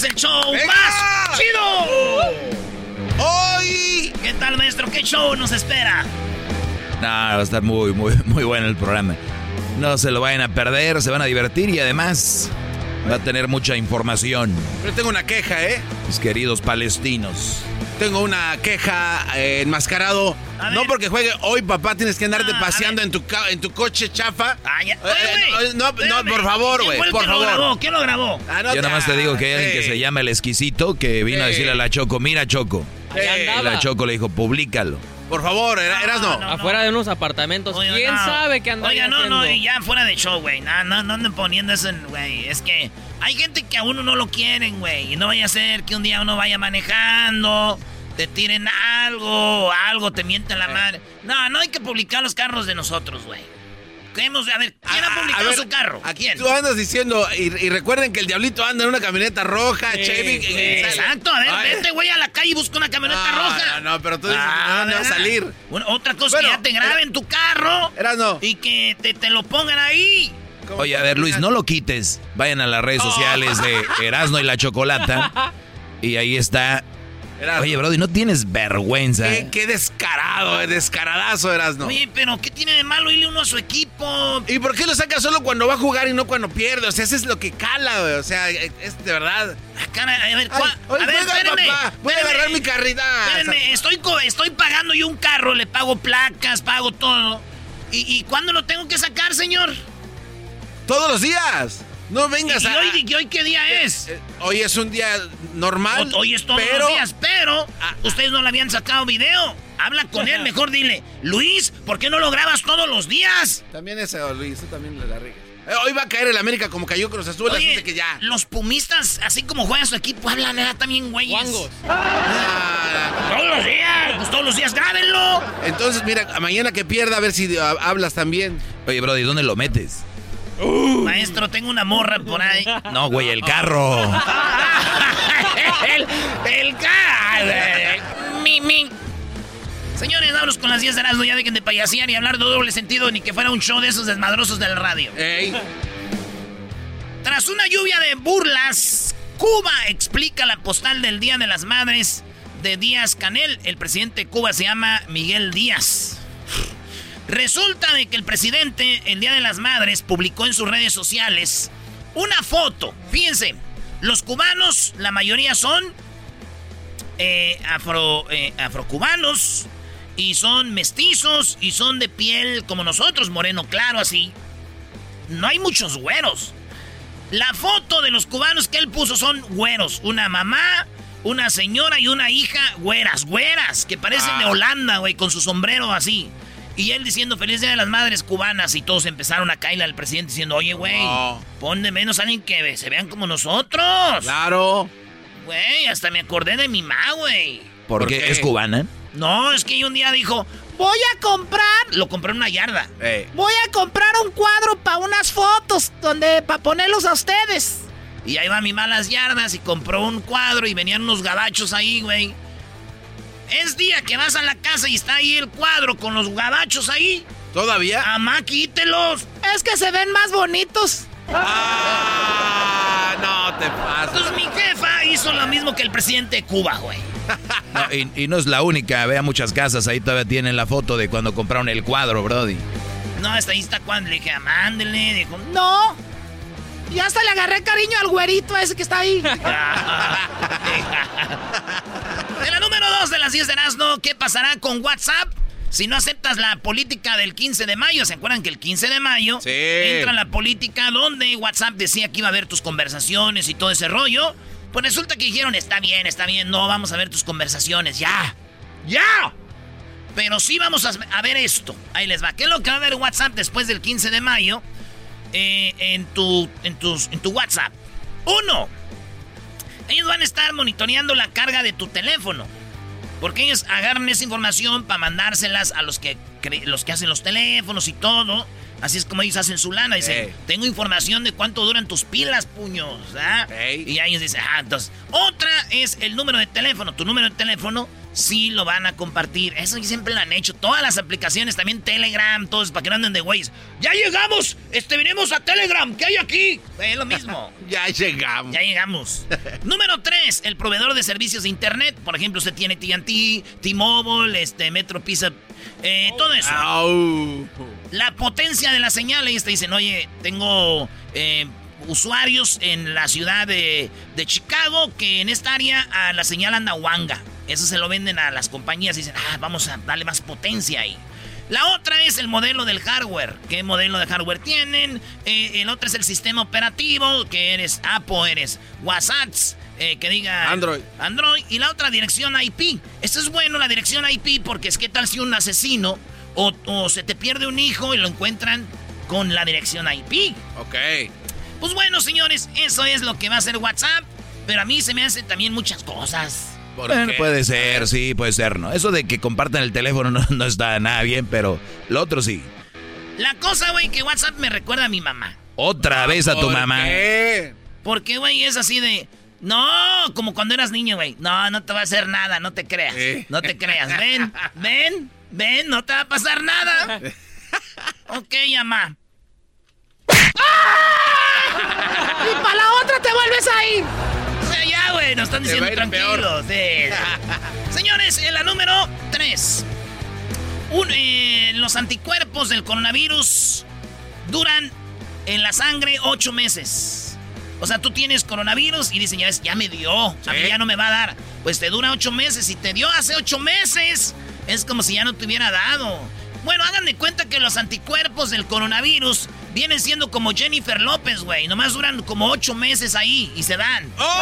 Es el show ¡Venga! más chido. Hoy. ¿Qué tal, maestro? ¿Qué show nos espera? No, va a estar muy, muy, muy bueno el programa. No se lo vayan a perder, se van a divertir y además va a tener mucha información, Pero tengo una queja, ¿eh? mis queridos palestinos. Tengo una queja eh, enmascarado. A No ver. porque juegue hoy, papá, tienes que andarte Ah, paseando en tu, en tu coche chafa. Ah, ya. Eh, Oye, eh, güey, no, no, espérame. por favor, ¿Quién güey, por que lo favor. grabó? ¿Quién lo grabó? Ah, no Yo nada más te digo que hay alguien que se llama el exquisito que vino a decirle a la Choco, mira Choco. Sí. Y la Choco le dijo, públicalo. Por favor, era- eras no. no. Afuera de unos apartamentos. Oiga, ¿Quién no. sabe qué andan Oiga, no, no, y ya fuera de show, güey. No, no, no anden poniendo eso, en, güey. Es que hay gente que a uno no lo quieren, güey. Y no vaya a ser que un día uno vaya manejando, te tiren algo, algo, te mienten la madre. No, no hay que publicar los carros de nosotros, güey. Queremos, a ver, ¿quién ha a publicado ver, su carro? ¿A quién? Tú andas diciendo, y, y recuerden que el diablito anda en una camioneta roja, Sí, Chevy. sí. Exacto, a ver, Ay. vete, güey, a la calle y busca una camioneta No, roja. no, no, pero tú dices, Ah, ¿de dónde va a salir? Bueno, otra cosa Bueno, que ya te graben tu carro Eras no. y que te, te lo pongan ahí. Oye, a ver Luis, no lo quites. Vayan a las redes sociales de Erasmo y la Chocolata. Y ahí está. Erasno. Oye, Brody, no tienes vergüenza. Qué, qué descarado, eh, descaradazo eras, ¿no? Oye, pero ¿qué tiene de malo irle uno a su equipo? ¿Y por qué lo sacas solo cuando va a jugar y no cuando pierde? O sea, eso es lo que cala, güey. O sea, es de verdad. Ah, caray, a ver, Ay, oye, a ver, juega, espérenme. papá. Voy a agarrar mi carrita. Espérenme, estoy, estoy pagando yo un carro, le pago placas, pago todo. ¿Y, y cuándo lo tengo que sacar, señor? Todos los días. No ¿Y, vengas y a. hoy, y hoy qué día es? Eh, Hoy es un día normal. O- Hoy es todos pero los días, pero Ah, ustedes no le habían sacado video. Habla con él, mejor dile, Luis, ¿por qué no lo grabas todos los días? También eso, Luis, tú también le la riegas. Eh, Hoy va a caer el América como cayó Cruz Azul, Oye, de que ya. los pumistas, así como juega su equipo, hablan ¿verdad? también, güeyes. Guangos. Ah, Todos los días, pues todos los días grábenlo. entonces, mira, mañana que pierda, a ver si ah, hablas también. Oye, Brody, ¿dónde lo metes? Maestro, tengo una morra por ahí. No, güey, el carro. el, el ca- Mi, mi. Señores, vámonos con las 10 de Erasmo. Ya dejen de payasear y hablar de doble sentido ni que fuera un show de esos desmadrosos del radio. Ey. Tras una lluvia de burlas, Cuba explica la postal del Día de las Madres de Díaz Canel. El presidente de Cuba se llama Miguel Díaz. Resulta de que el presidente, el Día de las Madres, publicó en sus redes sociales una foto. Fíjense, los cubanos, la mayoría son eh, afro, eh, afrocubanos y son mestizos y son de piel como nosotros, moreno claro así. no hay muchos güeros. La foto de los cubanos que él puso son güeros. Una mamá, una señora y una hija güeras, güeras, que parecen de Ah. Holanda, güey, con su sombrero así. Y él diciendo feliz día de las madres cubanas y todos empezaron a caerle al presidente diciendo, oye, güey, No. pon de menos a alguien que se vean como nosotros. Claro. Güey, hasta me acordé de mi ma, güey. Porque ¿Por qué? es cubana. No, es que un día dijo, voy a comprar, lo compré en una yarda. Voy a comprar un cuadro para unas fotos, donde para ponerlos a ustedes. Y ahí va mi malas yardas y compró un cuadro y venían unos gabachos ahí, güey. Es día que vas a la casa y está ahí el cuadro con los gabachos ahí. ¿Todavía? Amá, quítelos. Es que se ven más bonitos. Ah, no te Entonces pases. mi jefa hizo lo mismo que el presidente de Cuba, güey. No, y, y no es la única. Vea muchas casas. Ahí todavía tienen la foto de cuando compraron el cuadro, Brody. No, hasta ahí está cuando le dije, mándele. Dijo, no. Y hasta le agarré cariño al güerito ese que está ahí. en la número 2 de las 10 de Erasmo, ¿qué pasará con WhatsApp? Si no aceptas la política del 15 de mayo, ¿se acuerdan que el 15 de mayo Sí. entra la política donde WhatsApp decía que iba a ver tus conversaciones y todo ese rollo? Pues resulta que dijeron, está bien, está bien, no vamos a ver tus conversaciones, ya, ya. Pero sí vamos a, a ver esto. Ahí les va. ¿Qué es lo que va a ver WhatsApp después del 15 de mayo eh, en, tu, en, tus, en tu WhatsApp? Uno, ellos van a estar monitoreando la carga de tu teléfono. Porque ellos agarran esa información para mandárselas a los que, los que hacen los teléfonos y todo. Así es como ellos hacen su lana. Dicen, tengo información de cuánto duran tus pilas, puños. ¿ah? Y ellos dicen, ah, entonces. Otra es el número de teléfono. Tu número de teléfono sí lo van a compartir. Eso siempre lo han hecho. Todas las aplicaciones, también Telegram, todos, para que no anden de güeyes. ¡Ya llegamos! Este, venimos a Telegram. ¿Qué hay aquí? Es lo mismo. Ya llegamos. Ya llegamos. Número 3, el proveedor de servicios de internet. Por ejemplo, usted tiene TNT, T-Mobile, este, Metro Pizza, eh, todo eso. Au. La potencia de la señal. Ellos te dicen, oye, tengo eh, usuarios en la ciudad de, de Chicago que en esta área a la señal anda wanga. Eso se lo venden a las compañías y dicen, ah, vamos a darle más potencia ahí. La otra es el modelo del hardware. ¿Qué modelo de hardware tienen? Eh, el otro es el sistema operativo, que eres Apple, eres WhatsApp, eh, que diga Android. Android. Y la otra dirección IP. Esto es bueno, la dirección IP, porque es que tal si un asesino o, o se te pierde un hijo y lo encuentran con la dirección IP. Ok. Pues bueno, señores, eso es lo que va a hacer WhatsApp. Pero a mí se me hacen también muchas cosas. ¿Por Bueno, puede ser, sí, puede ser, ¿no? Eso de que compartan el teléfono no, no está nada bien, pero lo otro sí. La cosa, güey, que WhatsApp me recuerda a mi mamá. Otra vez a tu ¿Por mamá. qué? Porque, güey, es así de... No, como cuando eras niño, güey. No, no te va a hacer nada, no te creas. Sí. No te creas. Ven, ven, ven, no te va a pasar nada. Ok, mamá. Y para la otra te vuelves ahí. O sea, ya, güey, nos están diciendo tranquilos. sí, sí. Señores, en la número 3. los anticuerpos del coronavirus duran en la sangre 8 meses. O sea, tú tienes coronavirus y dicen, ya, ves, ya me dio, a mí ya no me va a dar. Pues te dura 8 meses. Si te dio hace 8 meses, es como si ya no te hubiera dado. Bueno, hagan de cuenta que los anticuerpos del coronavirus vienen siendo como Jennifer López, güey. Nomás duran como 8 meses ahí y se dan. ¡Oh!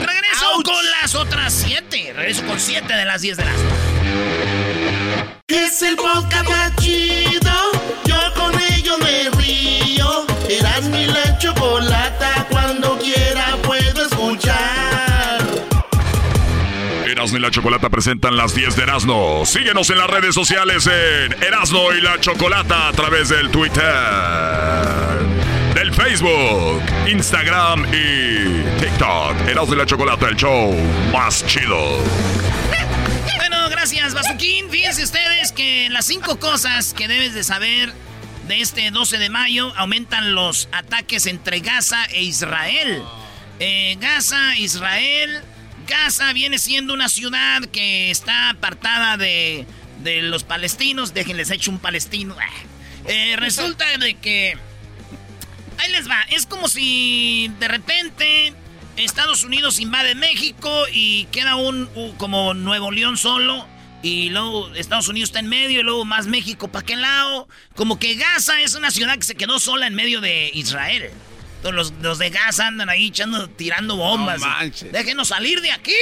Regreso con las otras 7. Regreso con 7 de las 10 de las Es el podcast río. Eras mi la chocolata. Cuando quiera puedo escuchar. Erasmo y la Chocolata presentan las 10 de Erasmo. Síguenos en las redes sociales en Erasmo y la Chocolata a través del Twitter, del Facebook, Instagram y TikTok. Erasmo y la Chocolata, el show más chido. Bueno, gracias, Bazuquín. Fíjense ustedes que las cinco cosas que debes de saber de este 12 de mayo aumentan los ataques entre Gaza e Israel. Eh, Gaza, Israel. Gaza viene siendo una ciudad que está apartada de, de los palestinos. Déjenles hecho un palestino. Ah. Eh, resulta de que... Ahí les va. Es como si de repente Estados Unidos invade México y queda un, un- como Nuevo León solo Y luego Estados Unidos está en medio y luego más México para qué lado. Como que Gaza es una ciudad que se quedó sola en medio de Israel. Entonces los, de Gaza andan ahí echando, tirando bombas. Déjenos salir de aquí.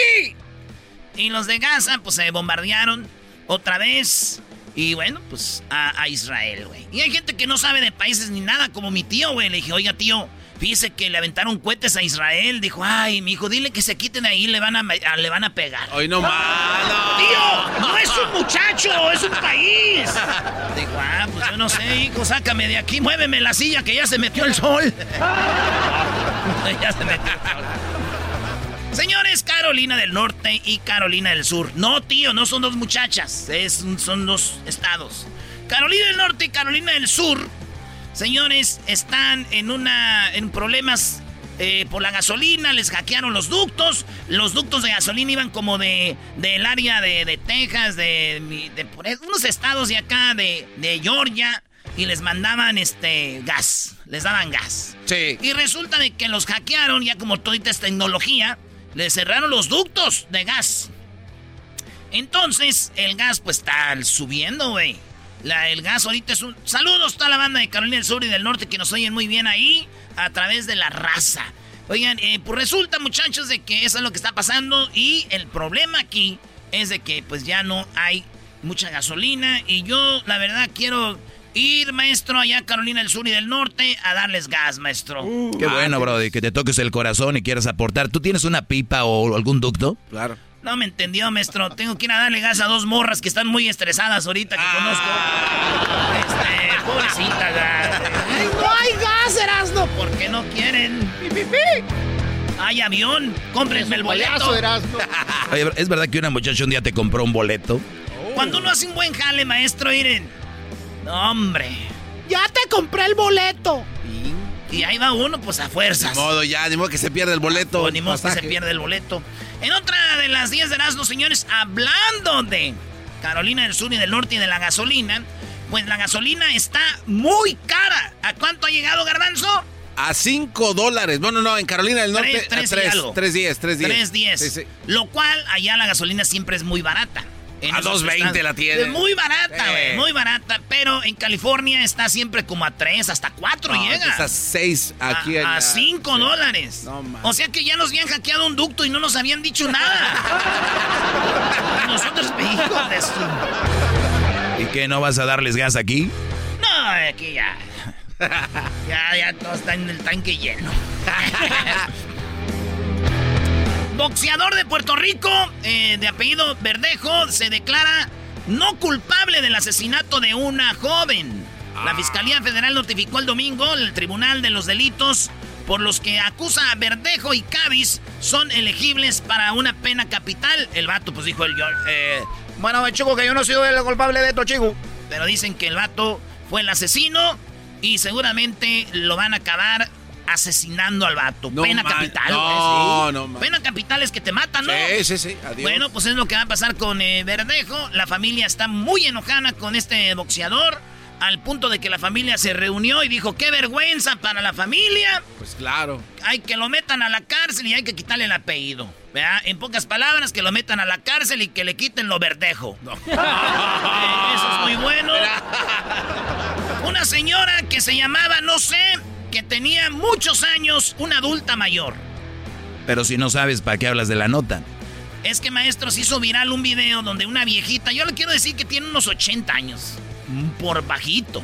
Y los de Gaza pues se bombardearon otra vez. Y bueno, pues a, a Israel, güey. Y hay gente que no sabe de países ni nada, como mi tío, güey. Le dije, oiga, tío, Fíjese que le aventaron cohetes a Israel. Dijo, ay, mi hijo, dile que se quiten ahí, le van a, le van a pegar. Hoy no malo. Tío, no es un muchacho, es un país. Dijo, ah, pues yo no sé, hijo, sácame de aquí, muéveme la silla que ya se metió el sol. ya se metió el sol. Señores, Carolina del Norte y Carolina del Sur. No, tío, no son dos muchachas, es, son dos estados. Carolina del Norte y Carolina del Sur Señores, están en una. en problemas eh, por la gasolina, les hackearon los ductos. Los ductos de gasolina iban como de del área de, Texas, de, de, unos estados de acá, de, de Georgia, y les mandaban este gas, les daban gas. Sí. Y resulta de que los hackearon, ya como toda esta tecnología, les cerraron los ductos de gas. Entonces, el gas pues está subiendo, güey. La, el gas ahorita es un... Saludos a toda la banda de Carolina del Sur y del Norte que nos oyen muy bien ahí a través de la raza. Oigan, eh, pues resulta muchachos de que eso es lo que está pasando y el problema aquí es de que pues ya no hay mucha gasolina y yo la verdad quiero ir, maestro, allá a Carolina del Sur y del Norte a darles gas, maestro. Uh, Qué bueno, Brody, que te toques el corazón y quieras aportar. ¿Tú tienes una pipa o algún ducto? Claro. No me entendió, maestro. Tengo que ir a darle gas a dos morras que están muy estresadas ahorita que conozco. Este, pobrecita, Ay, no hay gas, Erasno. ¿Por qué no quieren? Hay avión. Cómprenme el boleto. Oye, ¿es verdad que una muchacha un día te compró un boleto? Cuando uno hace un buen jale, maestro, miren. No, hombre. Ya te compré el boleto. Y ahí va uno, pues a fuerzas. Ni modo, ya, ni modo que se pierda el boleto. Pues, ni modo que se pierde el boleto. En otra de las 10 de Erasmus, señores, hablando de Carolina del Sur y del Norte y de la gasolina, pues la gasolina está muy cara. ¿A cuánto ha llegado, Garbanzo? A 5 dólares. Bueno, no, en Carolina del Norte. 3, 3, 3 10, 3 10. 3 10. Lo cual, allá la gasolina siempre es muy barata a 2.20 la tiene. Muy barata, güey. Muy barata. Pero en California está siempre como a 3, hasta 4 llega. Hasta 6 aquí. A, 5 dólares. No, o sea que ya nos habían hackeado un ducto y no nos habían dicho nada. Nosotros, hijos de esto. ¿Y qué, no vas a darles gas aquí? No, aquí ya. ya, ya todo está en el tanque lleno. boxeador de Puerto Rico, eh, de apellido Verdejo, se declara no culpable del asesinato de una joven. La Fiscalía Federal notificó el domingo el Tribunal de los Delitos por los que acusa a Verdejo y Cádiz son elegibles para una pena capital. El vato, pues dijo el eh, bueno, chico, que yo no soy el culpable de esto, chico. Pero dicen que el vato fue el asesino y seguramente lo van a acabar asesinando al vato. Pena capital. No, no, Pena capital es que te matan, ¿no? Sí, sí, sí. Adiós. Bueno, pues es lo que va a pasar con eh, Verdejo. La familia está muy enojada con este boxeador. Al punto de que la familia se reunió y dijo, qué vergüenza para la familia. Pues claro. Hay que lo metan a la cárcel y hay que quitarle el apellido. ¿verdad? En pocas palabras, que lo metan a la cárcel y que le quiten lo verdejo. Eh, eso es muy bueno. Una señora que se llamaba, no sé, que tenía muchos años, una adulta mayor. Pero si no sabes, ¿para qué hablas de la nota? Es que, maestro, se hizo viral un video donde una viejita, yo le quiero decir que tiene unos 80 años, por bajito.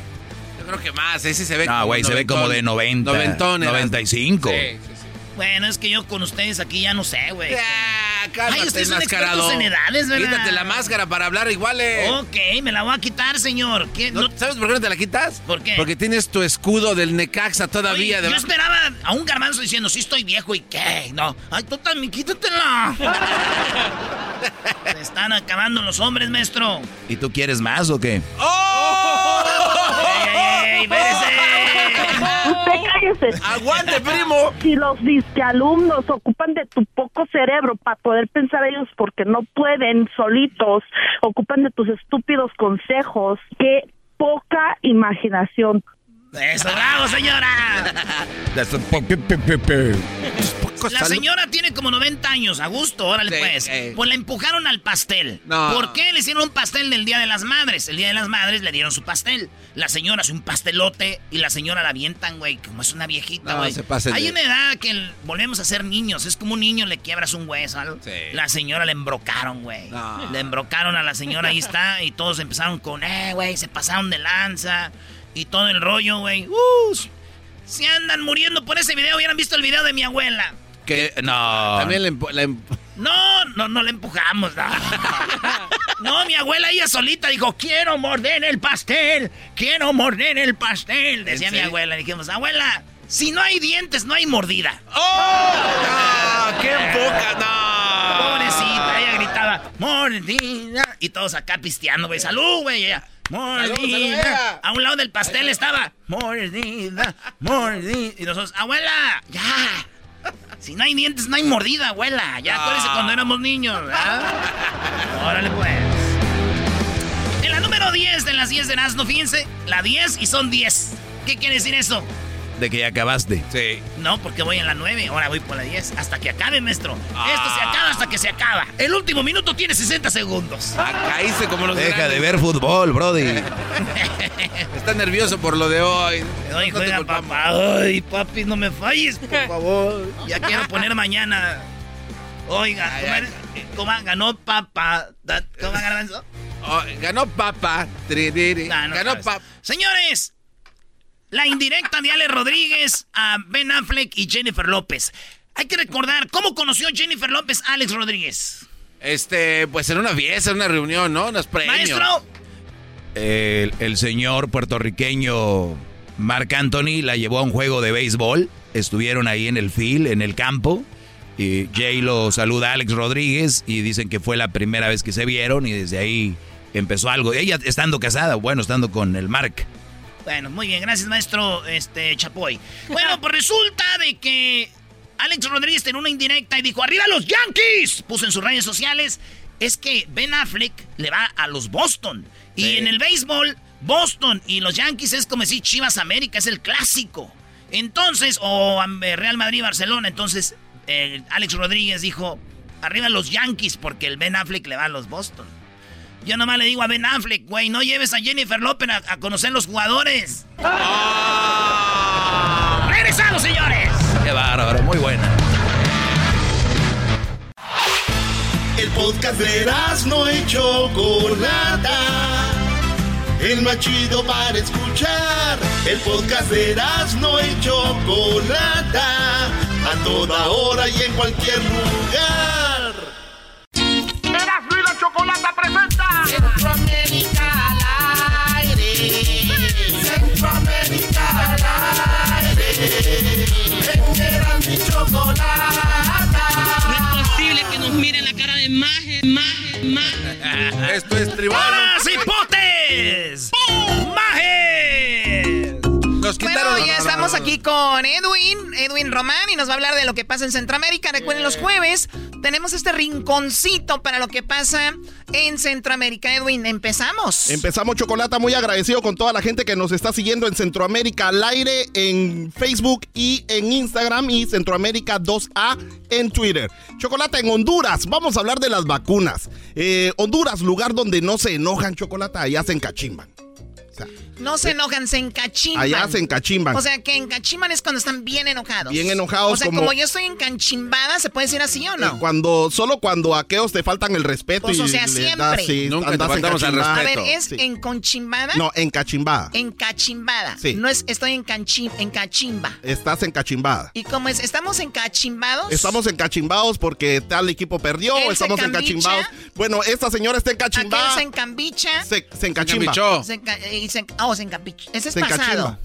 Yo creo que más, ese se ve no, güey, se ve como de 90, 95. Sí, sí, sí. Bueno, es que yo con ustedes aquí ya no sé, güey. Ay, ustedes son expertos en edades, ¿verdad? Quítate la máscara para hablar igual, eh. Ok, me la voy a quitar, señor. ¿Sabes por qué no te la quitas? ¿Por qué? Porque tienes tu escudo del Necaxa todavía. Oye, yo esperaba a un garbanzo diciendo, sí estoy viejo y qué. No, ay, tú también, quítatela. Se están acabando los hombres, maestro. ¿Y tú quieres más o qué? ¡Oh! ¡Ey, ey, ey! Usted cállese. ¡Aguante, primo! Si los disque alumnos ocupan de tu poco cerebro para poder pensar ellos porque no pueden solitos, ocupan de tus estúpidos consejos, qué poca imaginación. ¡Eso, bravo, señora! La señora tiene como 90 años, a gusto, órale Sí, pues. eh. Pues la empujaron al pastel. No. ¿Por qué le hicieron un pastel del Día de las Madres? El Día de las Madres le dieron su pastel. La señora hace un pastelote y la señora la avientan, güey, como es una viejita, No, güey. se Hay de- una edad que el- volvemos a ser niños. Es como un niño le quiebras un hueso, algo. Sí. La señora le embrocaron, güey. No. Le embrocaron a la señora, ahí está. Y todos empezaron con, eh, güey, se pasaron de lanza. Y todo el rollo, güey. Uh, se andan muriendo por ese video. Hubieran visto el video de mi abuela. Que no. También le empu- la em- No, no, no le empujamos. No, No, mi abuela ella solita dijo, quiero morder el pastel, quiero morder el pastel. Decía mi abuela. Dijimos, abuela, si no hay dientes, no hay mordida. ¡Oh! ¡No! ¡Qué poca! ¡No! Pobrecita, ella gritaba, mordida. Y todos acá pisteando, güey. Salud, güey. Ella, Mordida. A un lado del pastel estaba, mordida, mordida. Y nosotros, abuela, ya. Si no hay dientes, no hay mordida, abuela. Ya acuérdese cuando éramos niños, ¿verdad? Órale, pues. En la número 10 de las 10 de Nazno, fíjense, la 10 y son 10. ¿Qué quiere decir eso? De que ya acabaste. Sí. No, porque voy en la 9, ahora voy por la 10. Hasta que acabe, maestro. Ah. Esto se acaba hasta que se acaba. El último minuto tiene 60 segundos. Acá hice como los Deja grandes. de ver fútbol, Brody. Está nervioso por lo de hoy. Ay, No juega, papá. Ay, papi, no me falles, por favor. Ya quiero poner mañana. Oiga, Ay, ¿cómo, ay. era? ¿Cómo ganó papá? ¿Cómo ganó? Oh, ganó Papa. Tririri. Ah, no ganó. Papa. Señores, la indirecta de Ale Rodríguez a Ben Affleck y Jennifer López. Hay que recordar cómo conoció Jennifer López a Alex Rodríguez. Este, pues en una fiesta, en una reunión, ¿no? Unos premios. Maestro, El, el señor puertorriqueño Marc Anthony la llevó a un juego de béisbol. Estuvieron ahí en el field, en el campo. Y Jay lo saluda a Alex Rodríguez y dicen que fue la primera vez que se vieron y desde ahí empezó algo. Ella estando casada, bueno, estando con el Marc. Bueno, muy bien, gracias maestro este Chapoy. Bueno, pues resulta de que Alex Rodríguez tenía una indirecta y dijo, ¡Arriba los Yankees! Puso en sus redes sociales. Es que Ben Affleck le va a los Boston. Y en el béisbol, Boston y los Yankees es como decir Chivas América, es el clásico. Entonces, o um, Real Madrid Barcelona, entonces eh, Alex Rodríguez dijo, arriba los Yankees porque el Ben Affleck le va a los Boston. Yo nomás le digo a Ben Affleck, güey, no lleves a Jennifer López a, a conocer los jugadores. ¡Regresamos, señores! Qué bárbaro, muy buena. El podcast de no y Chocolata. El más chido para escuchar. El podcast de no y Chocolata. A toda hora y en cualquier lugar. Y Chocolata presenta Centroamérica al aire. Centroamérica al aire. En y Chocolata. No es posible que nos miren la cara de maje, maje, maje. Esto es tribal. ¡Hola, cipotes! ¡Majes! Nos quitaron. Bueno, ya estamos aquí con Edwin, Edwin Román, y nos va a hablar de lo que pasa en Centroamérica. Recuerden, los jueves tenemos este rinconcito para lo que pasa en Centroamérica. Edwin, empezamos. Empezamos Chocolata, muy agradecido con toda la gente que nos está siguiendo en Centroamérica al aire, en Facebook y en Instagram y Centroamérica 2A en Twitter. Chocolata en Honduras, vamos a hablar de las vacunas. Eh, Honduras, lugar donde no se enojan Chocolata, allá se encachimban. Sea, No se enojan, se encachimban. allá se encachimban. O sea, que encachimban es cuando están bien enojados. Bien enojados, O sea, como- como, yo estoy encachimbada, ¿se puede decir así o Eh, no? Cuando, solo cuando aquellos te faltan el respeto Pues, y o sea, siempre. das, sí, Nunca te faltamos al encachimbada. A ver, respeto. ¿es Sí. enconchimbada? No, encachimbada. Encachimbada. Sí. No es estoy en, canchi- en cachimba. Estás encachimbada. ¿Y cómo es? ¿Estamos encachimbados? Estamos encachimbados porque tal equipo perdió, ¿Él se estamos encachimbados. Bueno, esta señora está Aquel encachimbada. se encambicha. Se, se encachimba. Se enca- y se, oh, se encapicha. Ese es Se pasado. encachimba.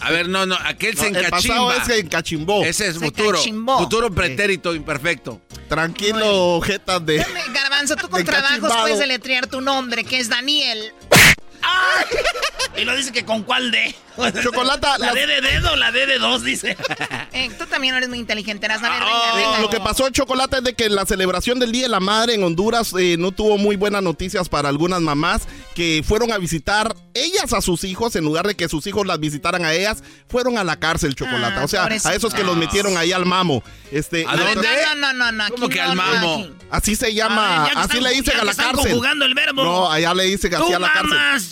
A ver, no, no, aquel se No, el pasado encachimba. es que encachimbó. Ese es Se futuro. cachimbó. Futuro pretérito imperfecto. Tranquilo, jetas de. Garbanzo, tú con trabajos puedes deletrear tu nombre, que es Daniel. Y lo dice que con cuál D. Chocolata, ¿La D de dedo o la D de dos, dice? Eh, tú también eres muy inteligente, Erasmo. A ver, venga, venga. Lo que pasó en Chocolate es de que la celebración del Día de la Madre en Honduras eh, no tuvo muy buenas noticias para algunas mamás que fueron a visitar ellas a sus hijos, en lugar de que sus hijos las visitaran a ellas, fueron a la cárcel, Chocolata. Ah, o sea, a esos que los metieron ahí al mamo. Este, ¿A dónde? No, no, no, no. ¿Cómo que no, al no, mamo? aquí. Así se llama, ver, así están- le dicen a la están cárcel. el verbo. No, allá le dicen Tú así a la cárcel.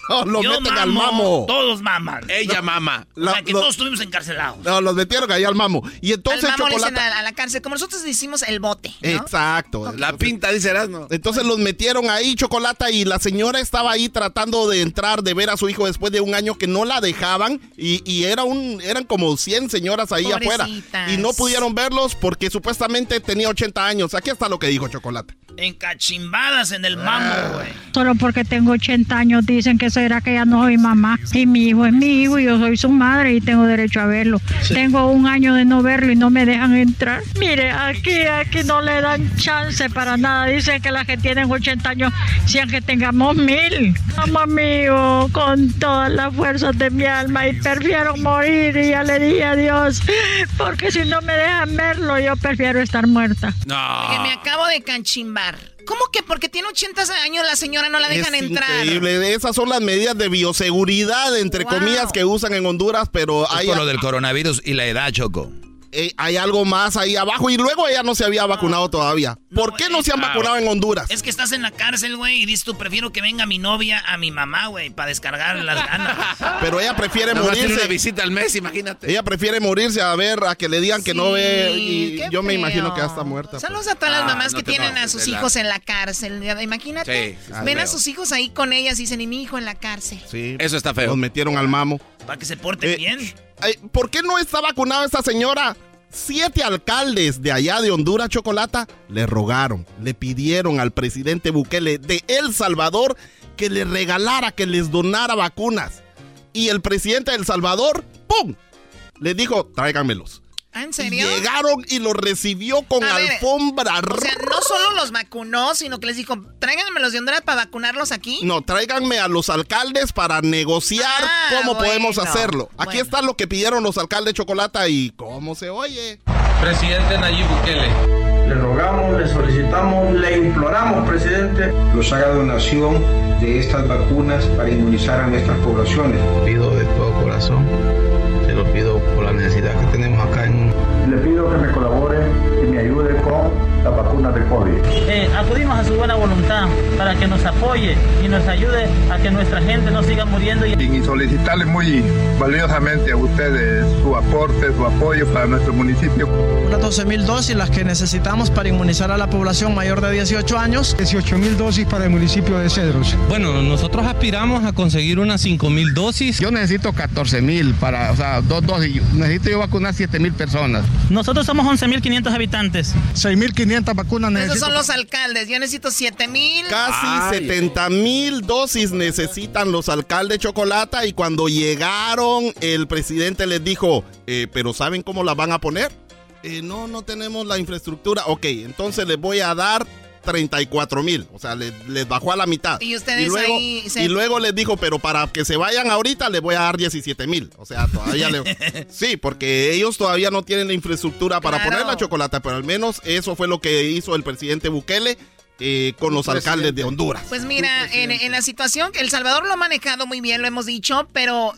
No, los Yo meten al mamo. Todos maman. Ella mama. o sea, que lo- todos estuvimos encarcelados. No, los metieron ahí al mamo. Y entonces, Al mamo le dicen Chocolata. a, a la cárcel, como nosotros decimos el bote. ¿no? Exacto. La pinta, dice Erasmo. Entonces los metieron ahí, Chocolata, y la señora estaba ahí tratando de entrar, de ver a su hijo después de un año que no la dejaban. Y, y era un, eran como 100 señoras ahí afuera. Y no pudieron verlos porque supuestamente tenía 80 años. Aquí está lo que dijo Chocolata. Encachimbadas en el mambo, güey. Solo porque tengo 80 años dicen que será que ya no soy mamá. Y mi hijo es mi hijo y yo soy su madre y tengo derecho a verlo. Tengo un año de no verlo y no me dejan entrar. Mire, aquí, aquí no le dan chance para nada. Dicen que las que tienen 80 años, sean que tengamos mil. Amo hijo con todas las fuerzas de mi alma y prefiero morir. Y ya le dije a Dios, porque si no me dejan verlo, yo prefiero estar muerta. Que me acabo de canchimbar. ¿Cómo que porque tiene 80 años la señora no la dejan es entrar? increíble. Esas son las medidas de bioseguridad, entre Wow. comillas, que usan en Honduras, pero Es hay, por lo del coronavirus y la edad, Choco. Eh, hay algo más ahí abajo. Y luego ella no se había vacunado todavía. ¿Por qué no se han ah, vacunado en Honduras? Es que estás en la cárcel, güey, y dices tú, prefiero que venga mi novia a mi mamá, güey, para descargar las ganas. Pero ella prefiere morirse. una visita al mes, imagínate. Ella prefiere morirse a ver, a que le digan que no ve. Y yo me imagino que ya está muerta. pues. Saludos a todas las Ah, mamás no que tienen a sus hijos en la cárcel. Imagínate. Sí, Ven a sus hijos ahí con ellas y dicen, y mi hijo en la cárcel. Sí. Eso está feo. Los metieron al mamo. Para que se porten Eh, bien. ¿Por qué no está vacunada esta señora? Siete alcaldes de allá de Honduras, Chocolata, le rogaron, le pidieron al presidente Bukele de El Salvador que le regalara, que les donara vacunas. Y el presidente de El Salvador, ¡pum! Le dijo, tráiganmelos. ¿Ah, ¿En serio? llegaron y los recibió con A ver, alfombra O sea, no solo los vacunó, sino que les dijo, tráiganme los de Honduras para vacunarlos aquí. No, tráiganme a los alcaldes para negociar Ah, cómo podemos hacerlo. Aquí bueno. está lo que pidieron los alcaldes Chocolata y cómo se oye. Presidente Nayib Bukele. Le rogamos, le solicitamos, le imploramos, presidente, nos haga donación de estas vacunas para inmunizar a nuestras poblaciones. Pido de todo corazón, lo pido por la necesidad que tenemos acá en... Le pido que me colabore y me ayude con la vacuna de COVID. Eh, acudimos a su buena voluntad para que nos apoye y nos ayude a que nuestra gente no siga muriendo. Y... Y solicitarle muy valiosamente a ustedes su aporte, su apoyo para nuestro municipio. Unas 12 mil dosis las que necesitamos para inmunizar a la población mayor de 18 años. 18 mil dosis para el municipio de Cedros. Bueno, nosotros aspiramos a conseguir unas 5 mil dosis. Yo necesito 14 mil para, o sea, dos dosis. Necesito yo vacunar 7 mil personas. Nosotros somos 11.500 habitantes. 6.500 vacunas Esos son los alcaldes. Yo necesito 7 mil. Casi 70 mil dosis necesitan los alcaldes Chocolata y cuando llegaron el presidente les dijo, "Eh, pero ¿saben cómo las van a poner? "Eh, no, no tenemos la infraestructura. Ok, entonces les voy a dar 34 mil. O sea, les, les bajó a la mitad. Y ustedes luego, ahí se- y luego les dijo, pero para que se vayan ahorita les voy a dar 17 mil. O sea, todavía le... Sí, porque ellos todavía no tienen la infraestructura para Claro. poner la chocolata, pero al menos eso fue lo que hizo el presidente Bukele eh, con los alcaldes de Honduras. Pues mira, en, en la situación, El Salvador lo ha manejado muy bien, lo hemos dicho, pero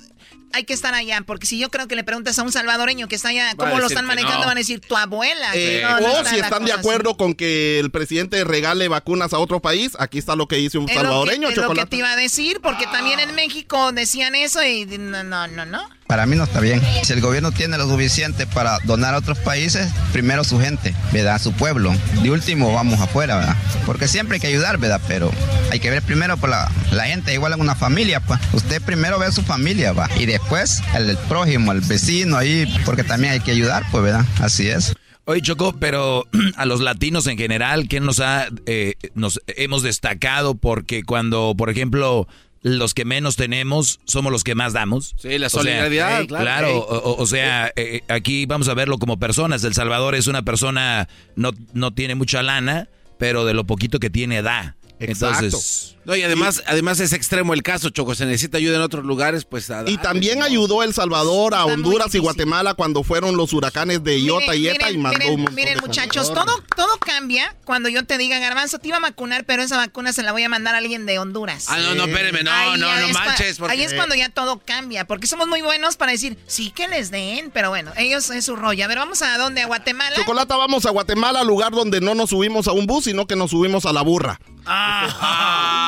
hay que estar allá, porque si yo creo que le preguntas a un salvadoreño que está allá, ¿cómo lo están manejando? no. Van a decir, tu abuela. Eh, No, no o si están de así. acuerdo con que el presidente regale vacunas a otro país, aquí está lo que dice un Es lo que- salvadoreño, lo que te iba a decir, porque también en México decían eso y no, no, no, no. Para mí no está bien. Si el gobierno tiene lo suficiente para donar a otros países, primero su gente, ¿verdad? Su pueblo. De último vamos afuera, ¿verdad? Porque siempre hay que ayudar, ¿verdad? Pero hay que ver primero por la, la gente, igual en una familia, pues. Usted primero ve a su familia, ¿va? Y después el, el prójimo, el vecino ahí, porque también hay que ayudar, pues, ¿verdad? Así es. Oye, Choco, pero a los latinos en general, ¿quién nos ha, eh, nos hemos destacado? Porque cuando, por ejemplo, los que menos tenemos somos los que más damos. Sí, la O sea, solidaridad, eh, claro. Claro, o, sea, eh, aquí vamos a verlo como personas. El Salvador es una persona, no, no tiene mucha lana, pero de lo poquito que tiene da. Entonces, No, y además, además es extremo el caso, Choco. Se necesita ayuda en otros lugares, pues. a- Y también ayudó El Salvador a Honduras y Guatemala cuando fueron los huracanes de Iota y Eta y mandó miren, montón miren, de muchachos, todo, todo cambia cuando yo te diga, Garbanzo, te iba a vacunar, pero esa vacuna se la voy a mandar a alguien de Honduras. Ah, no, no, espéreme, no, Ahí no, no manches. porque- Ahí es cuando ya todo cambia, porque somos muy buenos para decir, sí que les den, pero bueno, ellos es su rollo. A ver, vamos a dónde, a Guatemala. Chocolata, vamos a Guatemala, lugar donde no nos subimos a un bus, sino que nos subimos a la burra.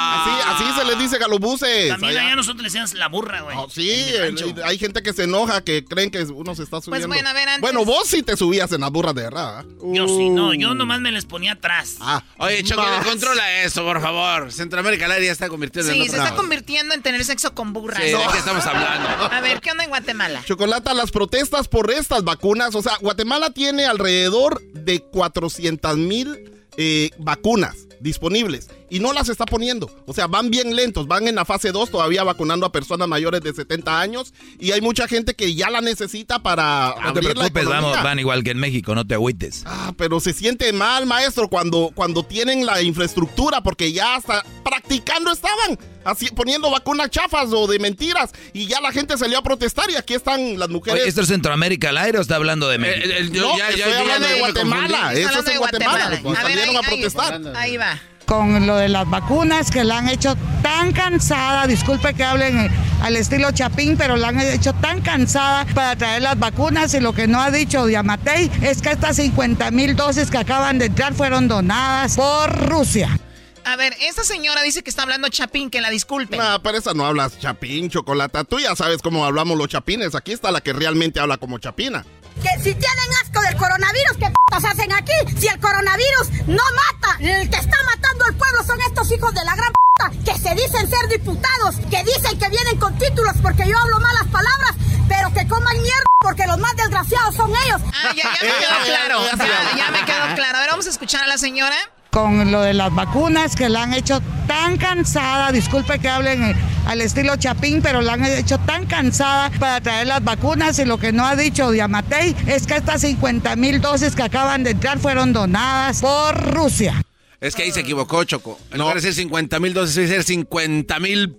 Así, así se les dice a los buses. También allá. allá nosotros le decíamos la burra, güey. Sí, el- hay gente que se enoja, que creen que uno se está subiendo. bueno, a ver, antes- Bueno, vos sí te subías en las burras de verdad. Yo sí, no, yo nomás me les ponía atrás. Ah, Oye, Choco, controla eso, por favor. Centroamérica al aire ya está convirtiendo en Sí, se está convirtiendo en tener sexo con burras. Sí, ¿de qué estamos hablando? A ver, ¿qué onda en Guatemala? Chocolata, las protestas por estas vacunas, o sea, Guatemala tiene alrededor de 400 mil eh, vacunas disponibles y no las está poniendo. O sea, van bien lentos, van en la fase 2 todavía vacunando a personas mayores de 70 años y hay mucha gente que ya la necesita para no te abrir preocupes, vamos, van igual que en México, no te agüites. Ah, pero se siente mal, maestro, cuando, cuando tienen la infraestructura, porque ya hasta practicando estaban, así, poniendo vacunas chafas o de mentiras, y ya la gente salió a protestar, y aquí están las mujeres. Oye, ¿esto es Centroamérica al aire o está hablando de México? no, estoy hablando de Guatemala, eso es en Guatemala, pues, A ver, salieron ahí- a protestar. Ahí va. con lo de las vacunas que la han hecho tan cansada, disculpe que hablen eh, al estilo Chapín, pero la han hecho tan cansada para traer las vacunas y lo que no ha dicho Diamatei es que estas 50 mil dosis que acaban de entrar fueron donadas por Rusia. A ver, esta señora dice que está hablando Chapín, que la disculpe. No, pero esa no hablas chapín, chocolata. Tú ya sabes cómo hablamos los chapines. Aquí está la que realmente habla como chapina. Que si tienen asco del coronavirus, ¿qué p***s hacen aquí? Si el coronavirus no mata, el que está matando al pueblo son estos hijos de la gran p que se dicen ser diputados, que dicen que vienen con títulos porque yo hablo malas palabras, pero que coman mierda porque los más desgraciados son ellos. Ah, ya, ya me quedó claro. Ya, ya me quedó claro. A ver, vamos a escuchar a la señora. Con lo de las vacunas que la han hecho tan cansada, disculpe que hablen al estilo Chapín, pero la han hecho tan cansada para traer las vacunas y lo que no ha dicho Diamatei es que estas 50 mil dosis que acaban de entrar fueron donadas por Rusia. Es que ahí se equivocó, Choco. En lugar de decir 50 mil dosis, debe ser 50 mil.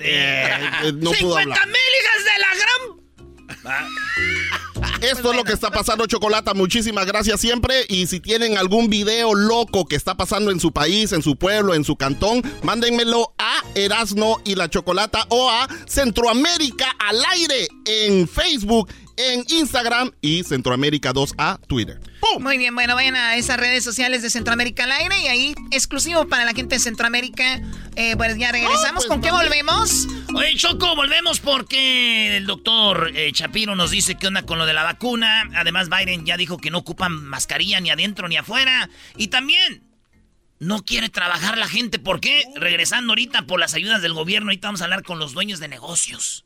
Eh, no pudo hablar. mil hijas de la gran... Esto es lo que está pasando, Chocolata. Muchísimas gracias siempre. Y si tienen algún video loco que está pasando en su país, en su pueblo, en su cantón, mándenmelo a Erasno y la Chocolata o a Centroamérica al aire en Facebook, en Instagram y Centroamérica 2A Twitter. Muy bien, bueno, vayan a esas redes sociales de Centroamérica al aire y ahí, exclusivo para la gente de Centroamérica, eh, pues ya regresamos. ¿Con qué volvemos? Oye, Choco, volvemos porque el doctor eh, Chapiro nos dice qué onda con lo de la vacuna. Además, Biden ya dijo que no ocupan mascarilla ni adentro ni afuera. Y también no quiere trabajar la gente. ¿Por qué? Regresando ahorita por las ayudas del gobierno, ahorita vamos a hablar con los dueños de negocios.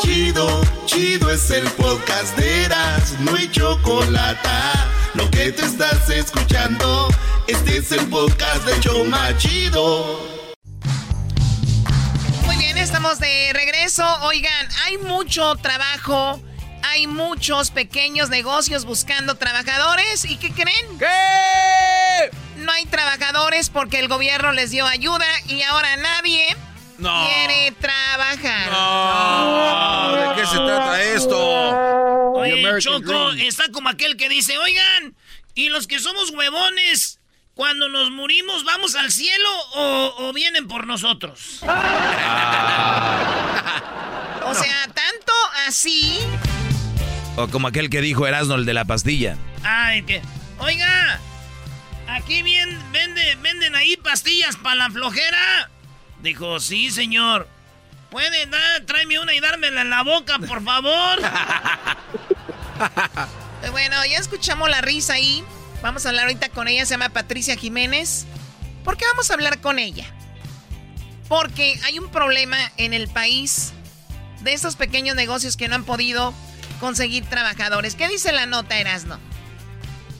Chido, chido es el podcast de Eras, no hay chocolate. Lo que te estás escuchando, este es el podcast de Choma Chido. Muy bien, estamos de regreso. Oigan, hay mucho trabajo. Hay muchos pequeños negocios buscando trabajadores. ¿Y qué creen? ¿Qué? No hay trabajadores porque el gobierno les dio ayuda y ahora nadie quiere trabajar. No. ¿De qué se trata esto? Oye, Choco, está como aquel que dice, oigan, ¿y los que somos huevones, cuando nos morimos, vamos al cielo o, o vienen por nosotros? O sea, tanto así. O como aquel que dijo Erasmo, el de la pastilla. Ay, que. Oiga, aquí bien, vende, venden ahí pastillas para la flojera. Dijo, sí, señor. ¿Puede dar, tráeme una y dármela en la boca, por favor? Eh, Bueno, ya escuchamos la risa ahí. Vamos a hablar ahorita con ella, se llama Patricia Jiménez. ¿Por qué vamos a hablar con ella? Porque hay un problema en el país de estos pequeños negocios que no han podido conseguir trabajadores. ¿Qué dice la nota, Erasno?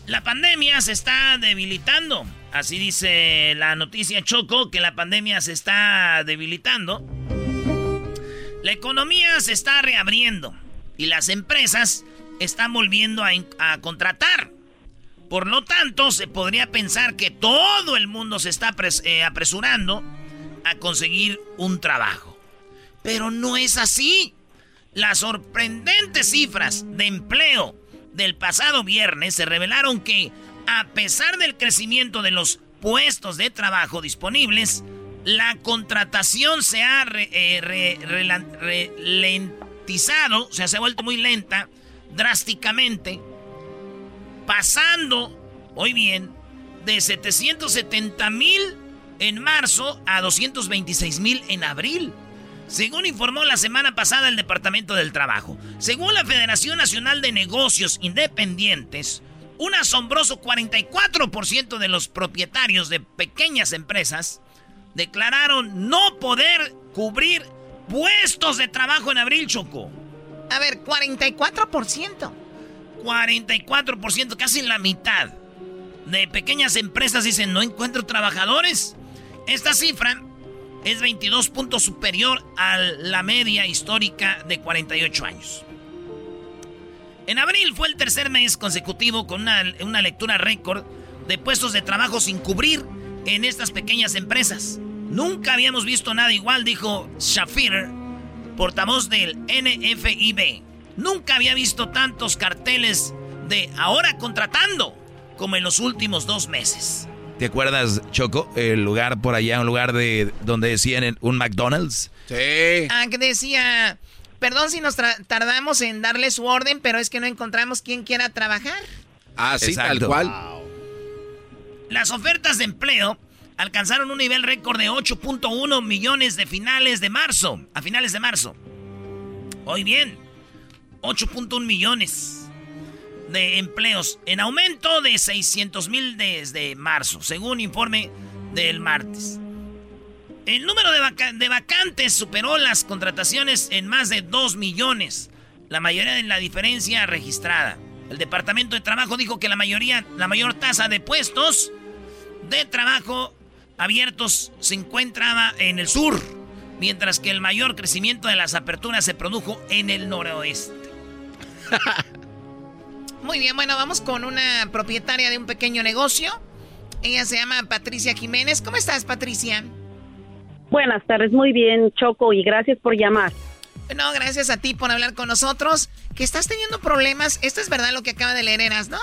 La pandemia se está debilitando. Así dice la noticia Choco, que la pandemia se está debilitando. La economía se está reabriendo y las empresas están volviendo a, contratar. Por lo tanto, se podría pensar que todo el mundo se está eh, apresurando a conseguir un trabajo. Pero no es así. Las sorprendentes cifras de empleo del pasado viernes se revelaron que, a pesar del crecimiento de los puestos de trabajo disponibles, la contratación se ha eh, ralentizado, o sea, se ha vuelto muy lenta, drásticamente, pasando, hoy bien, de 770 mil en marzo a 226 mil en abril. Según informó la semana pasada el Departamento del Trabajo. Según la Federación Nacional de Negocios Independientes, un asombroso 44% de los propietarios de pequeñas empresas declararon no poder cubrir puestos de trabajo en abril, Choco. A ver, 44%. 44%, casi la mitad de pequeñas empresas dicen no encuentro trabajadores. Esta cifra es 22 puntos superior a la media histórica de 48 años. En abril fue el tercer mes consecutivo con una, una lectura récord de puestos de trabajo sin cubrir en estas pequeñas empresas. Nunca habíamos visto nada igual, dijo Shafir, portavoz del NFIB. Nunca había visto tantos carteles de ahora contratando como en los últimos dos meses. ¿Te acuerdas, Choco? El lugar por allá, un lugar de donde decían un McDonald's. Sí. Ah, que decía, perdón si nos tra- tardamos en darle su orden, pero es que no encontramos quien quiera trabajar. Ah, sí, Exacto. tal cual. Las ofertas de empleo alcanzaron un nivel récord de 8.1 millones de finales de marzo, a finales de marzo. Hoy bien, 8.1 millones de empleos en aumento de 600 mil desde marzo, según informe del martes. El número de, vaca- de vacantes superó las contrataciones en más de 2 millones, la mayoría de la diferencia registrada. El Departamento de Trabajo dijo que la mayoría, la mayor tasa de puestos de trabajo abiertos se encontraba en el sur, mientras que el mayor crecimiento de las aperturas se produjo en el noroeste. Muy bien, bueno, vamos con una propietaria de un pequeño negocio. Ella se llama Patricia Jiménez. ¿Cómo estás, Patricia? Buenas tardes, muy bien, Choco, y gracias por llamar. No, gracias a ti por hablar con nosotros. Que estás teniendo problemas. Esto es verdad lo que acaba de leer Eras, ¿no?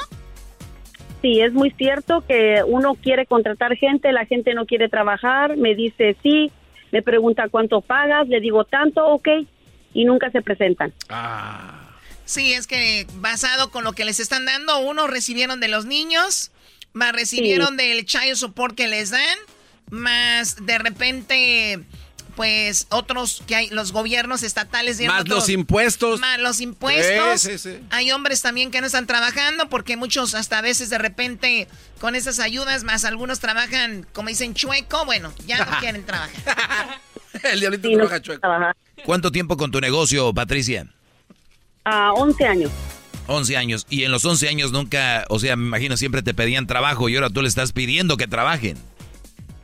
Sí, es muy cierto que uno quiere contratar gente, la gente no quiere trabajar, me dice sí, me pregunta cuánto pagas, le digo tanto, ok, y nunca se presentan. Sí, es que basado con lo que les están dando, unos recibieron de los niños, más recibieron del child support que les dan, más de repente, pues otros que hay, los gobiernos estatales dieron Más otros- los impuestos. Más los impuestos. Sí, sí, sí. Hay hombres también que no están trabajando porque muchos hasta a veces de repente con esas ayudas, más algunos trabajan, como dicen, chueco, bueno, ya no quieren trabajar. El diablito Sí, no trabaja chueco. trabajar. ¿Cuánto tiempo con tu negocio, Patricia? A 11 años. 11 años. Y en los 11 años nunca, o sea, me imagino siempre te pedían trabajo y ahora tú le estás pidiendo que trabajen.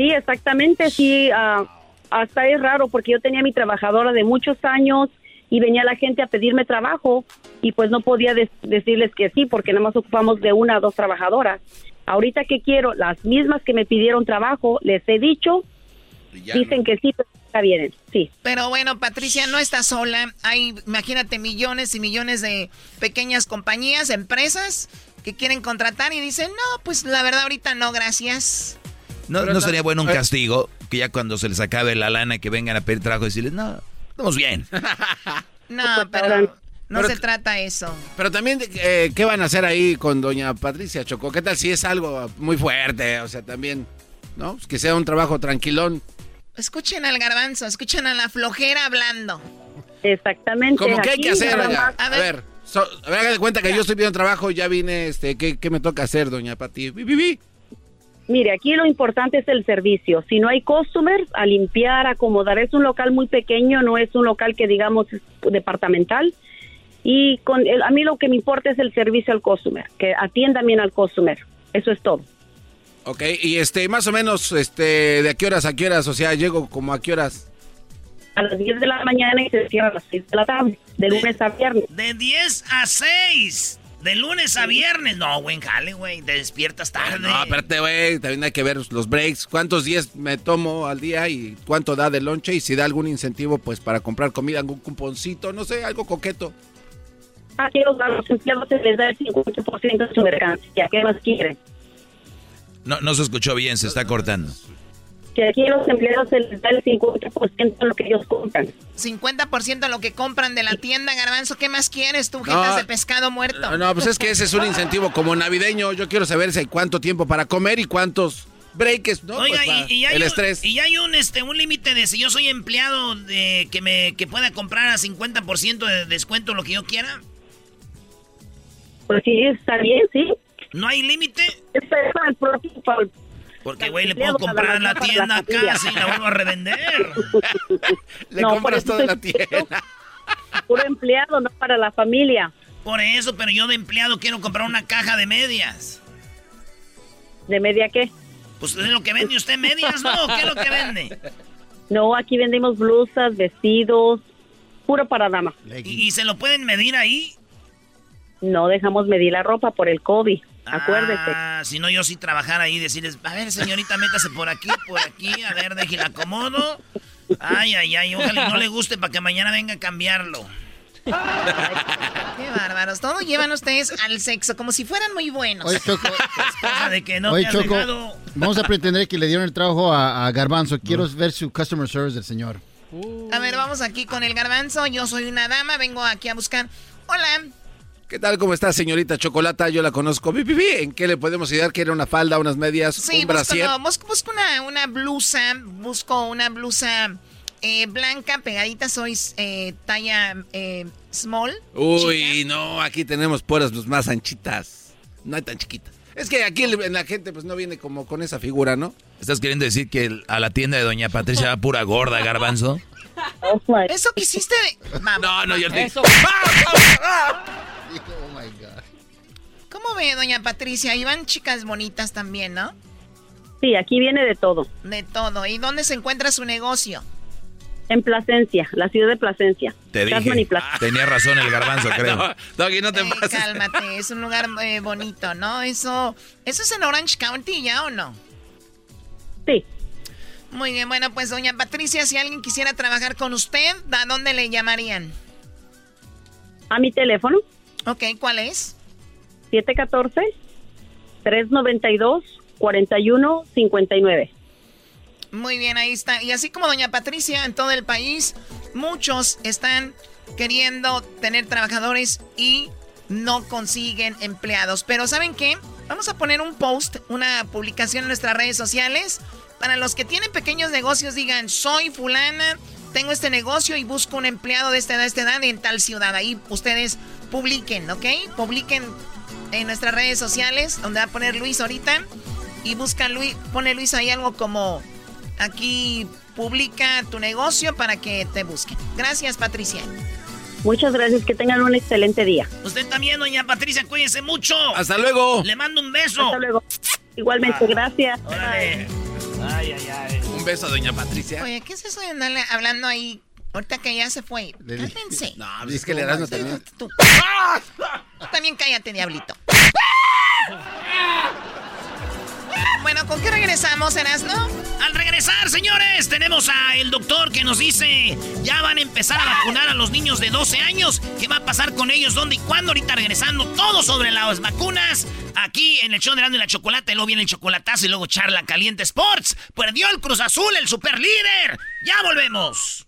Sí, exactamente, sí. ah, hasta es raro porque yo tenía mi trabajadora de muchos años y venía la gente a pedirme trabajo y pues no podía de- decirles que sí porque nada más ocupamos de una o dos trabajadoras. Ahorita que quiero, las mismas que me pidieron trabajo, les he dicho, dicen que sí, pero nunca vienen, sí. Pero bueno, Patricia, no está sola. Hay, imagínate, millones y millones de pequeñas compañías, empresas que quieren contratar y dicen, no, pues la verdad ahorita no, gracias. ¿No, no sería bueno un eh. castigo que ya cuando se les acabe la lana que vengan a pedir trabajo decirles, no, estamos bien? No, pero no se trata eso. Pero también, eh, ¿qué van a hacer ahí con doña Patricia Choco? ¿Qué tal si es algo muy fuerte? O sea, también, ¿no? Pues que sea un trabajo tranquilón. Escuchen al garbanzo, escuchen a la flojera hablando. Exactamente. ¿Cómo que hay que hacer, A ver, so- a ver, haga de cuenta que yo estoy pidiendo trabajo, ya vine, este, ¿qué, qué me toca hacer, doña Pati? Vi, vi, vi. Mire, aquí lo importante es el servicio. Si no hay customers, a limpiar, acomodar. Es un local muy pequeño, no es un local que digamos es departamental. Y con el- a mí lo que me importa es el servicio al customer, que atiendan bien al customer. Eso es todo. Ok, y este, más o menos, este, ¿de a qué horas a qué horas? O sea, llego como a qué horas. A las 10 de la mañana y se cierra a las 6 de la tarde, de lunes a viernes. De 10 a 6. De lunes a viernes. No, güey, jale, güey. Te despiertas tarde. No, espérate, güey, también hay que ver los breaks, cuántos días me tomo al día y cuánto da de lonche y si da algún incentivo, pues, para comprar comida, algún cuponcito, no sé, algo coqueto. Aquí los, a los empleados se les da el 50% de su mercancía. ¿Qué más quieren? No, no se escuchó bien, se está cortando. Que aquí los empleados se les da el 50% de lo que ellos compran. 50% de lo que compran de la tienda, garbanzo. ¿Qué más quieres tú, jetas No. de pescado muerto? No, pues es que ese es un incentivo como navideño. Yo quiero saber si hay cuánto tiempo para comer y cuántos breaks, ¿no? Oiga, Pues, para y, y hay el un, estrés. y hay un este un límite de si yo soy empleado de que me que pueda comprar a 50% de descuento lo que yo quiera. Pues sí, está bien, sí. ¿No hay límite? Es para el propio, para el- Porque, güey, le puedo comprar en la tienda casi y la vuelvo a revender. Le No, compras toda la tienda. puro empleado, no para la familia. Por eso, pero yo de empleado quiero comprar una caja de medias. ¿De media qué? Pues es lo que vende usted medias, ¿no? ¿Qué es lo que vende? No, aquí vendemos blusas, vestidos, puro para dama. ¿Y, y se lo pueden medir ahí? No dejamos medir la ropa por el COVID, acuérdese. Ah, si no yo sí trabajar ahí y decirles, a ver señorita, métase por aquí, por aquí, a ver, déjela acomodo. Ay, ay, ay, ojalá y no le guste para que mañana venga a cambiarlo. Qué bárbaros. Todo llevan ustedes al sexo, como si fueran muy buenos. Oye, Choco. De que no Oye, Choco, vamos a pretender que le dieron el trabajo a, a Garbanzo. Quiero ver su customer service del señor. A ver, vamos aquí con el garbanzo. Yo soy una dama, vengo aquí a buscar. Hola. ¿Qué tal? ¿Cómo está, señorita Chocolata? Yo la conozco. ¿En qué le podemos ayudar? ¿Quiere una falda, unas medias, Sí, un busco, brasier? no, busco, busco una, una blusa. Busco una blusa eh, blanca, pegadita. Soy eh, talla eh, small. Uy, no, aquí tenemos puras más anchitas. No hay tan chiquitas. Es que aquí la gente pues no viene como con esa figura, ¿no? ¿Estás queriendo decir que a la tienda de Doña Patricia va pura gorda, garbanzo? Eso que hiciste de... Vamos. No, no, yo te... Eso. ¿Cómo ve, doña Patricia? Ahí van chicas bonitas también, ¿no? Sí, aquí viene de todo. De todo. ¿Y dónde se encuentra su negocio? En Plasencia, la ciudad de Plasencia. Te Tasman y dije. Plasencia. Tenía razón el garbanzo, creo. No, Doggy, no te Eh, pases. cálmate, es un lugar eh, bonito, ¿no? Eso, ¿Eso es en Orange County ya o no? Sí. Muy bien, bueno, pues doña Patricia, si alguien quisiera trabajar con usted, ¿a dónde le llamarían? A mi teléfono, Ok, ¿cuál es? 714-392-4159. Muy bien, ahí está. Y así como doña Patricia, en todo el país, muchos están queriendo tener trabajadores y no consiguen empleados. Pero ¿saben qué? Vamos a poner un post, una publicación en nuestras redes sociales. Para los que tienen pequeños negocios, digan, soy fulana, tengo este negocio y busco un empleado de esta edad, esta edad en tal ciudad. Ahí ustedes publiquen, ¿ok? Publiquen en nuestras redes sociales, donde va a poner Luis ahorita. Y busca Luis, pone Luis ahí algo como aquí publica tu negocio para que te busquen. Gracias, Patricia. Muchas gracias, que tengan un excelente día. Usted también, doña Patricia, cuídense mucho. Hasta luego. Le mando un beso. Hasta luego. Igualmente, gracias. Órale. Ay, ay, ay. Un beso, doña Patricia. Oye, ¿qué es eso de andarle hablando ahí? Ahorita que ya se fue. Cálmense. No, pues es que le das no también. Tú. También cállate, diablito. Bueno, ¿con qué regresamos, Erasno? Al regresar, señores, tenemos a el doctor que nos dice, ya van a empezar a vacunar a los niños de 12 años. ¿Qué va a pasar con ellos? ¿Dónde y cuándo? Ahorita regresando todo sobre las vacunas. Aquí en el show de y la Chocolate, luego viene el chocolatazo y luego charla caliente Sports. Perdió el Cruz Azul, el super líder. Ya volvemos.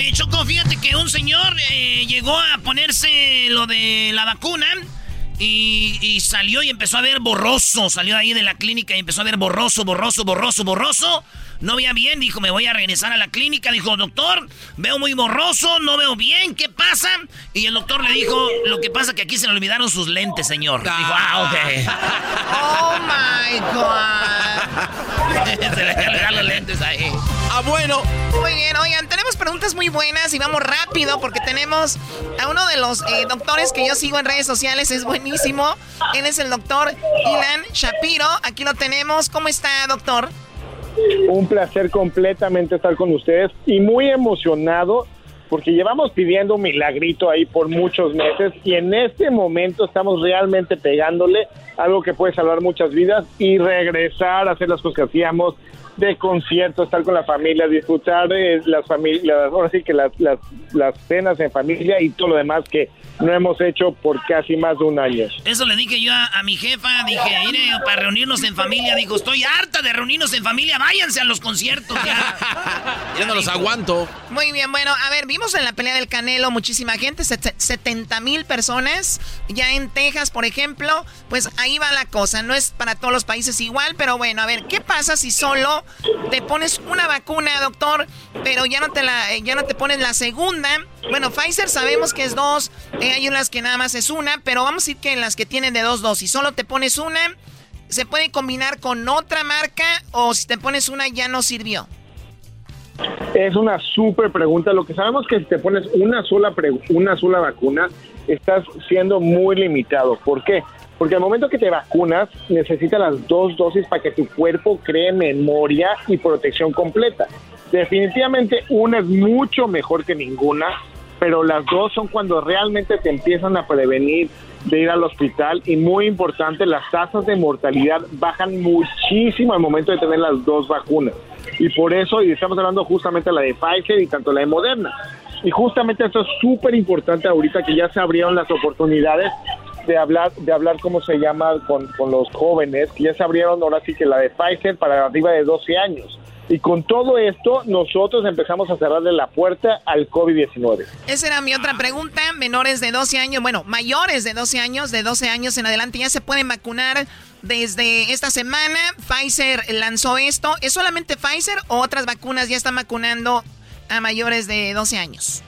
Oye, Choco, fíjate que un señor eh, llegó a ponerse lo de la vacuna y, y salió y empezó a ver borroso. Salió ahí de la clínica y empezó a ver borroso, borroso, borroso, borroso. No veía bien, dijo, me voy a regresar a la clínica. Dijo, doctor, veo muy borroso, no veo bien, ¿qué pasa? Y el doctor le dijo, lo que pasa que aquí se le olvidaron sus lentes, señor. Dijo, ah, Oh my God. ok. se le olvidaron los lentes ahí. Ah, bueno. Muy bien, oigan, tenemos preguntas muy buenas y vamos rápido porque tenemos a uno de los eh, doctores que yo sigo en redes sociales, es buenísimo. Él es el doctor Ilan Shapiro. Aquí lo tenemos. ¿Cómo está, doctor? Un placer completamente estar con ustedes y muy emocionado porque llevamos pidiendo un milagrito ahí por muchos meses y en este momento estamos realmente pegándole algo que puede salvar muchas vidas y regresar a hacer las cosas que hacíamos de concierto, estar con la familia, disfrutar eh, las familias, ahora sí que las, las, las cenas en familia y todo lo demás que no hemos hecho por casi más de un año. Eso le dije yo a, a mi jefa, dije, mire, para reunirnos en familia, dijo, estoy harta de reunirnos en familia, váyanse a los conciertos ya. Ya no los aguanto. Muy bien, bueno, a ver, vimos en la pelea del Canelo muchísima gente, set- 70 mil personas, ya en Texas, por ejemplo, pues ahí va la cosa, no es para todos los países igual, pero bueno, a ver, ¿qué pasa si solo te pones una vacuna, doctor, pero ya no te la, eh, ya no te pones la segunda? Bueno, Pfizer sabemos que es dos, eh, hay unas que nada más es una, pero vamos a decir que en las que tienen de dos dosis, solo te pones una, ¿se puede combinar con otra marca o si te pones una ya no sirvió? Es una súper pregunta. Lo que sabemos que si te pones una sola, pre- una sola vacuna, estás siendo muy limitado. ¿Por qué? Porque al momento que te vacunas, necesitas las dos dosis para que tu cuerpo cree memoria y protección completa. Definitivamente una es mucho mejor que ninguna, pero las dos son cuando realmente te empiezan a prevenir de ir al hospital y muy importante, las tasas de mortalidad bajan muchísimo al momento de tener las dos vacunas. Y por eso, y estamos hablando justamente de la de Pfizer y tanto la de Moderna. Y justamente esto es súper importante ahorita que ya se abrieron las oportunidades de hablar, de hablar cómo se llama con, con los jóvenes, que ya se abrieron ahora sí que la de Pfizer para arriba de 12 años. Y con todo esto, nosotros empezamos a cerrarle la puerta al COVID-19. Esa era mi otra pregunta. Menores de 12 años, bueno, mayores de 12 años, de 12 años en adelante, ya se pueden vacunar desde esta semana. Pfizer lanzó esto. ¿Es solamente Pfizer o otras vacunas ya están vacunando a mayores de 12 años?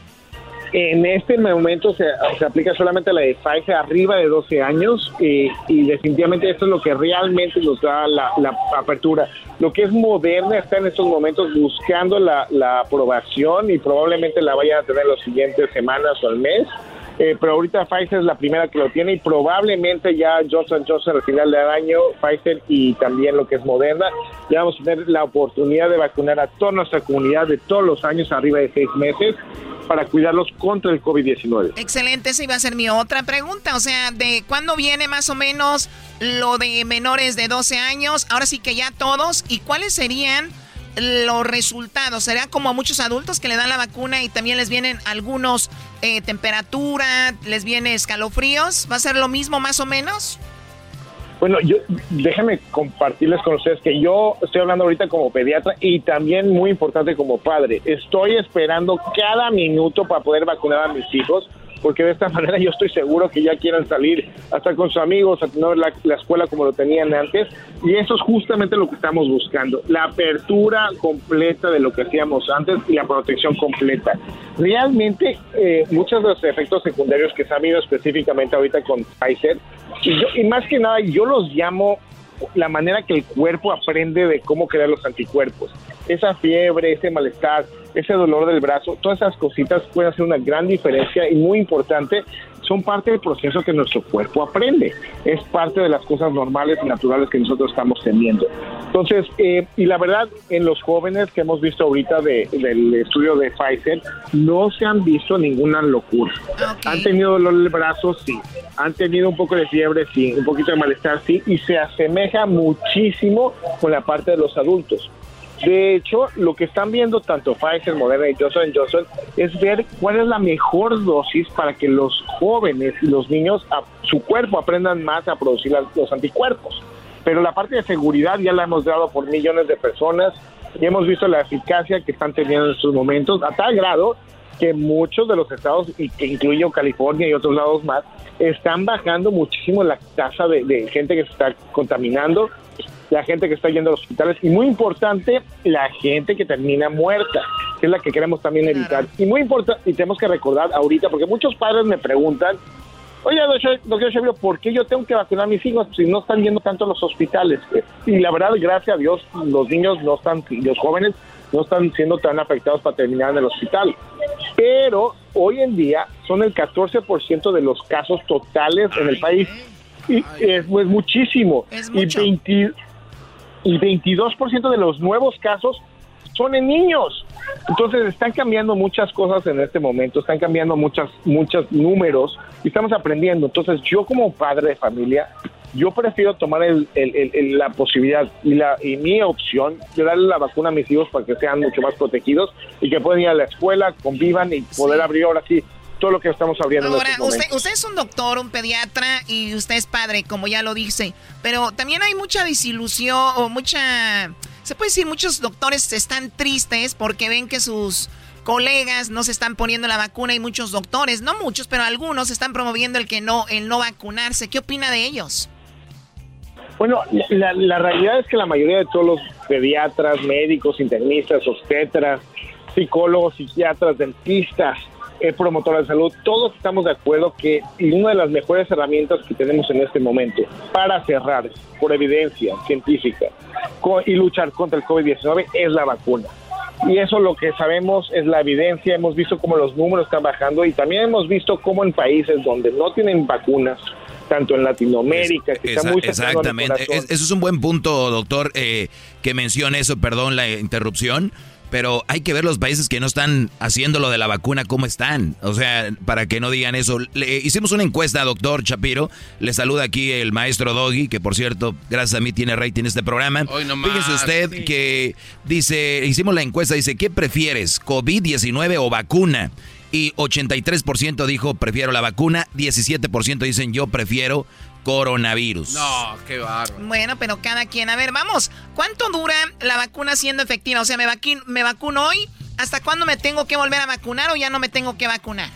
En este momento se, se aplica solamente la de Pfizer arriba de 12 años y, y definitivamente esto es lo que realmente nos da la, apertura. Lo que es Moderna está en estos momentos buscando la, la aprobación y probablemente la vayan a tener las siguientes semanas o al mes. Eh, pero ahorita Pfizer es la primera que lo tiene y probablemente ya Johnson Johnson al final del año, Pfizer y también lo que es Moderna, ya vamos a tener la oportunidad de vacunar a toda nuestra comunidad de todos los años arriba de seis meses para cuidarlos contra el COVID-19. Excelente, esa iba a ser mi otra pregunta. O sea, ¿de cuándo viene más o menos lo de menores de 12 años? Ahora sí que ya todos. ¿Y cuáles serían los resultados? ¿Será como a muchos adultos que le dan la vacuna y también les vienen algunos eh, temperatura, les viene escalofríos? ¿Va a ser lo mismo más o menos? Bueno, yo déjame compartirles con ustedes que yo estoy hablando ahorita como pediatra y también muy importante como padre. Estoy esperando cada minuto para poder vacunar a mis hijos porque de esta manera yo estoy seguro que ya quieran salir hasta con sus amigos a tener la, la, escuela como lo tenían antes y eso es justamente lo que estamos buscando, la apertura completa de lo que hacíamos antes y la protección completa. Realmente eh, muchos de los efectos secundarios que se han visto específicamente ahorita con Pfizer y, yo, y más que nada yo los llamo la manera que el cuerpo aprende de cómo crear los anticuerpos. Esa fiebre, ese malestar, ese dolor del brazo, todas esas cositas pueden hacer una gran diferencia y muy importante, son parte del proceso que nuestro cuerpo aprende. Es parte de las cosas normales y naturales que nosotros estamos teniendo. Entonces, eh, y la verdad, en los jóvenes que hemos visto ahorita de, del estudio de Pfizer, no se han visto ninguna locura. Han tenido dolor del brazo, sí. Han tenido un poco de fiebre, sí. Un poquito de malestar, sí. Y se asemeja muchísimo con la parte de los adultos. De hecho, lo que están viendo tanto Pfizer, Moderna y Johnson Johnson es ver cuál es la mejor dosis para que los jóvenes y los niños, su cuerpo aprendan más a producir los anticuerpos. Pero la parte de seguridad ya la hemos dado por millones de personas y hemos visto la eficacia que están teniendo en estos momentos a tal grado que muchos de los estados, y que incluye California y otros lados más, están bajando muchísimo la tasa de, de gente que se está contaminando la gente que está yendo a los hospitales y muy importante, la gente que termina muerta, que es la que queremos también evitar. Y muy importante, y tenemos que recordar ahorita, porque muchos padres me preguntan, oye, doctor Chevio, ¿por qué yo tengo que vacunar a mis hijos si no están yendo tanto a los hospitales? Y la verdad, gracias a Dios, los niños no están, los jóvenes no están siendo tan afectados para terminar en el hospital. Pero hoy en día son el 14% de los casos totales en el país. Y es, pues, muchísimo. Y 20, y 22% de los nuevos casos son en niños. Entonces están cambiando muchas cosas en este momento, están cambiando muchas, muchos números y estamos aprendiendo. Entonces yo como padre de familia, yo prefiero tomar el, el, el, la posibilidad y, la, y mi opción de darle la vacuna a mis hijos para que sean mucho más protegidos y que puedan ir a la escuela, convivan y poder abrir ahora sí todo lo que estamos abriendo. Ahora, usted, usted es un doctor, un pediatra y usted es padre, como ya lo dice, pero también hay mucha desilusión o mucha, se puede decir, muchos doctores están tristes porque ven que sus colegas no se están poniendo la vacuna y muchos doctores, no muchos, pero algunos están promoviendo el que no, el no vacunarse. ¿Qué opina de ellos? Bueno, la, la realidad es que la mayoría de todos los pediatras, médicos, internistas, obstetras, psicólogos, psiquiatras, dentistas, eh, promotora de salud, todos estamos de acuerdo que una de las mejores herramientas que tenemos en este momento para cerrar por evidencia científica y luchar contra el COVID-19 es la vacuna. Y eso lo que sabemos es la evidencia, hemos visto cómo los números están bajando y también hemos visto cómo en países donde no tienen vacunas, tanto en Latinoamérica, que está muy Exactamente, es, eso es un buen punto, doctor, eh, que mencione eso, perdón la interrupción pero hay que ver los países que no están haciendo lo de la vacuna, cómo están. O sea, para que no digan eso. Le hicimos una encuesta, doctor Chapiro. Le saluda aquí el maestro Doggy, que por cierto, gracias a mí tiene rating este programa. Fíjese usted que dice, hicimos la encuesta, dice, ¿qué prefieres, COVID-19 o vacuna? Y 83% dijo, prefiero la vacuna, 17% dicen, yo prefiero coronavirus. No, qué bárbaro. Bueno, pero cada quien. A ver, vamos. ¿Cuánto dura la vacuna siendo efectiva? O sea, ¿me, me vacuno hoy? ¿Hasta cuándo me tengo que volver a vacunar o ya no me tengo que vacunar?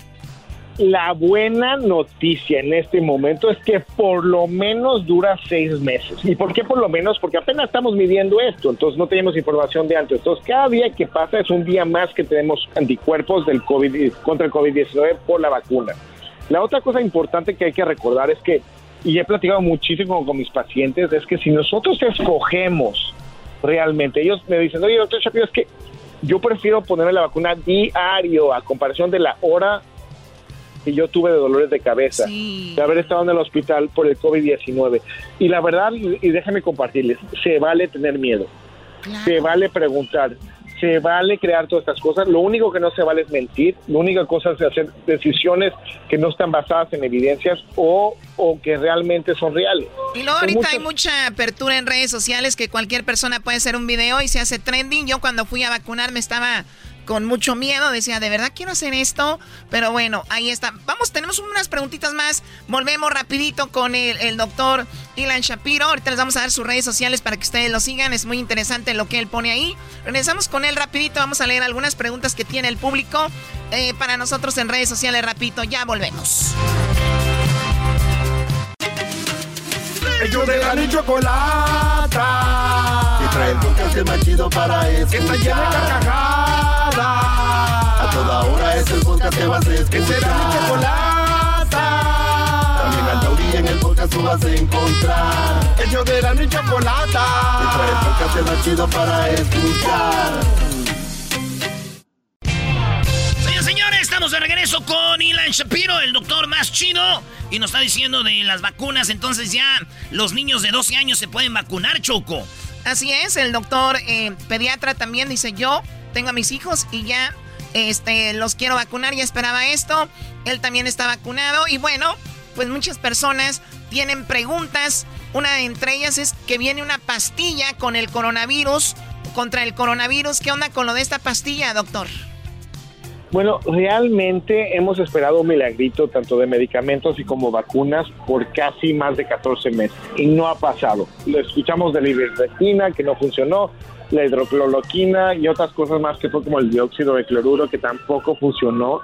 La buena noticia en este momento es que por lo menos dura seis meses. ¿Y por qué por lo menos? Porque apenas estamos midiendo esto, entonces no tenemos información de antes. Entonces cada día que pasa es un día más que tenemos anticuerpos del COVID, contra el COVID-19 por la vacuna. La otra cosa importante que hay que recordar es que y he platicado muchísimo con mis pacientes, es que si nosotros escogemos realmente, ellos me dicen, oye, doctor Shapiro, es que yo prefiero ponerme la vacuna diario a comparación de la hora que yo tuve de dolores de cabeza, de haber estado en el hospital por el COVID-19. Y la verdad, y déjenme compartirles, se vale tener miedo, se vale preguntar, se vale crear todas estas cosas. Lo único que no se vale es mentir. La única cosa es hacer decisiones que no están basadas en evidencias o, o que realmente son reales. Y luego ahorita hay mucha apertura en redes sociales que cualquier persona puede hacer un video y se hace trending. Yo cuando fui a vacunarme estaba con mucho miedo, decía, ¿de verdad quiero hacer esto? Pero bueno, ahí está. Vamos, tenemos unas preguntitas más. Volvemos rapidito con el, doctor Ilan Shapiro. Ahorita les vamos a dar sus redes sociales para que ustedes lo sigan. Es muy interesante lo que él pone ahí. Regresamos con él rapidito. Vamos a leer algunas preguntas que tiene el público eh, para nosotros en redes sociales. Rapidito, ya volvemos. Ellos de la chocolata. Que trae el podcast más chido para escuchar. Que está llena de carcajadas. A toda hora es el podcast que vas a escuchar. Que será mi chocolata. También al taurí en el podcast tú vas a encontrar. Ellos de la chocolata. Que trae el podcast más chido para escuchar. Señores, señores, estamos de regreso con Ilan Shapiro, el doctor más chido. Y nos está diciendo de las vacunas. Entonces ya los niños de 12 años se pueden vacunar, Choco. Así es, el doctor eh, pediatra también dice yo tengo a mis hijos y ya este, los quiero vacunar, ya esperaba esto. Él también está vacunado y bueno, pues muchas personas tienen preguntas. Una de entre ellas es que viene una pastilla con el coronavirus, contra el coronavirus. ¿Qué onda con lo de esta pastilla, doctor? Bueno, realmente hemos esperado un milagrito tanto de medicamentos y como vacunas por casi más de 14 meses y no ha pasado. Lo escuchamos de la ivermectina que no funcionó, la hidrocloroquina y otras cosas más que fue como el dióxido de cloruro que tampoco funcionó.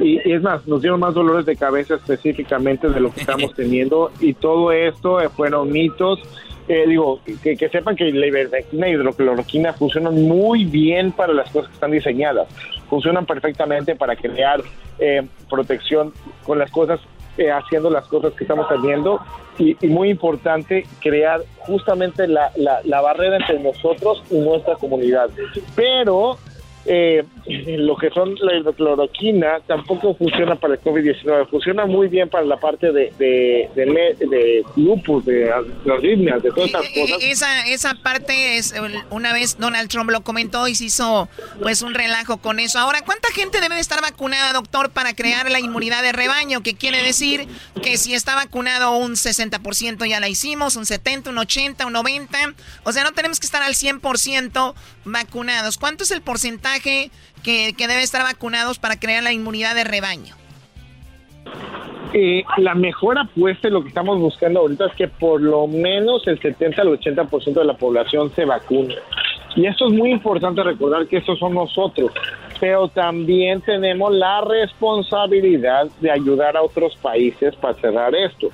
Y, y es más, nos dieron más dolores de cabeza específicamente de lo que estamos teniendo y todo esto eh, fueron mitos. Eh, digo, que, que sepan que la ivermectina y hidrocloroquina funcionan muy bien para las cosas que están diseñadas. Funcionan perfectamente para crear eh, protección con las cosas, eh, haciendo las cosas que estamos haciendo. Y, y muy importante, crear justamente la, la, la barrera entre nosotros y nuestra comunidad. Pero eh, lo que son la hidrocloroquina tampoco funciona para el COVID-19, funciona muy bien para la parte de, de, de, le- de lupus, de arritmias, de todas esas Eh, cosas. eh, Esa, esa parte es, eh, una vez Donald Trump lo comentó y se hizo pues un relajo con eso. Ahora, ¿cuánta gente debe de estar vacunada, doctor, para crear la inmunidad de rebaño? Que quiere decir que si está vacunado un 60% ya la hicimos, un 70, un 80, un 90. O sea, no tenemos que estar al 100% vacunados. ¿Cuánto es el porcentaje que, que debe estar vacunados para crear la inmunidad de rebaño? Eh, la mejor apuesta y lo que estamos buscando ahorita es que por lo menos el 70 al 80% de la población se vacune. Y esto es muy importante recordar que estos son nosotros, pero también tenemos la responsabilidad de ayudar a otros países para cerrar esto.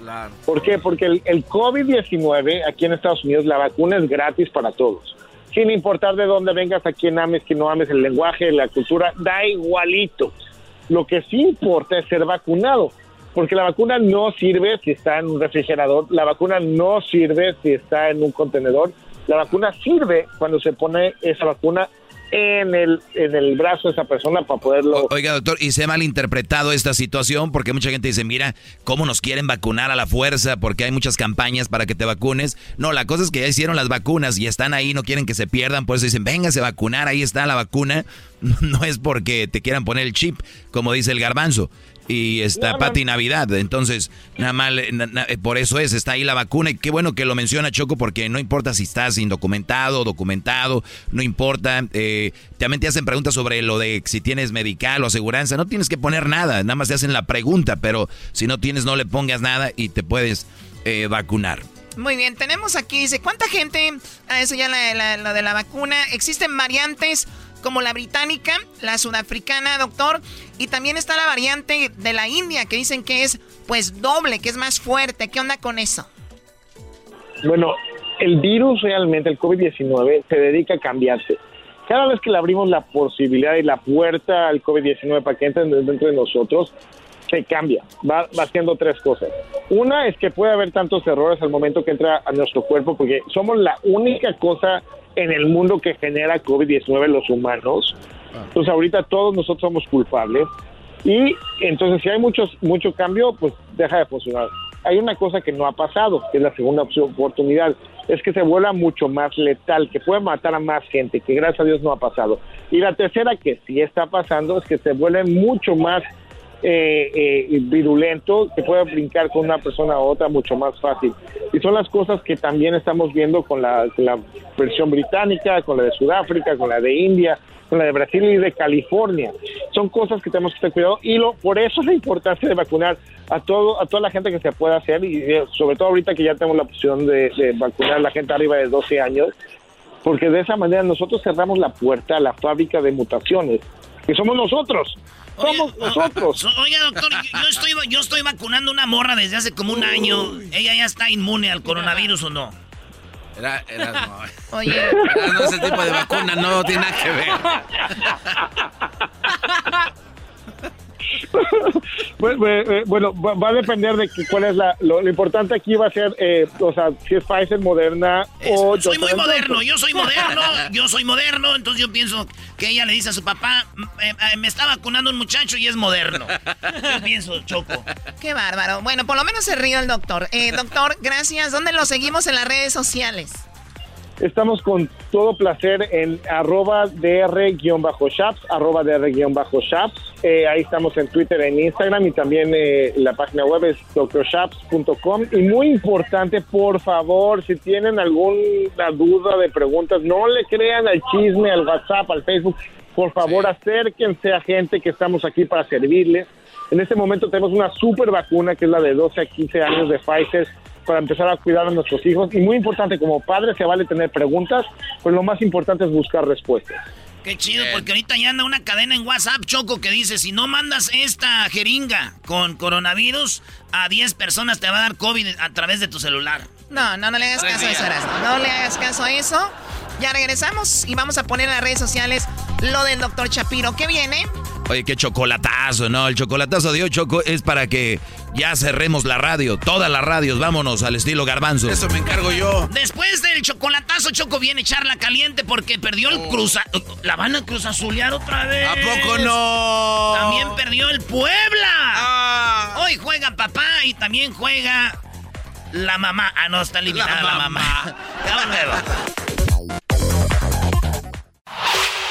¿Por qué? Porque el, el COVID-19 aquí en Estados Unidos, la vacuna es gratis para todos. Sin importar de dónde vengas, a quién ames, quién no ames, el lenguaje, la cultura, da igualito. Lo que sí importa es ser vacunado, porque la vacuna no sirve si está en un refrigerador, la vacuna no sirve si está en un contenedor, la vacuna sirve cuando se pone esa vacuna en el, en el brazo de esa persona para poderlo... Oiga, doctor, y se ha malinterpretado esta situación porque mucha gente dice, mira, cómo nos quieren vacunar a la fuerza porque hay muchas campañas para que te vacunes. No, la cosa es que ya hicieron las vacunas y están ahí, no quieren que se pierdan, por eso dicen, véngase a vacunar, ahí está la vacuna. No es porque te quieran poner el chip, como dice el garbanzo. Y está Pati Navidad, entonces, nada más, na- na- por eso es, está ahí la vacuna. Y qué bueno que lo menciona Choco, porque no importa si estás indocumentado, documentado, no importa. eh, también te hacen preguntas sobre lo de si tienes medical o aseguranza. No tienes que poner nada, nada más te hacen la pregunta, pero si no tienes, no le pongas nada y te puedes eh, vacunar. Muy bien, tenemos aquí, dice, ¿cuánta gente, a eso ya la, la- lo de la vacuna, existen variantes como la británica, la sudafricana, doctor, y también está la variante de la India, que dicen que es pues doble, que es más fuerte, ¿qué onda con eso? Bueno, el virus realmente, el COVID-19, se dedica a cambiarse. Cada vez que le abrimos la posibilidad y la puerta al COVID-19 para que entre dentro de nosotros, se cambia. Va, va haciendo tres cosas. Una es que puede haber tantos errores al momento que entra a nuestro cuerpo, porque somos la única cosa en el mundo que genera COVID-19 los humanos. Entonces ahorita todos nosotros somos culpables. Y entonces si hay muchos, mucho cambio, pues deja de funcionar. Hay una cosa que no ha pasado, que es la segunda oportunidad, es que se vuelva mucho más letal, que puede matar a más gente, que gracias a Dios no ha pasado. Y la tercera que sí está pasando es que se vuelve mucho más eh, eh, virulento que pueda brincar con una persona a otra mucho más fácil. Y son las cosas que también estamos viendo con la, la versión británica, con la de Sudáfrica, con la de India, con la de Brasil y de California. Son cosas que tenemos que tener cuidado y lo, por eso es la importancia de vacunar a todo a toda la gente que se pueda hacer y eh, sobre todo ahorita que ya tenemos la opción de, de vacunar a la gente arriba de 12 años, porque de esa manera nosotros cerramos la puerta a la fábrica de mutaciones, que somos nosotros. Somos nosotros. Oiga, doctor, yo, yo estoy, yo estoy vacunando una morra desde hace como un año. ¿Ella ya está inmune al coronavirus o no? Era, era, no. Oye. Era, no, ese tipo de vacuna no tiene nada que ver. Pues, eh, eh, bueno, va, a depender de que, cuál es la. Lo, lo importante aquí va a ser, eh, o sea, si es Pfizer, Moderna o. Soy muy moderno, yo soy moderno, yo soy moderno, entonces yo pienso que ella le dice a su papá, "M- eh, eh, me está vacunando un muchacho y es moderno. Yo pienso, Choco. Qué bárbaro. Bueno, por lo menos se ríe el doctor. Eh, doctor, gracias. ¿Dónde lo seguimos en las redes sociales? Estamos con todo placer en arroba dr-shaps, arroba dr-shaps. Eh, ahí estamos en Twitter, en Instagram y también eh, la página web es drshaps.com. Y muy importante, por favor, si tienen alguna duda de preguntas, no le crean al chisme, al WhatsApp, al Facebook. Por favor, acérquense a gente que estamos aquí para servirles. En este momento tenemos una super vacuna que es la de 12 a 15 años de Pfizer para empezar a cuidar a nuestros hijos. Y muy importante, como padre se vale tener preguntas, pero lo más importante es buscar respuestas. Qué chido, porque ahorita ya anda una cadena en WhatsApp, Choco, que dice, si no mandas esta jeringa con coronavirus, a 10 personas te va a dar COVID a través de tu celular. No, no, no le hagas caso a eso, Erasmo. No le hagas caso a eso. Ya regresamos y vamos a poner en las redes sociales lo del doctor Chapiro. ¿Qué viene? Oye, qué chocolatazo, ¿no? El chocolatazo de hoy, Choco, es para que ya cerremos la radio, todas las radios, vámonos al estilo garbanzo. Eso me encargo yo. Después del chocolatazo, Choco viene charla caliente porque perdió el cruza... La van a cruzazulear otra vez. ¿A poco no? También perdió el Puebla. Hoy juega papá y también juega la mamá. Ah, no, está eliminada la, mamá. Volvemos.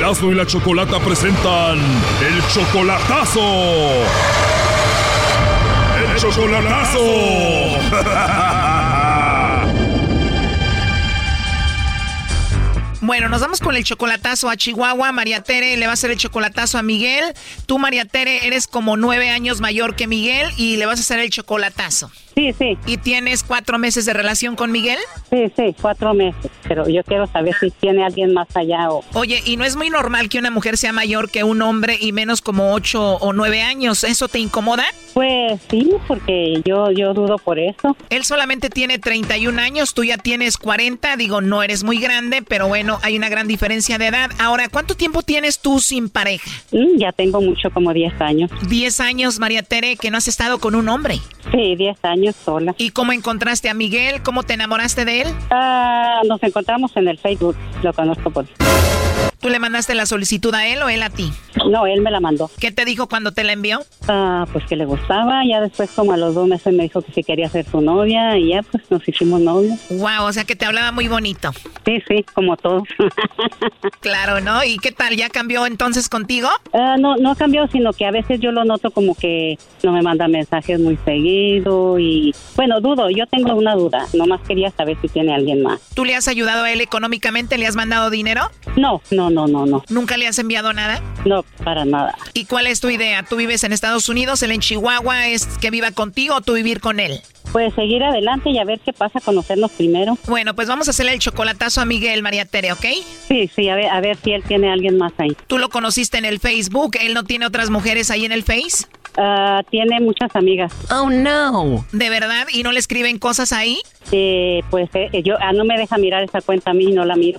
Erasmo y la Chocolata presentan el chocolatazo. El chocolatazo. Bueno, nos vamos con el chocolatazo a Chihuahua. María Tere le va a hacer el chocolatazo a Miguel. Tú, María Tere, eres como nueve años mayor que Miguel y le vas a hacer el chocolatazo. Sí, sí. ¿Y tienes cuatro meses de relación con Miguel? Sí, sí, cuatro meses. Pero yo quiero saber si tiene alguien más allá o... Oye, y no es muy normal que una mujer sea mayor que un hombre y menos como ocho o nueve años. ¿Eso te incomoda? Pues sí, porque yo, yo dudo por eso. Él solamente tiene 31 años, tú ya tienes 40. Digo, no eres muy grande, pero bueno, hay una gran diferencia de edad. Ahora, ¿cuánto tiempo tienes tú sin pareja? Mm, ya tengo mucho, como 10 años. 10 años, María Tere, que no has estado con un hombre. Sí, 10 años sola. ¿Y cómo encontraste a Miguel? ¿Cómo te enamoraste de él? Ah, nos encontramos en el Facebook, lo conozco por... ¿Tú le mandaste la solicitud a él o él a ti? No, él me la mandó. ¿Qué te dijo cuando te la envió? Ah, pues que le gustaba, ya después como a los dos meses me dijo que si quería ser su novia y ya pues nos hicimos novios. Wow, o sea que te hablaba muy bonito. Sí, sí, como todos. claro, ¿no? ¿Y qué tal? ¿Ya cambió entonces contigo? Ah, no, no cambió, sino que a veces yo lo noto como que no me manda mensajes muy seguido y bueno, dudo, yo tengo una duda, nomás quería saber si tiene alguien más. ¿Tú le has ayudado a él económicamente? ¿Le has mandado dinero? No, no, no, no, no. ¿Nunca le has enviado nada? No, para nada. ¿Y cuál es tu idea? ¿Tú vives en Estados Unidos, él en Chihuahua, es que viva contigo o tú vivir con él? Pues seguir adelante y a ver qué pasa, conocernos primero. Bueno, pues vamos a hacerle el chocolatazo a Miguel, María Tere, ¿ok? Sí, sí, a ver, a ver si él tiene alguien más ahí. ¿Tú lo conociste en el Facebook? ¿Él no tiene otras mujeres ahí en el Face? Ah, tiene muchas amigas. Oh, no. ¿De verdad? ¿Y no le escriben cosas ahí? Eh, pues eh, yo ah, no me deja mirar esa cuenta a mí, no la miro.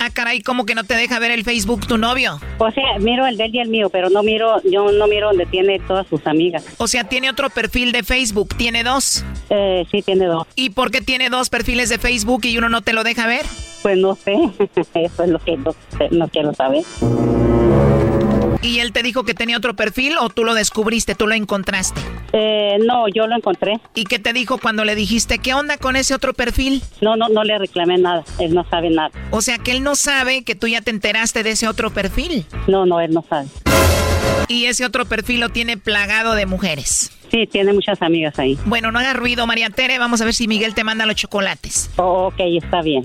Ah, caray, ¿cómo que no te deja ver el Facebook tu novio? O sea, miro el de él y el mío, pero no miro, yo no miro donde tiene todas sus amigas. O sea, tiene otro perfil de Facebook, ¿tiene dos? Eh, sí, tiene dos. ¿Y por qué tiene dos perfiles de Facebook y uno no te lo deja ver? Pues no sé, eso es lo que no, no quiero saber. ¿Y él te dijo que tenía otro perfil o tú lo descubriste, tú lo encontraste? Eh, no, yo lo encontré. ¿Y qué te dijo cuando le dijiste qué onda con ese otro perfil? No, no, no le reclamé nada. Él no sabe nada. O sea que él no sabe que tú ya te enteraste de ese otro perfil. No, no, él no sabe. Y ese otro perfil lo tiene plagado de mujeres. Sí, tiene muchas amigas ahí. Bueno, no hagas ruido, María Tere. Vamos a ver si Miguel te manda los chocolates. Oh, ok, está bien.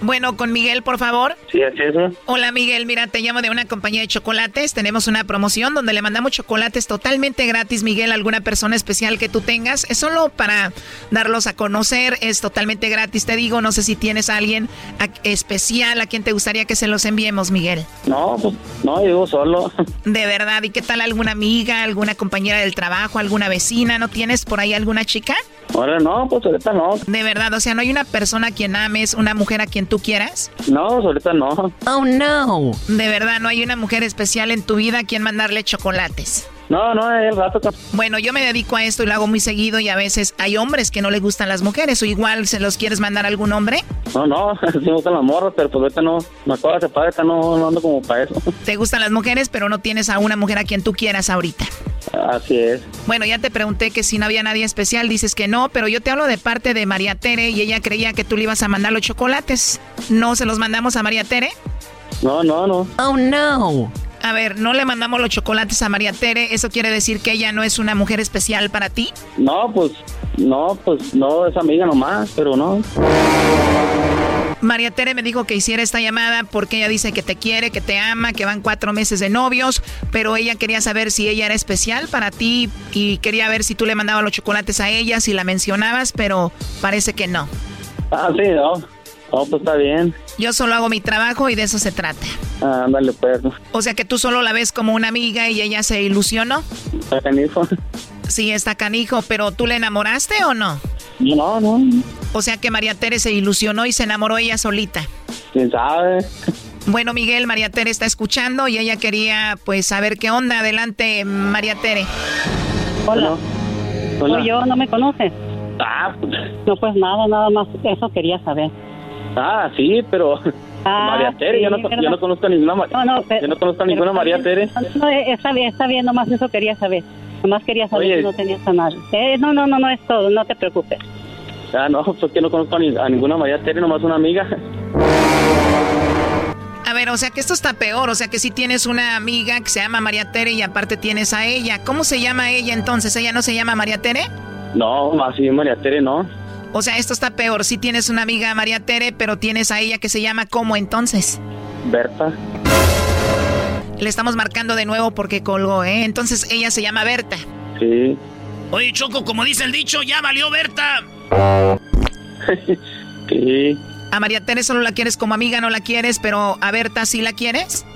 Bueno, con Miguel, por favor. Sí, así es. ¿no? Hola Miguel, mira, te llamo de una compañía de chocolates. Tenemos una promoción donde le mandamos chocolates totalmente gratis, Miguel, a alguna persona especial que tú tengas. Es solo para darlos a conocer, es totalmente gratis, te digo. No sé si tienes a alguien a- especial a quien te gustaría que se los enviemos, Miguel. No, pues no, yo solo. De verdad, ¿y qué tal alguna amiga, alguna compañera del trabajo, alguna vecina? ¿No tienes por ahí alguna chica? Ahora no, pues ahorita no. De verdad, o sea, ¿no hay una persona a quien ames, una mujer a quien tú quieras? No, pues ahorita no. Oh, no. De verdad, ¿no hay una mujer especial en tu vida a quien mandarle chocolates? No, no, es el rato. Bueno, yo me dedico a esto y lo hago muy seguido y a veces hay hombres que no les gustan las mujeres o igual se los quieres mandar a algún hombre. No, no, sí me gustan las morras, pero pues ahorita no. Me acabo de separar, ahorita no, no ando como para eso. Te gustan las mujeres, pero no tienes a una mujer a quien tú quieras ahorita. Así es. Bueno, ya te pregunté que si no había nadie especial, dices que no, pero yo te hablo de parte de María Tere y ella creía que tú le ibas a mandar los chocolates. ¿No se los mandamos a María Tere? No, no, no. Oh, no. A ver, no le mandamos los chocolates a María Tere, ¿eso quiere decir que ella no es una mujer especial para ti? No, pues, no, pues, no, es amiga nomás, pero no. María Tere me dijo que hiciera esta llamada porque ella dice que te quiere, que te ama, que van cuatro meses de novios, pero ella quería saber si ella era especial para ti y quería ver si tú le mandabas los chocolates a ella, si la mencionabas, pero parece que no. Ah, sí, no. No, pues está bien. Yo solo hago mi trabajo y de eso se trata. Ah, ándale, pues. O sea que tú solo la ves como una amiga y ella se ilusionó. Está canijo. Sí, está canijo, pero ¿tú le enamoraste o no? No, no. O sea que María Tere se ilusionó y se enamoró ella solita. ¿Quién sabe? Bueno, Miguel, María Tere está escuchando y ella quería pues saber qué onda. Adelante, María Tere. Hola. Hola. Soy yo, ¿no me conoces? Ah, pues, No, pues nada, nada más. Eso quería saber. Ah, sí, pero... Ah, María Tere, yo, no, yo no conozco a ninguna, Ma- No, no, pero- yo no conozco a pero ninguna está María. Tere. No, eh, está bien, está bien, nomás eso quería saber. Nomás quería saber Oye. si no tenías a nadie. Eh, no, no, no, no es todo, no te preocupes. Ah, no, pues que no conozco a, ni- a ninguna María Tere, nomás una amiga. A ver, o sea que esto está peor. O sea que si tienes una amiga que se llama María Tere y aparte tienes a ella. ¿Cómo se llama ella entonces? ¿Ella no se llama María Tere? No, así María Tere no. O sea, esto está peor. Si tienes una amiga María Tere, pero tienes a ella que se llama ¿cómo entonces? Berta. Le estamos marcando de nuevo porque colgó, ¿eh? Entonces ella se llama Berta. Sí. Oye, Choco, como dice el dicho, ya valió Berta. Sí. A María Tere solo la quieres como amiga, no la quieres, pero a Berta sí la quieres.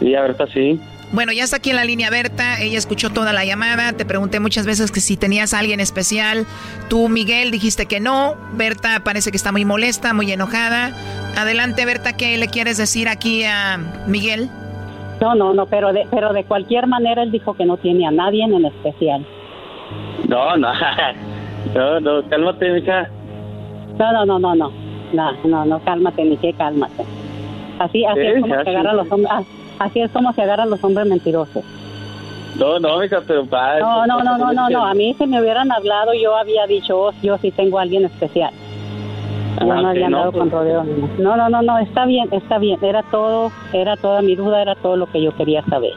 Sí, a Berta sí. Bueno, ya está aquí en la línea Berta, ella escuchó toda la llamada, te pregunté muchas veces que si tenías a alguien especial, tú Miguel dijiste que no, Berta parece que está muy molesta, muy enojada. Adelante Berta, ¿qué le quieres decir aquí a Miguel? No, no, no, pero de, pero de cualquier manera él dijo que no tiene a nadie en especial. No, no. No, no, cálmate, mija. No, no, no, no, no. No, no, no, cálmate, que cálmate. Así, así Sí, es como agarran los hombres, ah, así es como se agarran los hombres mentirosos. No, no, mija, pero. No, no, no, no, no, no, a mí si me hubieran hablado yo había dicho, oh, yo sí tengo a alguien especial. Yo Ah, no había no, andado pues. con rodeos. No, no, no, no, está bien, está bien. Era todo, era toda mi duda, era todo lo que yo quería saber.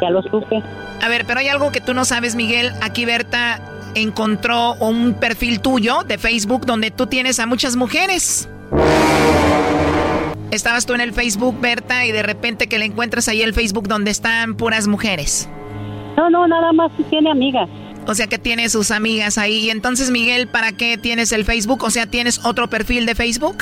Ya lo supe. A ver, pero hay algo que tú no sabes, Miguel. Aquí Berta encontró un perfil tuyo de Facebook donde tú tienes a muchas mujeres. Estabas tú en el Facebook, Berta, y de repente que le encuentras ahí el Facebook donde están puras mujeres. No, no, nada más si tiene amigas. O sea que tiene sus amigas ahí. Y entonces, Miguel, ¿para qué tienes el Facebook? O sea, ¿tienes otro perfil de Facebook?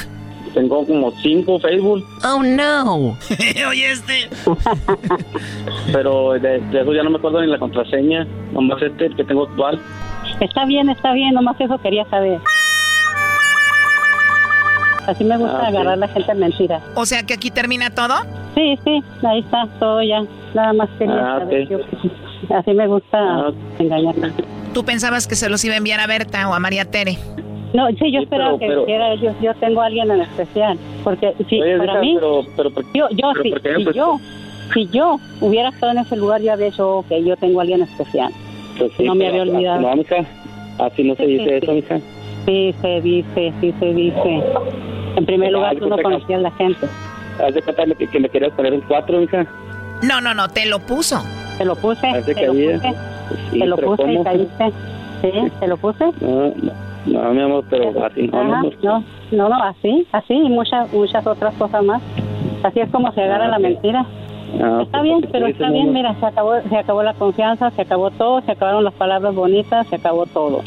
Tengo como cinco Facebook, Oh, no. Oye, este. pero de, de eso ya no me acuerdo ni la contraseña. Nomás este que tengo actual. Está bien, está bien, nomás eso quería saber. Así me gusta Ah, ok. agarrar a la gente en mentiras. O sea que aquí termina todo. Sí, sí, ahí está, todo ya. Nada más quería Ah, saber. ok. yo- así me gusta Ah. engañarla. ¿Tú pensabas que se los iba a enviar a Berta o a María Tere? No, sí, yo Sí, esperaba pero- que pero- dijera yo, yo tengo a alguien en especial. Porque sí, Oye, para hija, mí, pero, pero, ¿por- yo, yo, pero sí, ¿por qué me si pues- yo, si yo hubiera estado en ese lugar, ya había dicho que yo tengo a alguien especial. pues sí, no me pero había olvidado. No, mija, así no se Sí, dice sí, eso, mija. Sí, se dice, sí se dice. En primer Pero lugar, tú no conocías a la gente. Haz de cuenta que, que me querías poner un 4, mija. No, no, no, te lo puso. Te lo puse, te lo puse, Sí, te lo puse y caíste. Sí, te lo puse. No, no, no, mi amor, pero así no, Ajá, no, no, no, así, así y muchas, muchas otras cosas más. Así es como se agarra Ah, la mentira. Ah, Está bien, pero está bien, mi mira, se acabó, se acabó la confianza, se acabó todo, se acabaron las palabras bonitas, se acabó todo.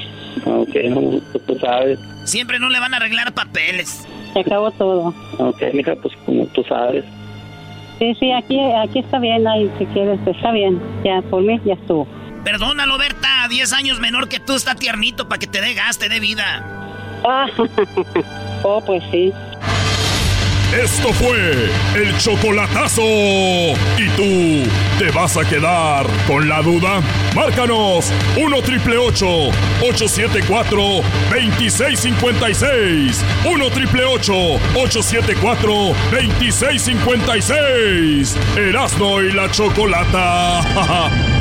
Ok, no, pues tú sabes. Siempre no le van a arreglar papeles. Se acabó todo. Ok, mija, pues como tú sabes. Sí, sí, aquí, aquí está bien, ahí si quieres, está bien. Ya, por mí ya estuvo. Perdónalo, Berta, 10 años menor que tú, está tiernito para que te dé gas, te dé vida. Ah, oh, pues sí. Esto fue el chocolatazo. ¿Y tú te vas a quedar con la duda? Márcanos 1 triple 874 2656. 1 triple 874 2656. Erasno y la chocolata.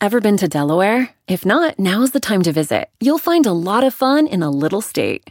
Ever been to Delaware? If not, now's the time to visit. You'll find a lot of fun in a little state.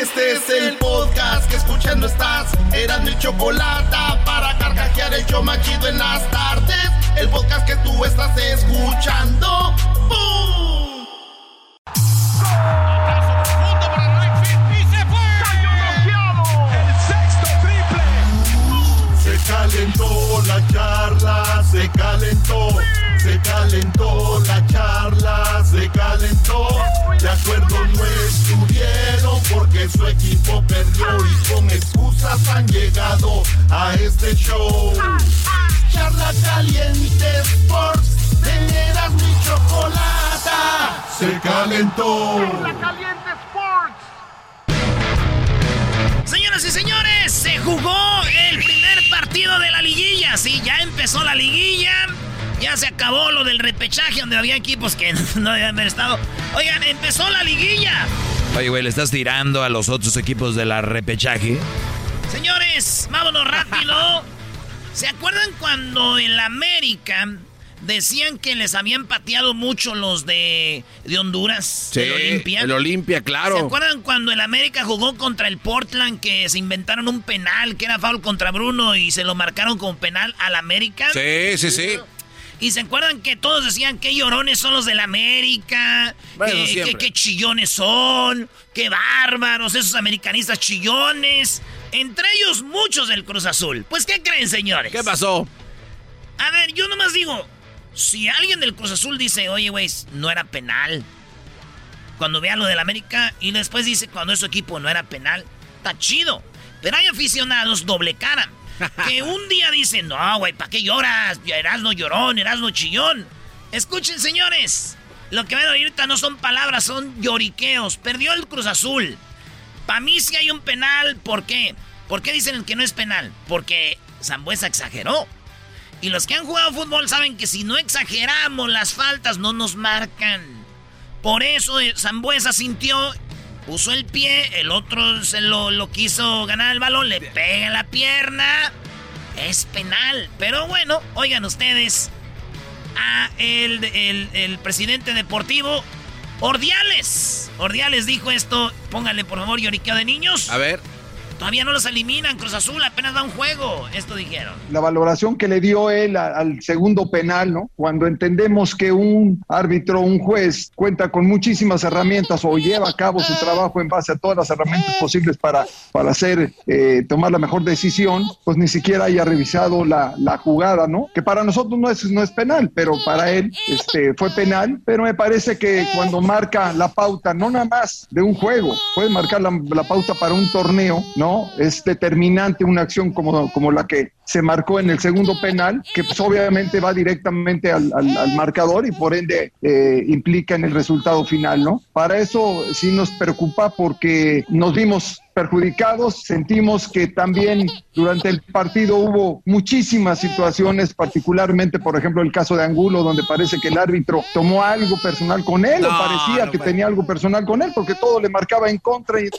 Este es el podcast que escuchando estás. Eran mi chocolate para carcajear el show más chido en las tardes. El podcast que tú estás escuchando. ¡Bum! Se calentó la charla, se calentó, se calentó la charla, se calentó. De acuerdo no estuvieron porque su equipo perdió y con excusas han llegado a este show. Charla caliente Sports, teneras mi chocolata, se calentó. Caliente Sports. Señoras y señores, se jugó el primer partido de la liguilla. Sí, ya empezó la liguilla. Ya se acabó lo del repechaje donde había equipos que no haber estado. Oigan, empezó la liguilla. Oye, güey, ¿le estás tirando a los otros equipos de la repechaje? Señores, vámonos rápido. ¿Se acuerdan cuando en la América decían que les habían pateado mucho los de, de Honduras? Sí, el Olimpia. el Olimpia, claro. ¿Se acuerdan cuando el América jugó contra el Portland que se inventaron un penal que era foul contra Bruno y se lo marcaron como penal al América? Sí, sí, sí. Y se acuerdan que todos decían que llorones son los del América, Bueno, que, siempre. que- que chillones son, que bárbaros, esos americanistas chillones. Entre ellos muchos del Cruz Azul. Pues, ¿qué creen, señores? ¿Qué pasó? A ver, yo nomás digo, si alguien del Cruz Azul dice, oye, güey, no era penal. Cuando vea lo del América y después dice, cuando su equipo no era penal, está chido. Pero hay aficionados doble cara. Que un día dicen, no, güey, ¿para qué lloras? Erasno llorón, Erasno chillón. Escuchen, señores. Lo que van a ahorita no son palabras, son lloriqueos. Perdió el Cruz Azul. Para mí sí hay un penal. ¿Por qué? ¿Por qué dicen que no es penal? Porque Zambuesa exageró. Y los que han jugado fútbol saben que si no exageramos las faltas no nos marcan. Por eso eh, Zambuesa sintió, puso el pie, el otro se lo, lo quiso ganar el balón, le pega la pierna. Es penal. Pero bueno, oigan ustedes, a el, el, el presidente deportivo Ordiales. Ordiales dijo esto, póngale por favor lloriqueo de niños. A ver. Todavía no los eliminan, Cruz Azul apenas da un juego. Esto dijeron. La valoración que le dio él al segundo penal, ¿no? Cuando entendemos que un árbitro, un juez, cuenta con muchísimas herramientas o lleva a cabo su trabajo en base a todas las herramientas posibles para, para hacer, eh, tomar la mejor decisión, pues ni siquiera haya revisado la, la jugada, ¿no? Que para nosotros no es, no es penal, pero para él este, fue penal. Pero me parece que cuando marca la pauta, no nada más de un juego, puede marcar la, la pauta para un torneo, ¿no? Es determinante una acción como, como la que se marcó en el segundo penal, que pues obviamente va directamente al, al- al marcador y por ende eh, implica en el resultado final, ¿no? Para eso sí nos preocupa porque nos vimos perjudicados, sentimos que también durante el partido hubo muchísimas situaciones, particularmente por ejemplo el caso de Angulo, donde parece que el árbitro tomó algo personal con él o No, parecía no que tenía algo personal con él, porque todo le marcaba en contra y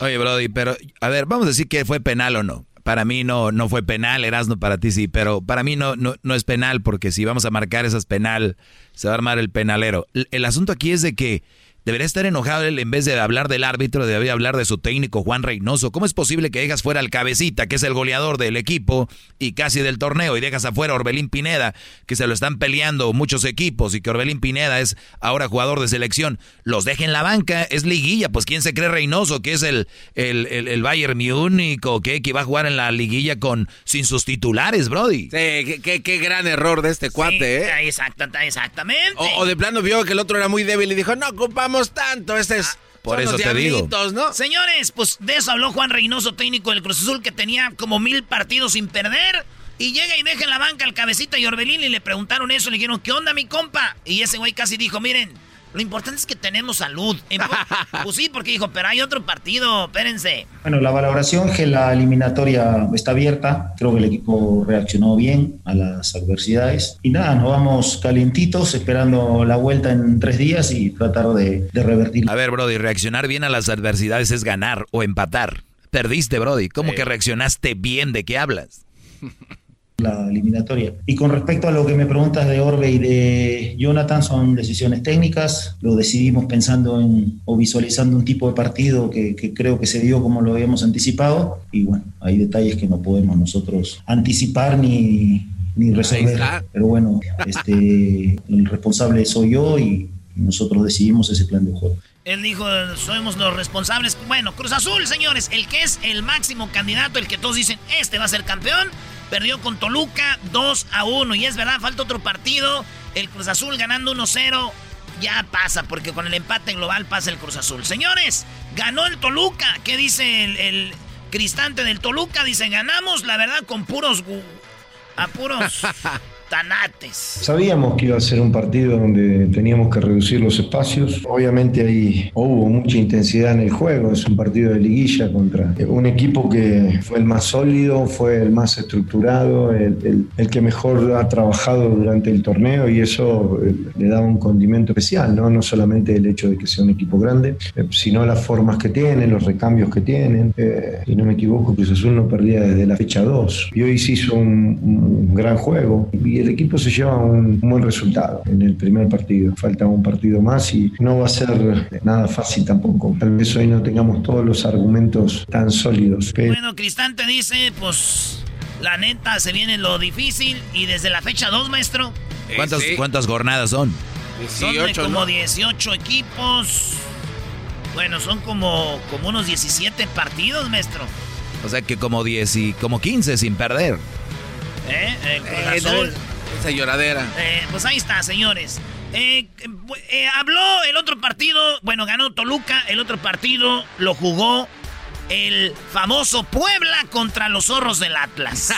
Oye, Brody, pero a ver, vamos a decir que fue penal o no. Para mí no, no fue penal, Erasmo, para ti sí, pero para mí no, no, es penal porque si vamos a marcar esas penal, se va a armar el penalero. El asunto aquí es de que debería estar enojado él en vez de hablar del árbitro, debería hablar de su técnico Juan Reynoso. ¿Cómo es posible que dejas fuera al cabecita, que es el goleador del equipo y casi del torneo, y dejas afuera a Orbelín Pineda, que se lo están peleando muchos equipos y que Orbelín Pineda es ahora jugador de selección? Los deja en la banca, es liguilla, pues ¿quién se cree Reynoso? Que es el, el, el, el Bayern Múnich o qué, que va a jugar en la liguilla con sin sus titulares, Brody. Sí, qué, qué- qué gran error de este cuate, ¿eh? Sí, exacta- exactamente. O, o de plano vio que el otro era muy débil y dijo, no ocupamos tanto, este es... Por son eso te digo. ¿no? Señores, pues de eso habló Juan Reynoso, técnico del Cruz Azul, que tenía como mil partidos sin perder. Y llega y deja en la banca al cabecita y Orbelín y le preguntaron eso. Le dijeron, ¿qué onda, mi compa? Y ese güey casi dijo, miren, lo importante es que tenemos salud. Pues sí, porque dijo, pero hay otro partido, espérense. Bueno, la valoración que la eliminatoria está abierta, creo que el equipo reaccionó bien a las adversidades y nada, nos vamos calientitos esperando la vuelta en tres días y tratar de, de revertir. A ver, Brody, reaccionar bien a las adversidades es ganar o empatar. Perdiste, Brody. ¿Cómo que reaccionaste bien? ¿De qué hablas? la eliminatoria. Y con respecto a lo que me preguntas de Orbe y de Jonathan, son decisiones técnicas, lo decidimos pensando en o visualizando un tipo de partido que, que creo que se dio como lo habíamos anticipado y bueno, hay detalles que no podemos nosotros anticipar ni, ni resolver. Pero bueno, este, el responsable soy yo y nosotros decidimos ese plan de juego. Él dijo, somos los responsables. Bueno, Cruz Azul, señores, el que es el máximo candidato, el que todos dicen, este va a ser campeón, perdió con Toluca 2 a 1. Y es verdad, falta otro partido. El Cruz Azul ganando 1-0 ya pasa, porque con el empate global pasa el Cruz Azul. Señores, ganó el Toluca. ¿Qué dice el, cristante del Toluca? Dice, ganamos, la verdad, con puros... A puros tanates. Sabíamos que iba a ser un partido donde teníamos que reducir los espacios. Obviamente ahí hubo mucha intensidad en el juego. Es un partido de liguilla contra un equipo que fue el más sólido, fue el más estructurado, el, el- el que mejor ha trabajado durante el torneo y eso eh, le da un condimento especial, ¿no? No solamente el hecho de que sea un equipo grande, eh, sino las formas que tienen, los recambios que tienen. Eh, y no me equivoco, Cruz Azul no perdía desde la fecha 2. Y hoy se hizo un, un gran juego y el equipo se lleva un, un buen resultado en el primer partido. Falta un partido más y no va a ser nada fácil tampoco. Tal vez hoy no tengamos todos los argumentos tan sólidos. pero- Bueno, Cristante dice, pues, la neta, se viene lo difícil. Y desde la fecha 2, maestro, ¿Cuántas, ¿Cuántas jornadas son? son de como 18 equipos. Bueno, son como, como unos 17 partidos, maestro. O sea que como 10 y como 15 sin perder. ¿Eh? El Cruz Eh, Azul. Esa lloradera. Eh, pues ahí está, señores. Eh, habló el otro partido, bueno, ganó Toluca, el otro partido lo jugó el famoso Puebla contra los zorros del Atlas.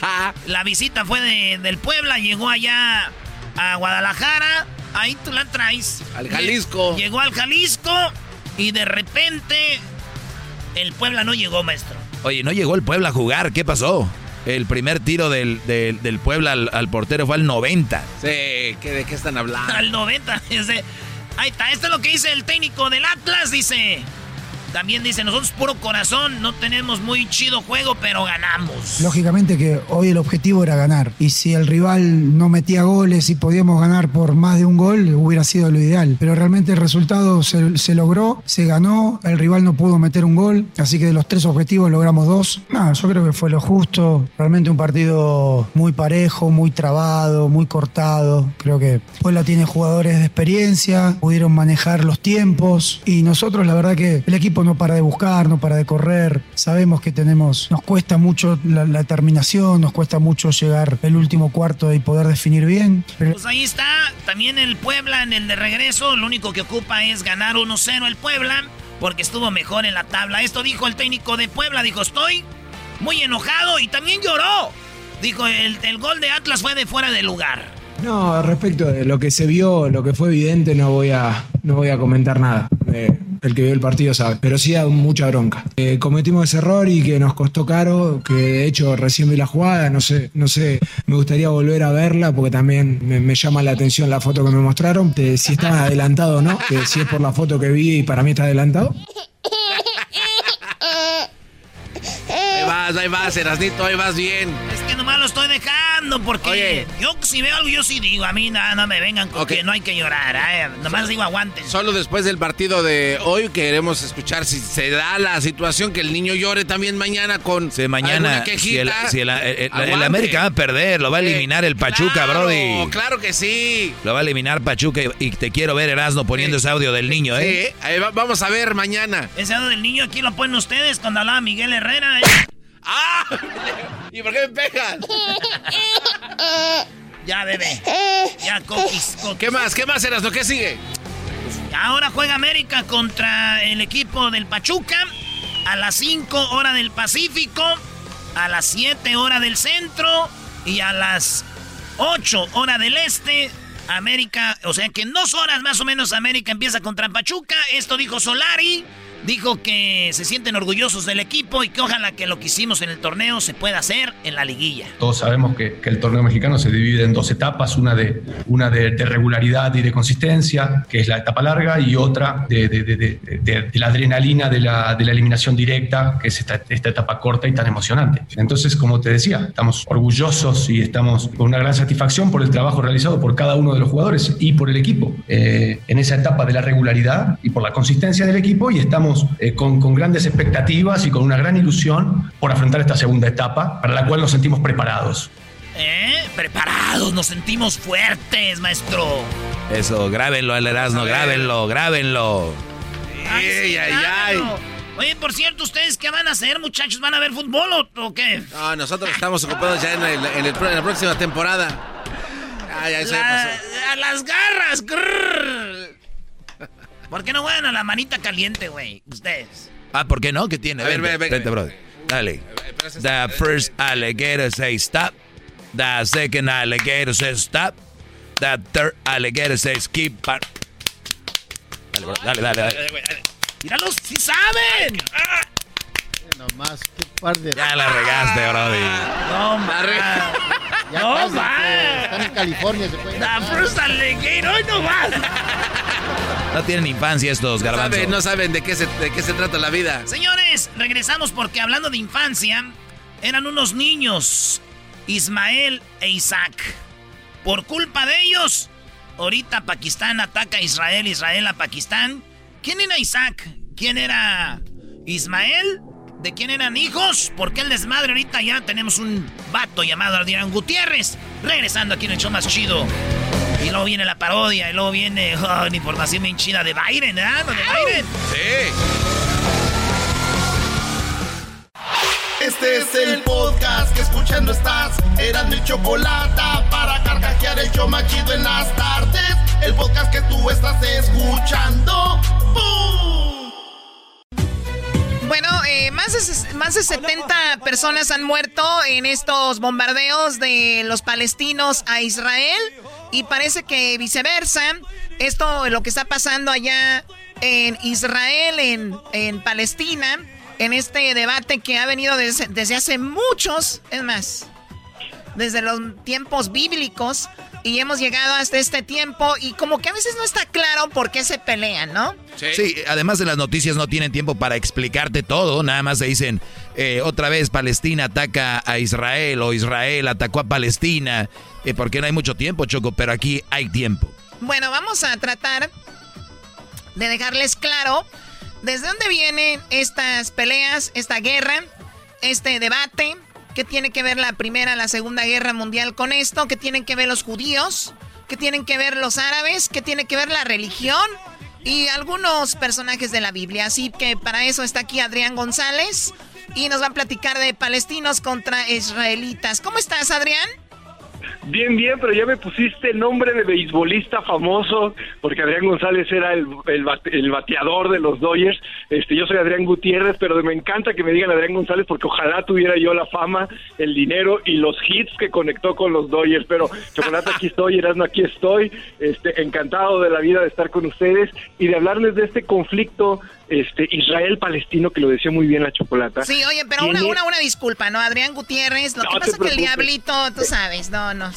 la visita fue de- del Puebla, llegó allá a Guadalajara, ahí tú la traes. Al Jalisco. Llegó al Jalisco y de repente el Puebla no llegó, maestro. Oye, no llegó el Puebla a jugar. ¿Qué pasó? El primer tiro del, del- del Puebla al, al portero fue al 90. Sí, ¿qué, ¿de qué están hablando? Al 90. ese- ahí está, esto es lo que dice el técnico del Atlas, dice. También dice, nosotros puro corazón, no tenemos muy chido juego, pero ganamos. Lógicamente que hoy el objetivo era ganar. Y si el rival no metía goles y podíamos ganar por más de un gol, hubiera sido lo ideal. Pero realmente el resultado se, se logró, se ganó, el rival no pudo meter un gol, así que de los tres objetivos logramos dos. No, yo creo que fue lo justo. Realmente un partido muy parejo, muy trabado, muy cortado. Creo que Puebla tiene jugadores de experiencia, pudieron manejar los tiempos y nosotros la verdad que el equipo no para de buscar, no para de correr. Sabemos que tenemos, nos cuesta mucho la, la terminación, nos cuesta mucho llegar el último cuarto y poder definir bien. Pero Pues ahí está, también el Puebla en el de regreso, lo único que ocupa es ganar 1-0 el Puebla, porque estuvo mejor en la tabla. Esto dijo el técnico de Puebla, dijo, estoy muy enojado y también lloró. Dijo, el, el gol de Atlas fue de fuera de lugar. No, respecto de lo que se vio, lo que fue evidente, no voy a, no voy a comentar nada. Eh, el que vio el partido sabe. Pero sí da mucha bronca. Eh, cometimos ese error y que nos costó caro, que de hecho recién vi la jugada, no sé, no sé, me gustaría volver a verla porque también me, llama la atención la foto que me mostraron, de si estaba adelantado o no, si es por la foto que vi y para mí está adelantado. Ahí vas, ahí vas, Erasnito, ahí vas bien. Es que nomás lo estoy dejando porque Oye. yo si veo algo yo sí digo, a mí nada, no me vengan con que no hay que llorar, eh, nomás digo aguanten. Solo después del partido de hoy queremos escuchar si se da la situación que el niño llore también mañana con Mañana, alguna si el, quejita. si el- el- el- el Aguante. América va a perder, lo va a eliminar el Pachuca, Claro, Brody. Claro que sí. Lo va a eliminar Pachuca y, y te quiero ver, Erasmo, poniendo ese audio del niño, ¿eh? Sí, ahí va- vamos a ver mañana. Ese lado del niño aquí lo ponen ustedes cuando hablaba Miguel Herrera. eh. ¡Ah! ¿Y por qué me pegas? Ya, bebé. Ya, coquis, coquis. ¿Qué más? ¿Qué más, Erasmo? ¿Qué sigue? Ahora juega América contra el equipo del Pachuca a las 5 hora del Pacífico, a las 7 hora del centro y a las 8 hora del este. América, o sea que en dos horas más o menos América empieza contra Pachuca. Esto dijo Solari. Dijo que se sienten orgullosos del equipo y que ojalá que lo que hicimos en el torneo se pueda hacer en la liguilla. Todos sabemos que, que el torneo mexicano se divide en dos etapas, una de, una de, de regularidad y de consistencia, que es la etapa larga, y otra de, de- la adrenalina de la, de la eliminación directa, que es esta, esta etapa corta y tan emocionante. Entonces, como te decía, estamos orgullosos y estamos con una gran satisfacción por el trabajo realizado por cada uno de los jugadores y por el equipo eh, en esa etapa de la regularidad y por la consistencia del equipo, y estamos eh, con, con grandes expectativas y con una gran ilusión por afrontar esta segunda etapa, para la cual nos sentimos preparados. ¿Eh? Preparados, nos sentimos fuertes, maestro. Eso, grábenlo al Erasmo, grábenlo, grábenlo. Ay, sí, ay, claro. Oye, por cierto, ¿ustedes qué van a hacer, muchachos? ¿Van a ver fútbol o, o qué? No, nosotros estamos ocupados ya en, el- en el- en la próxima temporada. Ay, ay, La- a las garras. grrr. ¿Por qué no juegan a la manita caliente, güey? Ustedes. Ah, ¿por qué no? ¿Qué tiene? A ver, Vente, ven, ven. vente, brother. Dale. The first alligator says stop. The second alligator says stop. The third alligator says keep on. Dale, bro, dale, dale, dale. ¡Míralos! ¡Sí saben! Nomás, qué par de... Ya la regaste, Brody. No, ma. Ya No, ma. Están en California, se pueden... The first alligator, hoy no más. No tienen infancia estos No garbanzos. saben, no saben de qué, se, de qué se trata la vida. Señores, regresamos porque hablando de infancia, eran unos niños, Ismael e Isaac. Por culpa de ellos, ahorita Pakistán ataca a Israel, Israel a Pakistán. ¿Quién era Isaac? ¿Quién era Ismael? ¿De quién eran hijos? ¿Por qué el desmadre ahorita ya tenemos un vato llamado Adrián Gutiérrez? Regresando aquí en el show más chido. Y luego viene la parodia, y luego viene oh, una información bien chida de Byron, ¿verdad? ¿De Byron? Sí. Este es el podcast que escuchando estás. Eran mi chocolate para carcajear el show más chido en las tardes. El podcast que tú estás escuchando. ¡Bum! Bueno, eh, más, de, más de 70 personas han muerto en estos bombardeos de los palestinos a Israel y parece que viceversa. Esto, lo que está pasando allá en Israel, en, en Palestina, en este debate que ha venido desde, desde hace muchos, es más, desde los tiempos bíblicos, Y hemos llegado hasta este tiempo y como que a veces no está claro por qué se pelean, ¿no? Sí, además de las noticias no tienen tiempo para explicarte todo, nada más se dicen eh, otra vez Palestina ataca a Israel o Israel atacó a Palestina, eh, porque no hay mucho tiempo, Choco, pero aquí hay tiempo. Bueno, vamos a tratar de dejarles claro desde dónde vienen estas peleas, esta guerra, este debate, qué tiene que ver la Primera, la Segunda Guerra Mundial con esto, qué tienen que ver los judíos, qué tienen que ver los árabes, qué tiene que ver la religión y algunos personajes de la Biblia. Así que para eso está aquí Adrián González y nos va a platicar de palestinos contra israelitas. ¿Cómo estás, Adrián? Bien, bien, pero ya me pusiste nombre de beisbolista famoso, porque Adrián González era el, el, bateador de los Dodgers. Este, yo soy Adrián Gutiérrez, pero me encanta que me digan Adrián González, porque ojalá tuviera yo la fama, el dinero y los hits que conectó con los Dodgers. Pero Chocolate, aquí estoy, Erasmo, aquí estoy. Este, encantado de la vida de estar con ustedes y de hablarles de este conflicto este Israel-Palestino, que lo decía muy bien la chocolata. Sí, oye, pero una, una, una disculpa, ¿no? Adrián Gutiérrez, lo que pasa es que el diablito, tú sabes, no, no,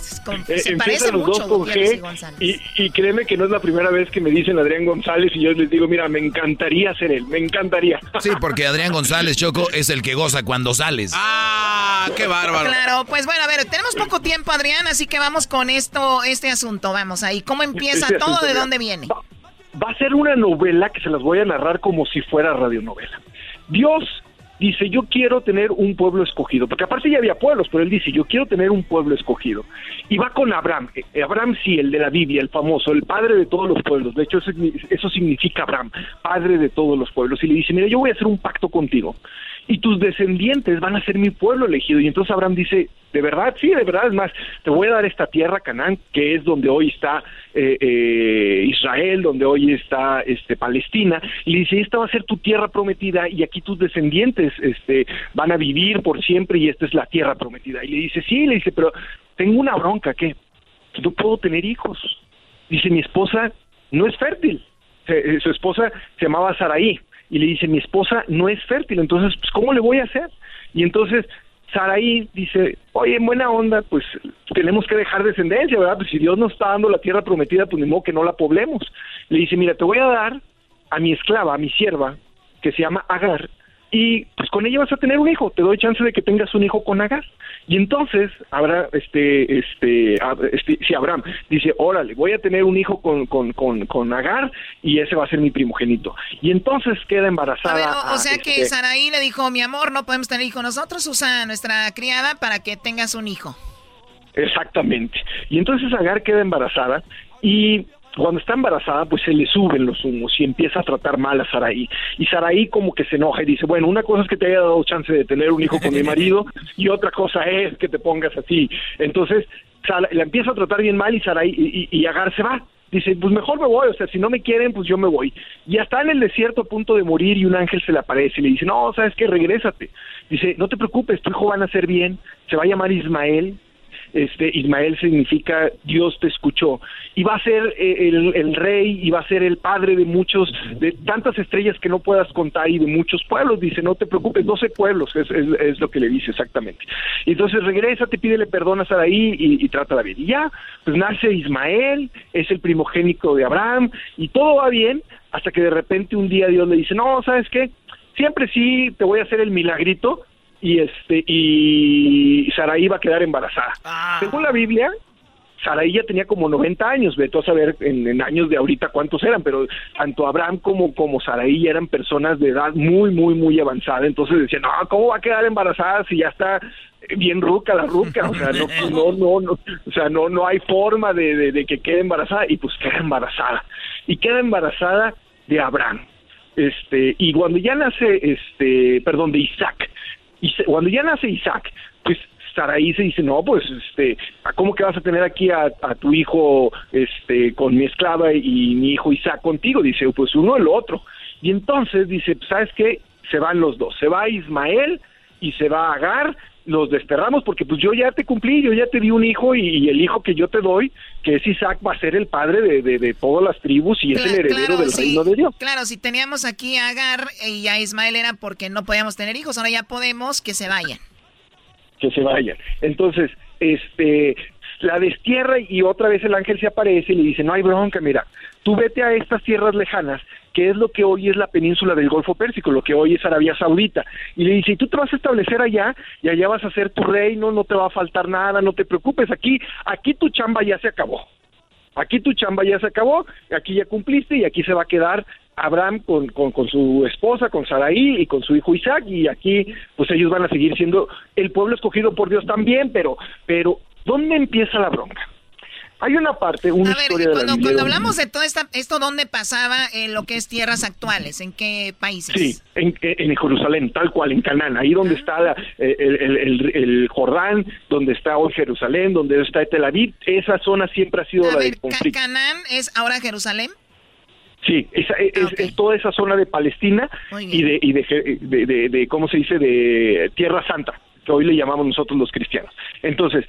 eh, se parece mucho con G, y, y, créeme que no es la primera vez que me dicen Adrián González y yo les digo, mira, me encantaría ser él, me encantaría. Sí, porque Adrián González, Choco, es el que goza cuando sales. ¡Ah, qué bárbaro! Claro, pues bueno, a ver, tenemos poco tiempo, Adrián, así que vamos con esto, este asunto, vamos ahí. ¿Cómo empieza todo? ¿De dónde viene? Va a ser una novela que se las voy a narrar como si fuera radionovela. Dios dice, yo quiero tener un pueblo escogido, porque aparte ya había pueblos, pero él dice, yo quiero tener un pueblo escogido. Y va con Abraham, eh, Abraham sí, el de la Biblia, el famoso, el padre de todos los pueblos, de hecho eso, eso significa Abraham, padre de todos los pueblos, y le dice, mira, yo voy a hacer un pacto contigo, y tus descendientes van a ser mi pueblo elegido. Y entonces Abraham dice, ¿de verdad? Sí, de verdad. Es más, te voy a dar esta tierra, Canaán, que es donde hoy está eh, eh, Israel, donde hoy está este, Palestina. Y le dice, esta va a ser tu tierra prometida y aquí tus descendientes este, van a vivir por siempre y esta es la tierra prometida. Y le dice, sí, le dice, pero tengo una bronca, que no puedo tener hijos. Dice, mi esposa no es fértil. Eh, su esposa se llamaba Saraí y le dice, mi esposa no es fértil, entonces, pues, ¿cómo le voy a hacer? Y entonces Saraí dice, oye, en buena onda, pues tenemos que dejar descendencia, ¿verdad? Pues si Dios nos está dando la tierra prometida, pues ni modo que no la poblemos. Le dice, mira, te voy a dar a mi esclava, a mi sierva, que se llama Agar, y pues con ella vas a tener un hijo, te doy chance de que tengas un hijo con Agar. Y entonces habrá, este, este, este, si Abraham dice, órale, voy a tener un hijo con, con, con, con Agar y ese va a ser mi primogénito. Y entonces queda embarazada. o, sea que este Saraí le dijo, mi amor, no podemos tener hijo nosotros, usa nuestra criada para que tengas un hijo. Exactamente. Y entonces Agar queda embarazada y cuando está embarazada, pues se le suben los humos y empieza a tratar mal a Saraí. Y Saraí como que se enoja y dice, bueno, una cosa es que te haya dado chance de tener un hijo con mi marido y otra cosa es que te pongas así. Entonces, la empieza a tratar bien mal y Saraí y, y, Agar se va. Dice, pues mejor me voy, o sea, si no me quieren, pues yo me voy. Y está en el desierto a punto de morir y un ángel se le aparece y le dice, no, sabes qué, regrésate. Dice, no te preocupes, tu hijo va a nacer bien, se va a llamar Ismael, este Ismael significa Dios te escuchó y va a ser eh, el, rey y va a ser el padre de muchos de tantas estrellas que no puedas contar y de muchos pueblos. Dice no te preocupes 12 pueblos es, es, lo que le dice exactamente. Y entonces regresa te pídele perdón a Saraí y, y trata bien y ya pues nace Ismael es el primogénito de Abraham y todo va bien hasta que de repente un día Dios le dice no sabes qué siempre sí te voy a hacer el milagrito y este y Saraí iba a quedar embarazada. Ah. Según la Biblia, Saraí ya tenía como 90 años, veto a saber en, años de ahorita cuántos eran, pero tanto Abraham como, como Saraí eran personas de edad muy, muy, muy avanzada. Entonces decían, no, ¿cómo va a quedar embarazada si ya está bien ruca la ruca? O sea, no, no, no, o sea, no, no hay forma de, de que quede embarazada y pues queda embarazada. Y queda embarazada de Abraham. Este, y cuando ya nace, este, perdón, de Isaac, y cuando ya nace Isaac, pues Saraí se dice, no, pues, este, ¿cómo que vas a tener aquí a, tu hijo, este, con mi esclava y mi hijo Isaac contigo? Dice, pues uno el otro. Y entonces dice, ¿sabes qué? Se van los dos, se va Ismael y se va Agar, los desterramos porque pues yo ya te cumplí, yo ya te di un hijo y, el hijo que yo te doy, que es Isaac, va a ser el padre de, de, todas las tribus y es el heredero del reino de Dios. Claro, si teníamos aquí a Agar y a Ismael era porque no podíamos tener hijos, ahora ya podemos que se vayan. Que se vayan. Entonces, este, la destierra y otra vez el ángel se aparece y le dice, no hay bronca, mira, tú vete a estas tierras lejanas, que es lo que hoy es la península del Golfo Pérsico, lo que hoy es Arabia Saudita. Y le dice, y tú te vas a establecer allá y allá vas a ser tu reino, no te va a faltar nada, no te preocupes, aquí, aquí tu chamba ya se acabó. Aquí tu chamba ya se acabó, aquí ya cumpliste y aquí se va a quedar Abraham con, con, con, su esposa, con Saraí y con su hijo Isaac, y aquí pues ellos van a seguir siendo el pueblo escogido por Dios también, pero, pero ¿dónde empieza la bronca? Hay una parte, una a ver, historia cuando, de la cuando hablamos de todo esta, esto, ¿dónde pasaba en lo que es tierras actuales? ¿En qué países? Sí, en, en Jerusalén, tal cual, en Canaán, ahí donde está la, el, el, el, el, Jordán, donde está hoy Jerusalén, donde está Tel Aviv, esa zona siempre ha sido a la ver, de conflicto. ¿Canaán es ahora Jerusalén? Sí, esa, es, okay. es, toda esa zona de Palestina y, de, y de, de, de, de, ¿cómo se dice?, de Tierra Santa, que hoy le llamamos nosotros los cristianos. Entonces,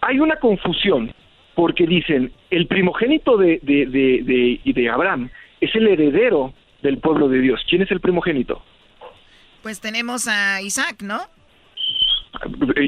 hay una confusión porque dicen, el primogénito de, de, de, de, Abraham es el heredero del pueblo de Dios. ¿Quién es el primogénito? Pues tenemos a Isaac, ¿no?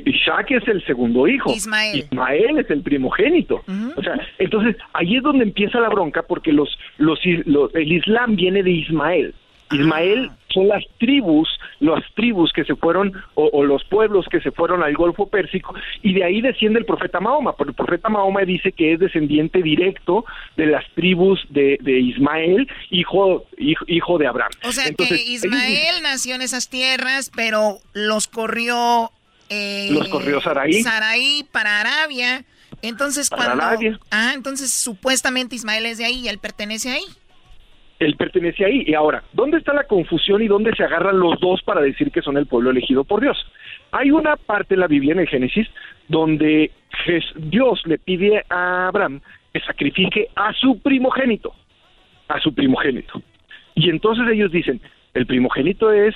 Isaac es el segundo hijo. Ismael. Ismael es el primogénito. Uh -huh. O sea, entonces ahí es donde empieza la bronca porque los, los, los el Islam viene de Ismael. Ismael ah. Son las tribus, las tribus que se fueron, o, o, los pueblos que se fueron al Golfo Pérsico, y de ahí desciende el profeta Mahoma, porque el profeta Mahoma dice que es descendiente directo de las tribus de, de Ismael, hijo, hijo, hijo, de Abraham. O sea Entonces, que Ismael ellos, nació en esas tierras, pero los corrió... Eh, los corrió Saraí. Saraí para Arabia. Entonces, para cuando. Arabia. Ah, entonces supuestamente Ismael es de ahí y él pertenece ahí él pertenece ahí. Y ahora, ¿dónde está la confusión y dónde se agarran los dos para decir que son el pueblo elegido por Dios? Hay una parte en la Biblia, en el Génesis, donde Dios le pide a Abraham que sacrifique a su primogénito, a su primogénito. Y entonces ellos dicen, el primogénito es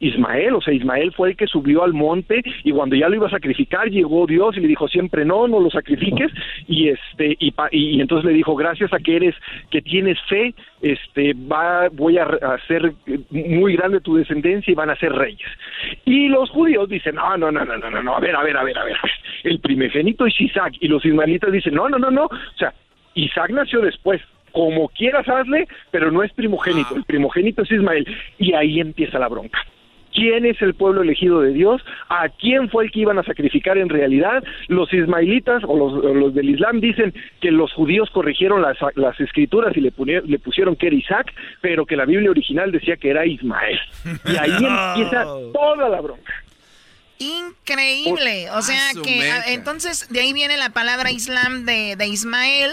Ismael, o sea, Ismael fue el que subió al monte y cuando ya lo iba a sacrificar llegó Dios y le dijo siempre no, no lo sacrifiques y este y, y entonces le dijo gracias a que eres que tienes fe, este va voy a hacer muy grande tu descendencia y van a ser reyes. Y los judíos dicen no, no, no, no, no, no, a ver, a ver, a ver, a ver, el primogénito es Isaac y los ismaelitas dicen no, no, no, no, o sea, Isaac nació después, como quieras hazle, pero no es primogénito, el primogénito es Ismael y ahí empieza la bronca quién es el pueblo elegido de Dios, a quién fue el que iban a sacrificar en realidad. Los ismaelitas o los, o los del Islam dicen que los judíos corrigieron las, las escrituras y le, punieron, le, pusieron que era Isaac, pero que la Biblia original decía que era Ismael. Y ahí empieza toda la bronca. Increíble, o sea que entonces de ahí viene la palabra Islam de, de Ismael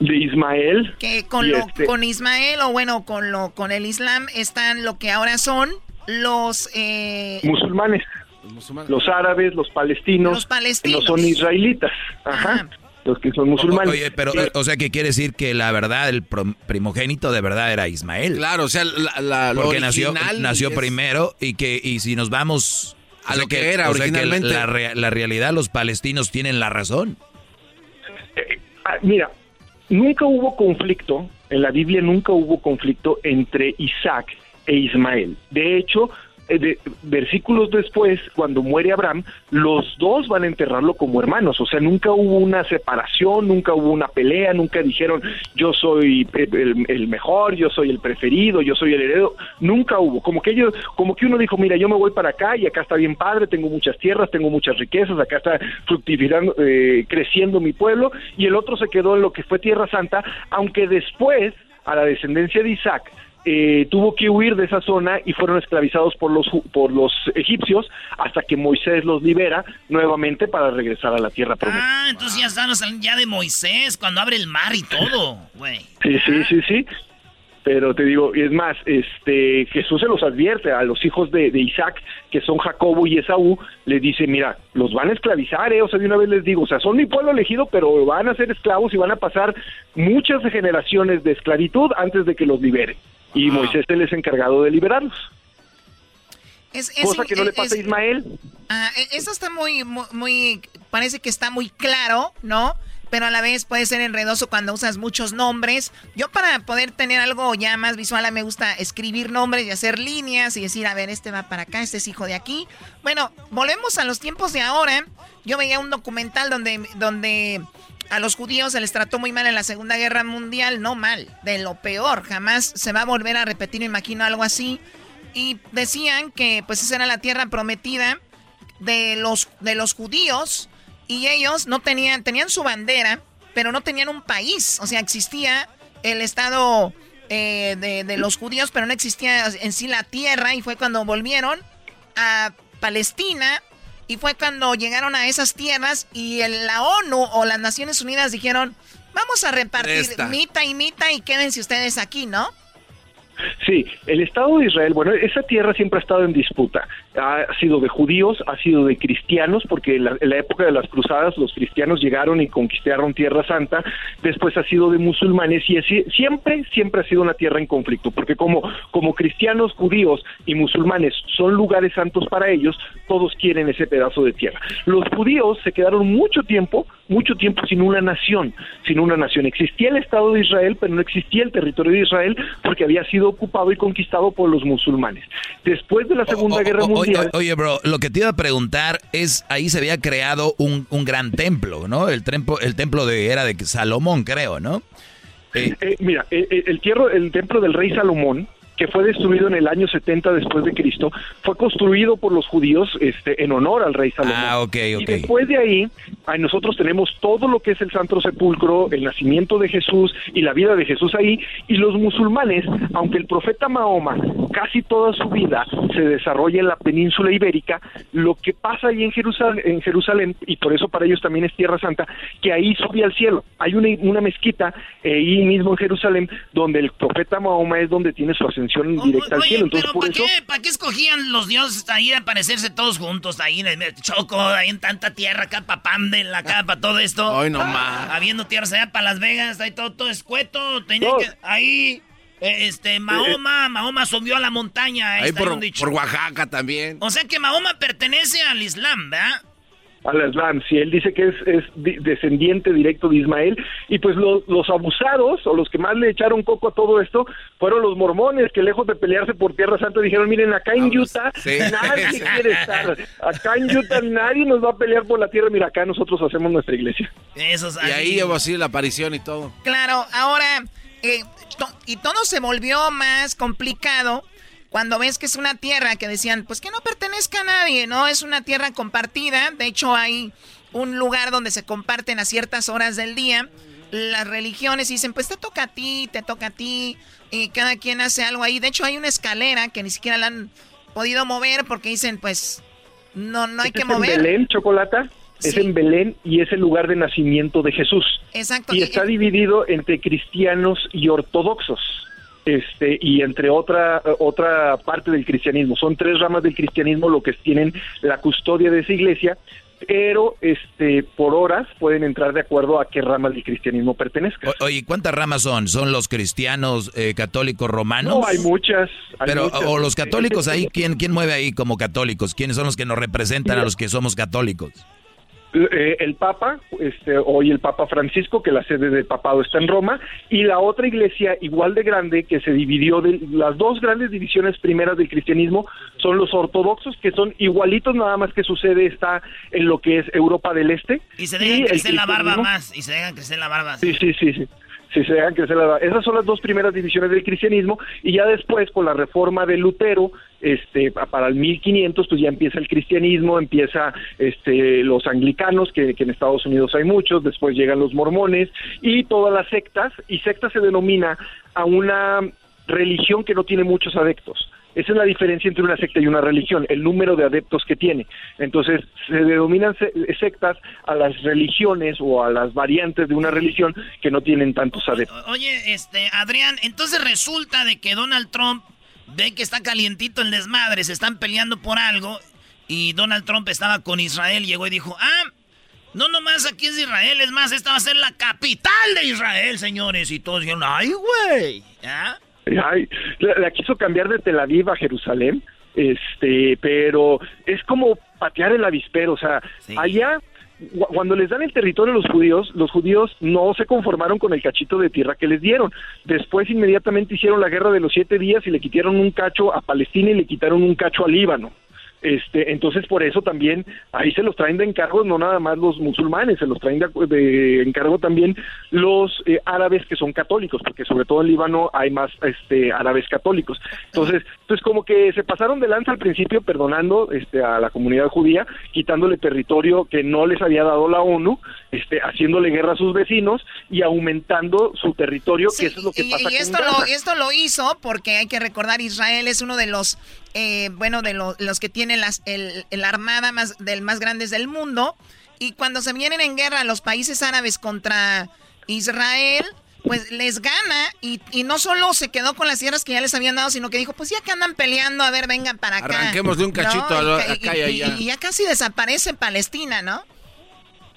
de Ismael. Que con, lo, este... con Ismael o bueno, con, lo, con el Islam están lo que ahora son los eh... musulmanes. Los, musulmanes. los árabes, los palestinos, los palestinos. no son israelitas. Ajá. Ajá. Los que son musulmanes. Oye, pero, o sea, que quiere decir que la verdad, el primogénito de verdad era Ismael. Claro, o sea, la, la Porque nació, nació es... primero y que y si nos vamos a o lo que, que, era originalmente. Que la, la, realidad, los palestinos tienen la razón. Eh, ah, mira, nunca hubo conflicto, en la Biblia nunca hubo conflicto entre Isaac e Ismael. De hecho, de, versículos después, cuando muere Abraham, los dos van a enterrarlo como hermanos. O sea, nunca hubo una separación, nunca hubo una pelea, nunca dijeron yo soy el, el mejor, yo soy el preferido, yo soy el heredero. Nunca hubo. Como que ellos, como que uno dijo, mira, yo me voy para acá y acá está bien padre, tengo muchas tierras, tengo muchas riquezas, acá está fructificando, eh, creciendo mi pueblo, y el otro se quedó en lo que fue Tierra Santa, aunque después a la descendencia de Isaac eh, tuvo que huir de esa zona y fueron esclavizados por los por los egipcios hasta que Moisés los libera nuevamente para regresar a la tierra prometida. Ah, entonces ya estamos ya de Moisés cuando abre el mar y todo, güey. Sí, sí, sí, sí. Pero te digo, es más, este Jesús se los advierte a los hijos de, de, Isaac, que son Jacobo y Esaú, le dice, mira, los van a esclavizar, eh, o sea, de una vez les digo, o sea, son mi pueblo elegido, pero van a ser esclavos y van a pasar muchas generaciones de esclavitud antes de que los liberen y. Moisés él es encargado de liberarlos. Es, es, Cosa que no es, le pasa a Ismael. Ah, eso está muy, muy, muy, parece que está muy claro, ¿no? pero a la vez puede ser enredoso cuando usas muchos nombres. Yo para poder tener algo ya más visual me gusta escribir nombres y hacer líneas y decir, a ver, este va para acá, este es hijo de aquí. Bueno, volvemos a los tiempos de ahora. Yo veía un documental donde, donde a los judíos se les trató muy mal en la Segunda Guerra Mundial, no mal, de lo peor. Jamás se va a volver a repetir, me imagino, algo así. Y decían que pues esa era la tierra prometida de los, de los judíos y ellos no tenían, tenían su bandera, pero no tenían un país. O sea, existía el estado eh, de, de los judíos, pero no existía en sí la tierra y fue cuando volvieron a Palestina y fue cuando llegaron a esas tierras y el, la ONU o las Naciones Unidas dijeron, vamos a repartir Esta. mita y mita y quédense ustedes aquí, ¿no? Sí, el Estado de Israel, bueno, esa tierra siempre ha estado en disputa. Ha sido de judíos, ha sido de cristianos, porque en la, en la época de las cruzadas los cristianos llegaron y conquistaron Tierra Santa. Después ha sido de musulmanes y así- siempre, siempre ha sido una tierra en conflicto, porque como, como cristianos, judíos y musulmanes son lugares santos para ellos, todos quieren ese pedazo de tierra. Los judíos se quedaron mucho tiempo, mucho tiempo sin una nación, sin una nación. Existía el Estado de Israel, pero no existía el territorio de Israel porque había sido ocupado y conquistado por los musulmanes. Después de la Segunda Guerra O- o- Mundial... oye, bro, lo que te iba a preguntar es, ahí se había creado un, un gran templo, ¿no? El templo, el templo de, era de Salomón, creo, ¿no? Eh, mira, eh, eh, el, tierro, el templo del rey Salomón, que fue destruido en el año 70 después de Cristo, fue construido por los judíos este, en honor al rey Salomón. Ah, ok, Y ok. después de ahí, ahí nosotros tenemos todo lo que es el Santo Sepulcro, el nacimiento de Jesús y la vida de Jesús ahí. Y los musulmanes, aunque el profeta Mahoma casi toda su vida se desarrolla en la península ibérica, lo que pasa ahí en Jerusalén, en Jerusalén y por eso para ellos también es Tierra Santa, que ahí sube al cielo. Hay una, una mezquita eh, ahí mismo en Jerusalén donde el profeta Mahoma es donde tiene su ascensión directa al cielo. Entonces, por ¿Para eso... qué, ¿Para qué escogían los dioses ahí de aparecerse todos juntos? Ahí en el Choco, ahí en tanta tierra, acá para Pandel, acá para todo esto. Ay, no más. Habiendo tierras allá para Las Vegas, ahí todo, todo escueto. Tenía que. Ahí. eh, Este, Mahoma, Mahoma subió a la montaña. Ahí por, por Oaxaca también. O sea que Mahoma pertenece al Islam, ¿verdad? Al Islam, si él dice que es, es di- descendiente directo de Ismael, y pues lo- los abusados o los que más le echaron coco a todo esto fueron los mormones que lejos de pelearse por Tierra Santa dijeron, miren, acá en Utah sí. nadie quiere estar, acá en Utah nadie nos va a pelear por la tierra, mira, acá nosotros hacemos nuestra iglesia. Esos Y ahí llevo así la aparición y todo. Claro, ahora, eh, to- y todo se volvió más complicado cuando ves que es una tierra que decían, pues que no pertenezca a nadie, ¿no? Es una tierra compartida, de hecho hay un lugar donde se comparten a ciertas horas del día las religiones y dicen, pues te toca a ti, te toca a ti, y cada quien hace algo ahí. De hecho hay una escalera que ni siquiera la han podido mover porque dicen, pues no, no hay que es en mover. Belén, Chocolata, es en Belén y es el lugar de nacimiento de Jesús. Exacto. y está dividido entre cristianos y ortodoxos este y entre otra otra parte del cristianismo son tres ramas del cristianismo lo que tienen la custodia de esa iglesia pero este por horas pueden entrar de acuerdo a qué ramas del cristianismo pertenezcan oye, ¿cuántas ramas son? ¿Son los cristianos eh, católicos romanos? no hay muchas hay Pero, muchas. o los católicos ahí, ¿quién, ¿quién mueve ahí como católicos? ¿Quiénes son los que nos representan a los que somos católicos? Eh, el Papa, este, hoy el Papa Francisco, que la sede del papado está en Roma, y la otra iglesia igual de grande que se dividió de las dos grandes divisiones primeras del cristianismo son los ortodoxos, que son igualitos, nada más que su sede está en lo que es Europa del Este. Y se dejan crecer la barba más. Y se dejan crecer la barba. Sí, sí, sí, sí. Se Esas son las dos primeras divisiones del cristianismo y ya después con la reforma de Lutero, este, pa- para el 1500, pues ya empieza el cristianismo, empieza este, los anglicanos, que, que en Estados Unidos hay muchos, después llegan los mormones y todas las sectas, y secta se denomina a una religión que no tiene muchos adeptos. Esa es la diferencia entre una secta y una religión, el número de adeptos que tiene. Entonces, se denominan se- sectas a las religiones o a las variantes de una religión que no tienen tantos adeptos. Oye, este, Adrián, entonces resulta de que Donald Trump ve que está calientito el desmadre, se están peleando por algo, y Donald Trump estaba con Israel, llegó y dijo, ah, no nomás aquí es Israel, es más, esta va a ser la capital de Israel, señores, y todos dijeron, ay, güey, ¿ah? Ay, la, la quiso cambiar de Tel Aviv a Jerusalén, este, pero es como patear el avispero, o sea, allá cuando les dan el territorio a los judíos, los judíos no se conformaron con el cachito de tierra que les dieron. Después inmediatamente hicieron la guerra de los siete días y le quitaron un cacho a Palestina y le quitaron un cacho a Líbano. Este, entonces por eso también ahí se los traen de encargo no nada más los musulmanes, se los traen de, de encargo también los eh, árabes que son católicos, porque sobre todo en Líbano hay más este árabes católicos. Entonces, entonces como que se pasaron de lanza al principio perdonando este a la comunidad judía, quitándole territorio que no les había dado la ONU, este haciéndole guerra a sus vecinos y aumentando su territorio, que eso es lo que Y, pasa y con esto Gaza. lo, esto lo hizo porque hay que recordar, Israel es uno de los, eh, bueno, de lo- los que tiene las, el, la armada más, del más grandes del mundo. Y cuando se vienen en guerra los países árabes contra Israel, pues les gana y, y no solo se quedó con las tierras que ya les habían dado, sino que dijo, pues ya que andan peleando, a ver, vengan para acá. Arranquemos de un cachito ¿No? a lo- Y- acá y y- allá. y ya casi desaparece Palestina, ¿no?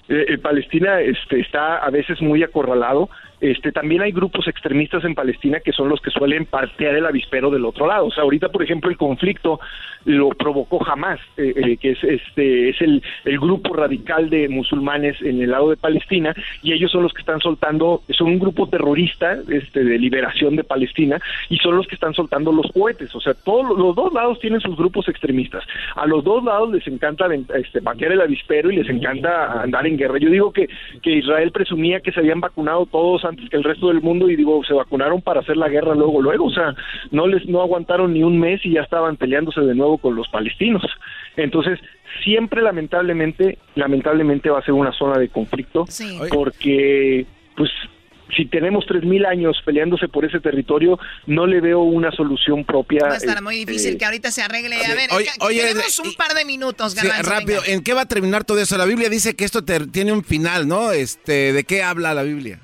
Eh, eh, Palestina este, está a veces muy acorralado. Este, también hay grupos extremistas en Palestina que son los que suelen patear el avispero del otro lado. O sea, ahorita, por ejemplo, el conflicto lo provocó Hamas, eh, eh, que es este es el, grupo radical de musulmanes en el lado de Palestina, y ellos son los que están soltando, son un grupo terrorista este, de liberación de Palestina, y son los que están soltando los cohetes. O sea, todos los dos lados tienen sus grupos extremistas. A los dos lados les encanta este, patear el avispero y les encanta andar en guerra. Yo digo que, que Israel presumía que se habían vacunado todos antes que el resto del mundo y digo, se vacunaron para hacer la guerra luego, luego. O sea, no les no aguantaron ni un mes y ya estaban peleándose de nuevo con los palestinos. Entonces, siempre lamentablemente, lamentablemente va a ser una zona de conflicto porque, pues, si tenemos 3.000 años peleándose por ese territorio, no le veo una solución propia. Va a estar muy este, difícil que ahorita se arregle. A ver, Oye, oye, tenemos un par de minutos, Sí, rápido, venga. ¿en qué va a terminar todo eso? La Biblia dice que esto te- tiene un final, ¿no? Este, ¿de qué habla la Biblia?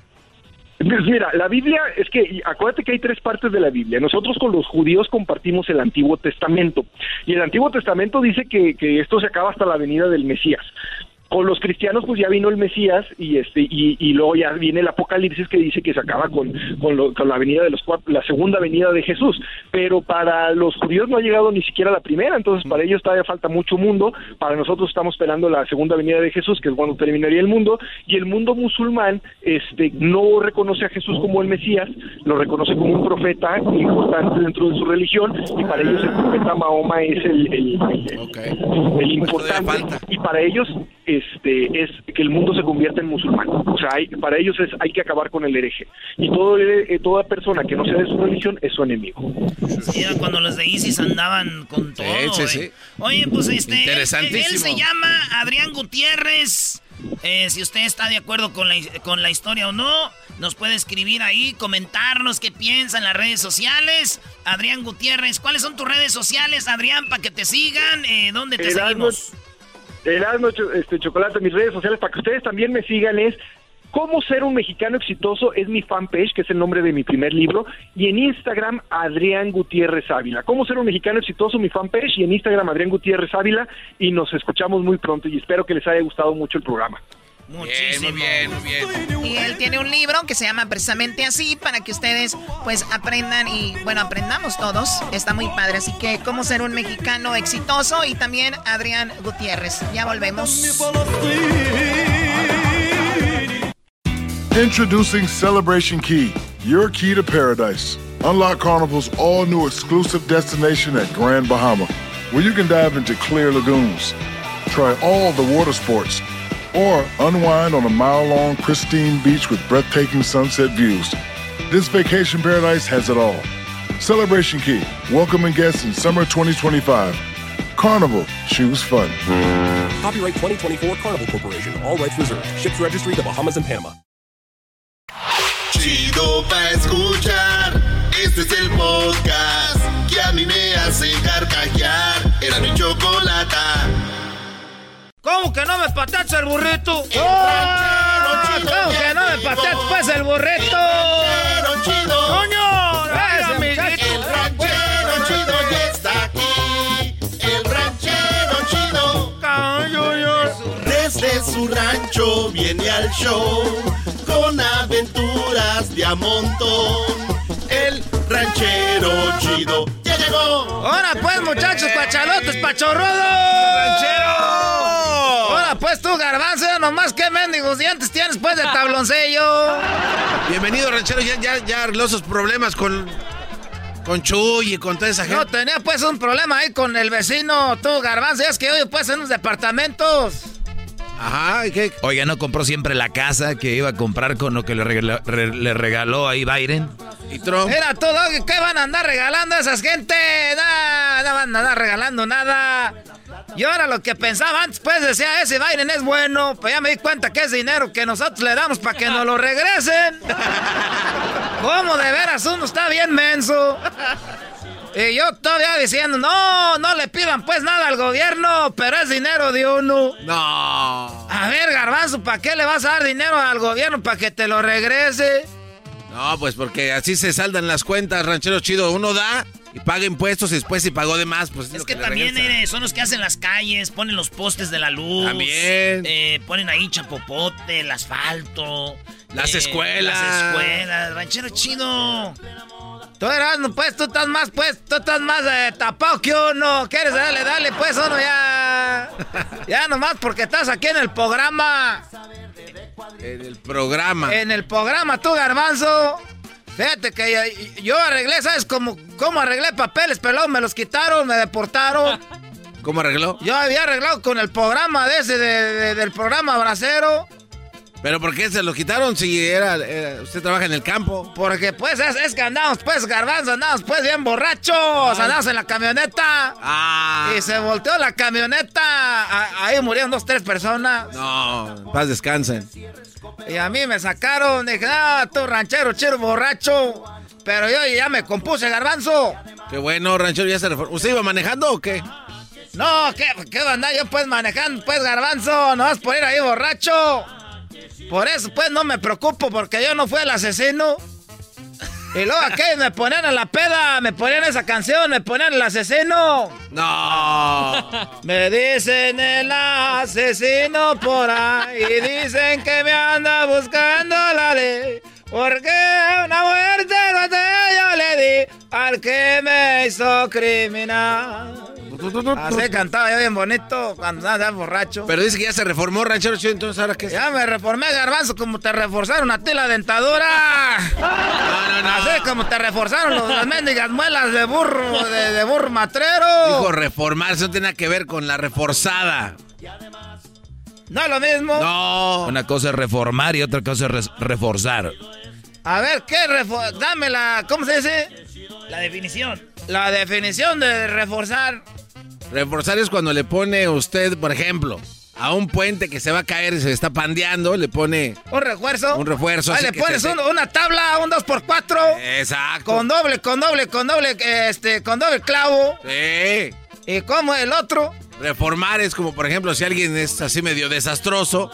Pues mira, la Biblia es que, acuérdate que hay tres partes de la Biblia. Nosotros con los judíos compartimos el Antiguo Testamento. Y el Antiguo Testamento dice que, que esto se acaba hasta la venida del Mesías. Con los cristianos pues ya vino el Mesías y este y, y luego ya viene el Apocalipsis que dice que se acaba con, con, lo- con la venida de los la segunda venida de Jesús. Pero para los judíos no ha llegado ni siquiera la primera, entonces para ellos todavía falta mucho mundo. Para nosotros estamos esperando la segunda venida de Jesús, que es cuando terminaría el mundo. Y el mundo musulmán este no reconoce a Jesús como el Mesías, lo reconoce como un profeta importante dentro de su religión y para ellos el profeta Mahoma es el, el, el- el importante y para ellos este es que el mundo se convierta en musulmán. O sea, hay- para ellos es hay que acabar con el hereje y todo eh, toda persona que no sea de su religión es su enemigo. Sí, cuando los de ISIS andaban con todo. sí, eh. sí. Oye, pues este. él- Interesantísimo. Él, se llama Adrián Gutiérrez. Eh, si usted está de acuerdo con la, con la historia o no, nos puede escribir ahí, comentarnos qué piensa en las redes sociales. Adrián Gutiérrez, ¿cuáles son tus redes sociales, Adrián, para que te sigan? Eh, ¿Dónde te seguimos? Erasmo, este, Chocolate, mis redes sociales, para que ustedes también me sigan, es Cómo ser un mexicano exitoso, es mi fanpage, que es el nombre de mi primer libro, y en Instagram, Adrián Gutiérrez Ávila. Cómo ser un mexicano exitoso, mi fanpage, y en Instagram, Adrián Gutiérrez Ávila, y nos escuchamos muy pronto, y espero que les haya gustado mucho el programa. Muchísimo. bien, muy bien. Y él tiene un libro que se llama precisamente así para que ustedes pues aprendan y bueno, aprendamos todos. Está muy padre. Así que cómo ser un mexicano exitoso y también Adrián Gutiérrez. Ya volvemos. Introducing Celebration Key, your key to paradise. Unlock Carnival's all new exclusive destination at Grand Bahama, where you can dive into clear lagoons, try all the water sports, or unwind on a mile long, pristine beach with breathtaking sunset views. This vacation paradise has it all. Celebration Key, welcoming guests in summer 2025. Carnival, choose fun. Copyright 2024 Carnival Corporation. All rights reserved. Ships registry the Bahamas and Panama. Chido pa' escuchar. Este es el podcast que a mí me hace ¿Cómo que no me patacha el burrito? El ¡Oh! ranchero chido ¿Cómo que no me patacha pues el burrito? El ranchero chido. ¡Coño! ¡Ay, El ranchero chido ya está aquí. El ranchero chido. Desde su rancho viene al show con aventuras de a montón. El ranchero chido ya llegó. Ahora pues, muchachos, pachalotes, pachorrodos. ¡Ranchero! Pues tú, garbanzo, nomás qué mendigos dientes tienes pues de tabloncillo. Bienvenido, ranchero. Ya, ya, ya arregló sus problemas con, con Chuy y con toda esa gente. No, tenía pues un problema ahí con el vecino, tú, garbanzo. Es que hoy pues en los departamentos. Ajá, ¿y qué? Oiga, ¿no compró siempre la casa que iba a comprar con lo que le regaló, re- le regaló ahí Biden? ¿Y Trump? Mira tú, Doggy, ¿qué van a andar regalando a esas gente? Nada, no van a andar regalando nada. Y ahora lo que pensaba antes, pues decía, ese Biden es bueno. Pues ya me di cuenta que es dinero que nosotros le damos para que nos lo regresen. ¿Cómo de veras uno está bien menso? Y yo todavía diciendo, no, no le pidan pues nada al gobierno, pero es dinero de uno. No. A ver, garbanzo, ¿para qué le vas a dar dinero al gobierno para que te lo regrese? No, pues porque así se saldan las cuentas, ranchero chido. Uno da y paga impuestos y después si pagó de más, pues Es que también son los que hacen las calles, ponen los postes de la luz. También. eh, ponen ahí chapopote, el asfalto. Las eh, escuelas. Las escuelas, ranchero chido. Tú eras, no, pues, tú estás más, pues, tú estás más eh, tapado que uno. ¿Quieres? Dale, dale, pues, uno ya. Ya nomás porque estás aquí en el programa. En el programa. En el programa, tú, garbanzo. Fíjate que yo, yo arreglé, ¿sabes cómo, cómo arreglé papeles? Luego me los quitaron, me deportaron. ¿Cómo arregló? Yo había arreglado con el programa de ese, de- de- del programa Bracero. ¿Pero por qué se lo quitaron si era, era- usted trabaja en el campo? Porque pues es, es que andamos pues garbanzo, andamos pues bien borrachos, andamos en la camioneta. Ah. Y se volteó la camioneta. a- ahí murieron dos, tres personas. No, paz descansen. Y a mí me sacaron, dije, ah, tú ranchero, chido, borracho. Pero yo ya me compuse, garbanzo. Qué bueno, ranchero, ya se reformó. ¿Usted iba manejando o qué? No, ¿qué, qué andar yo pues manejando, pues garbanzo? No vas por ir ahí borracho. Por eso pues no me preocupo porque yo no fui el asesino. Y luego aquí me ponían en la peda, me ponían esa canción, me ponían el asesino. No. Me dicen el asesino por ahí y dicen que me anda buscando la ley. Porque una muerte yo le di al que me hizo criminal. Así cantaba yo bien bonito cuando andaba borracho. Pero dice que ya se reformó, ranchero chido, entonces ahora qué? Ya me reformé, garbanzo, como te reforzaron a ti la dentadura. No, no, no. Así como te reforzaron los- las mendigas muelas de burro, de, de burro matrero. Dijo reformar, eso no tiene que ver con la reforzada. No es lo mismo. No. Una cosa es reformar y otra cosa es reforzar. A ver, ¿qué refo- Dame la. ¿Cómo se dice? La definición. La definición de reforzar. Reforzar es cuando le pone usted, por ejemplo, a un puente que se va a caer y se está pandeando, le pone Un refuerzo. un refuerzo. Ahí le pones se- un- una tabla, un 2x4. Exacto. Con doble, con doble, con doble, este, con doble clavo. Sí. ¿Y cómo el otro? Reformar es como, por ejemplo, si alguien es así medio desastroso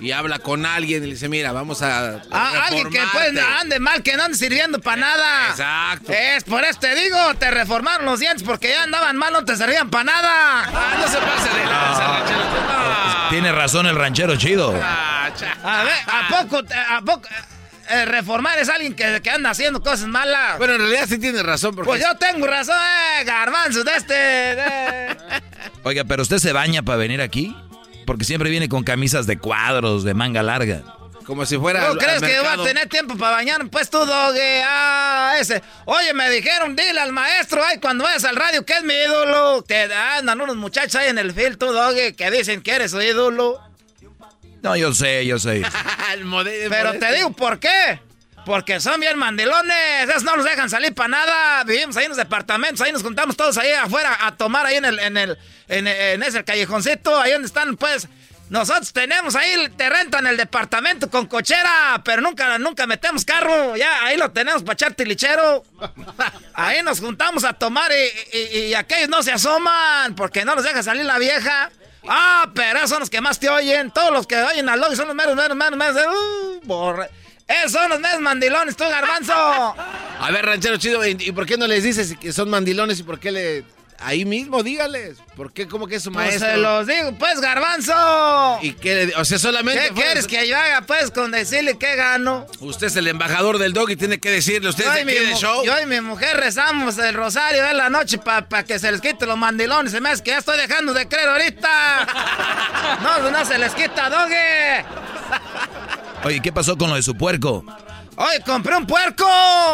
y habla con alguien y le dice, mira, vamos a. Ah, alguien que pues reformarte". ande mal, que no ande sirviendo para nada. Exacto. Es por eso te digo, te reformaron los dientes porque ya andaban mal, no te servían para nada. Ah, no se pase de lanza, ranchero. No. Tiene razón el ranchero chido. Ah. A ver, ¿a poco, a poco eh, reformar es alguien que, que anda haciendo cosas malas? Bueno, en realidad sí tiene razón porque. Pues yo tengo razón, eh, garbanzo de este. de- Oiga, pero usted se baña para venir aquí. Porque siempre viene con camisas de cuadros, de manga larga. Como si fuera. ¿Tú al- crees al que voy a tener tiempo para bañar? Pues tú, dogue. Ah, ese. Oye, me dijeron, dile al maestro, ay, cuando vayas al radio, que es mi ídolo. Te andan unos muchachos ahí en el field, tú, dogue, que dicen que eres su ídolo. No, yo sé, yo sé. El Pero te digo, ¿por qué? Porque son bien mandilones, esos no nos dejan salir para nada. Vivimos ahí en los departamentos, ahí nos juntamos todos ahí afuera a tomar ahí en el, en el, en, en ese callejoncito, ahí donde están, pues. Nosotros tenemos ahí, te rentan el departamento con cochera, pero nunca, nunca metemos carro. Ya, ahí lo tenemos para echar tilichero. Ahí nos juntamos a tomar y, y- y aquellos no se asoman porque no los deja salir la vieja. Ah, pero esos son los que más te oyen. Todos los que oyen al lobby son los meros, meros, meros, meros. Uh, borre. Esos son los meros mandilones, tú, garbanzo. A ver, ranchero chido, ¿y y por qué no les dices que son mandilones y por qué le ahí mismo dígales. ¿Por qué? ¿Cómo que es su Pues maestro? se los digo, pues, garbanzo. ¿Y qué O sea, solamente. ¿Qué fue- quieres que yo haga, pues, con decirle que gano? Usted es el embajador del dog y tiene que decirle. Usted es de show. yo y mi mujer rezamos el rosario de la noche para que se les quite los mandilones. Se me hace que ya estoy dejando de creer ahorita. No, no se les quita, dogue. Oye, ¿qué pasó con lo de su puerco? Oye, compré un puerco.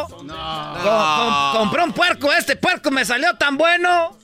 Com- com- compré un puerco. Este puerco me salió tan bueno.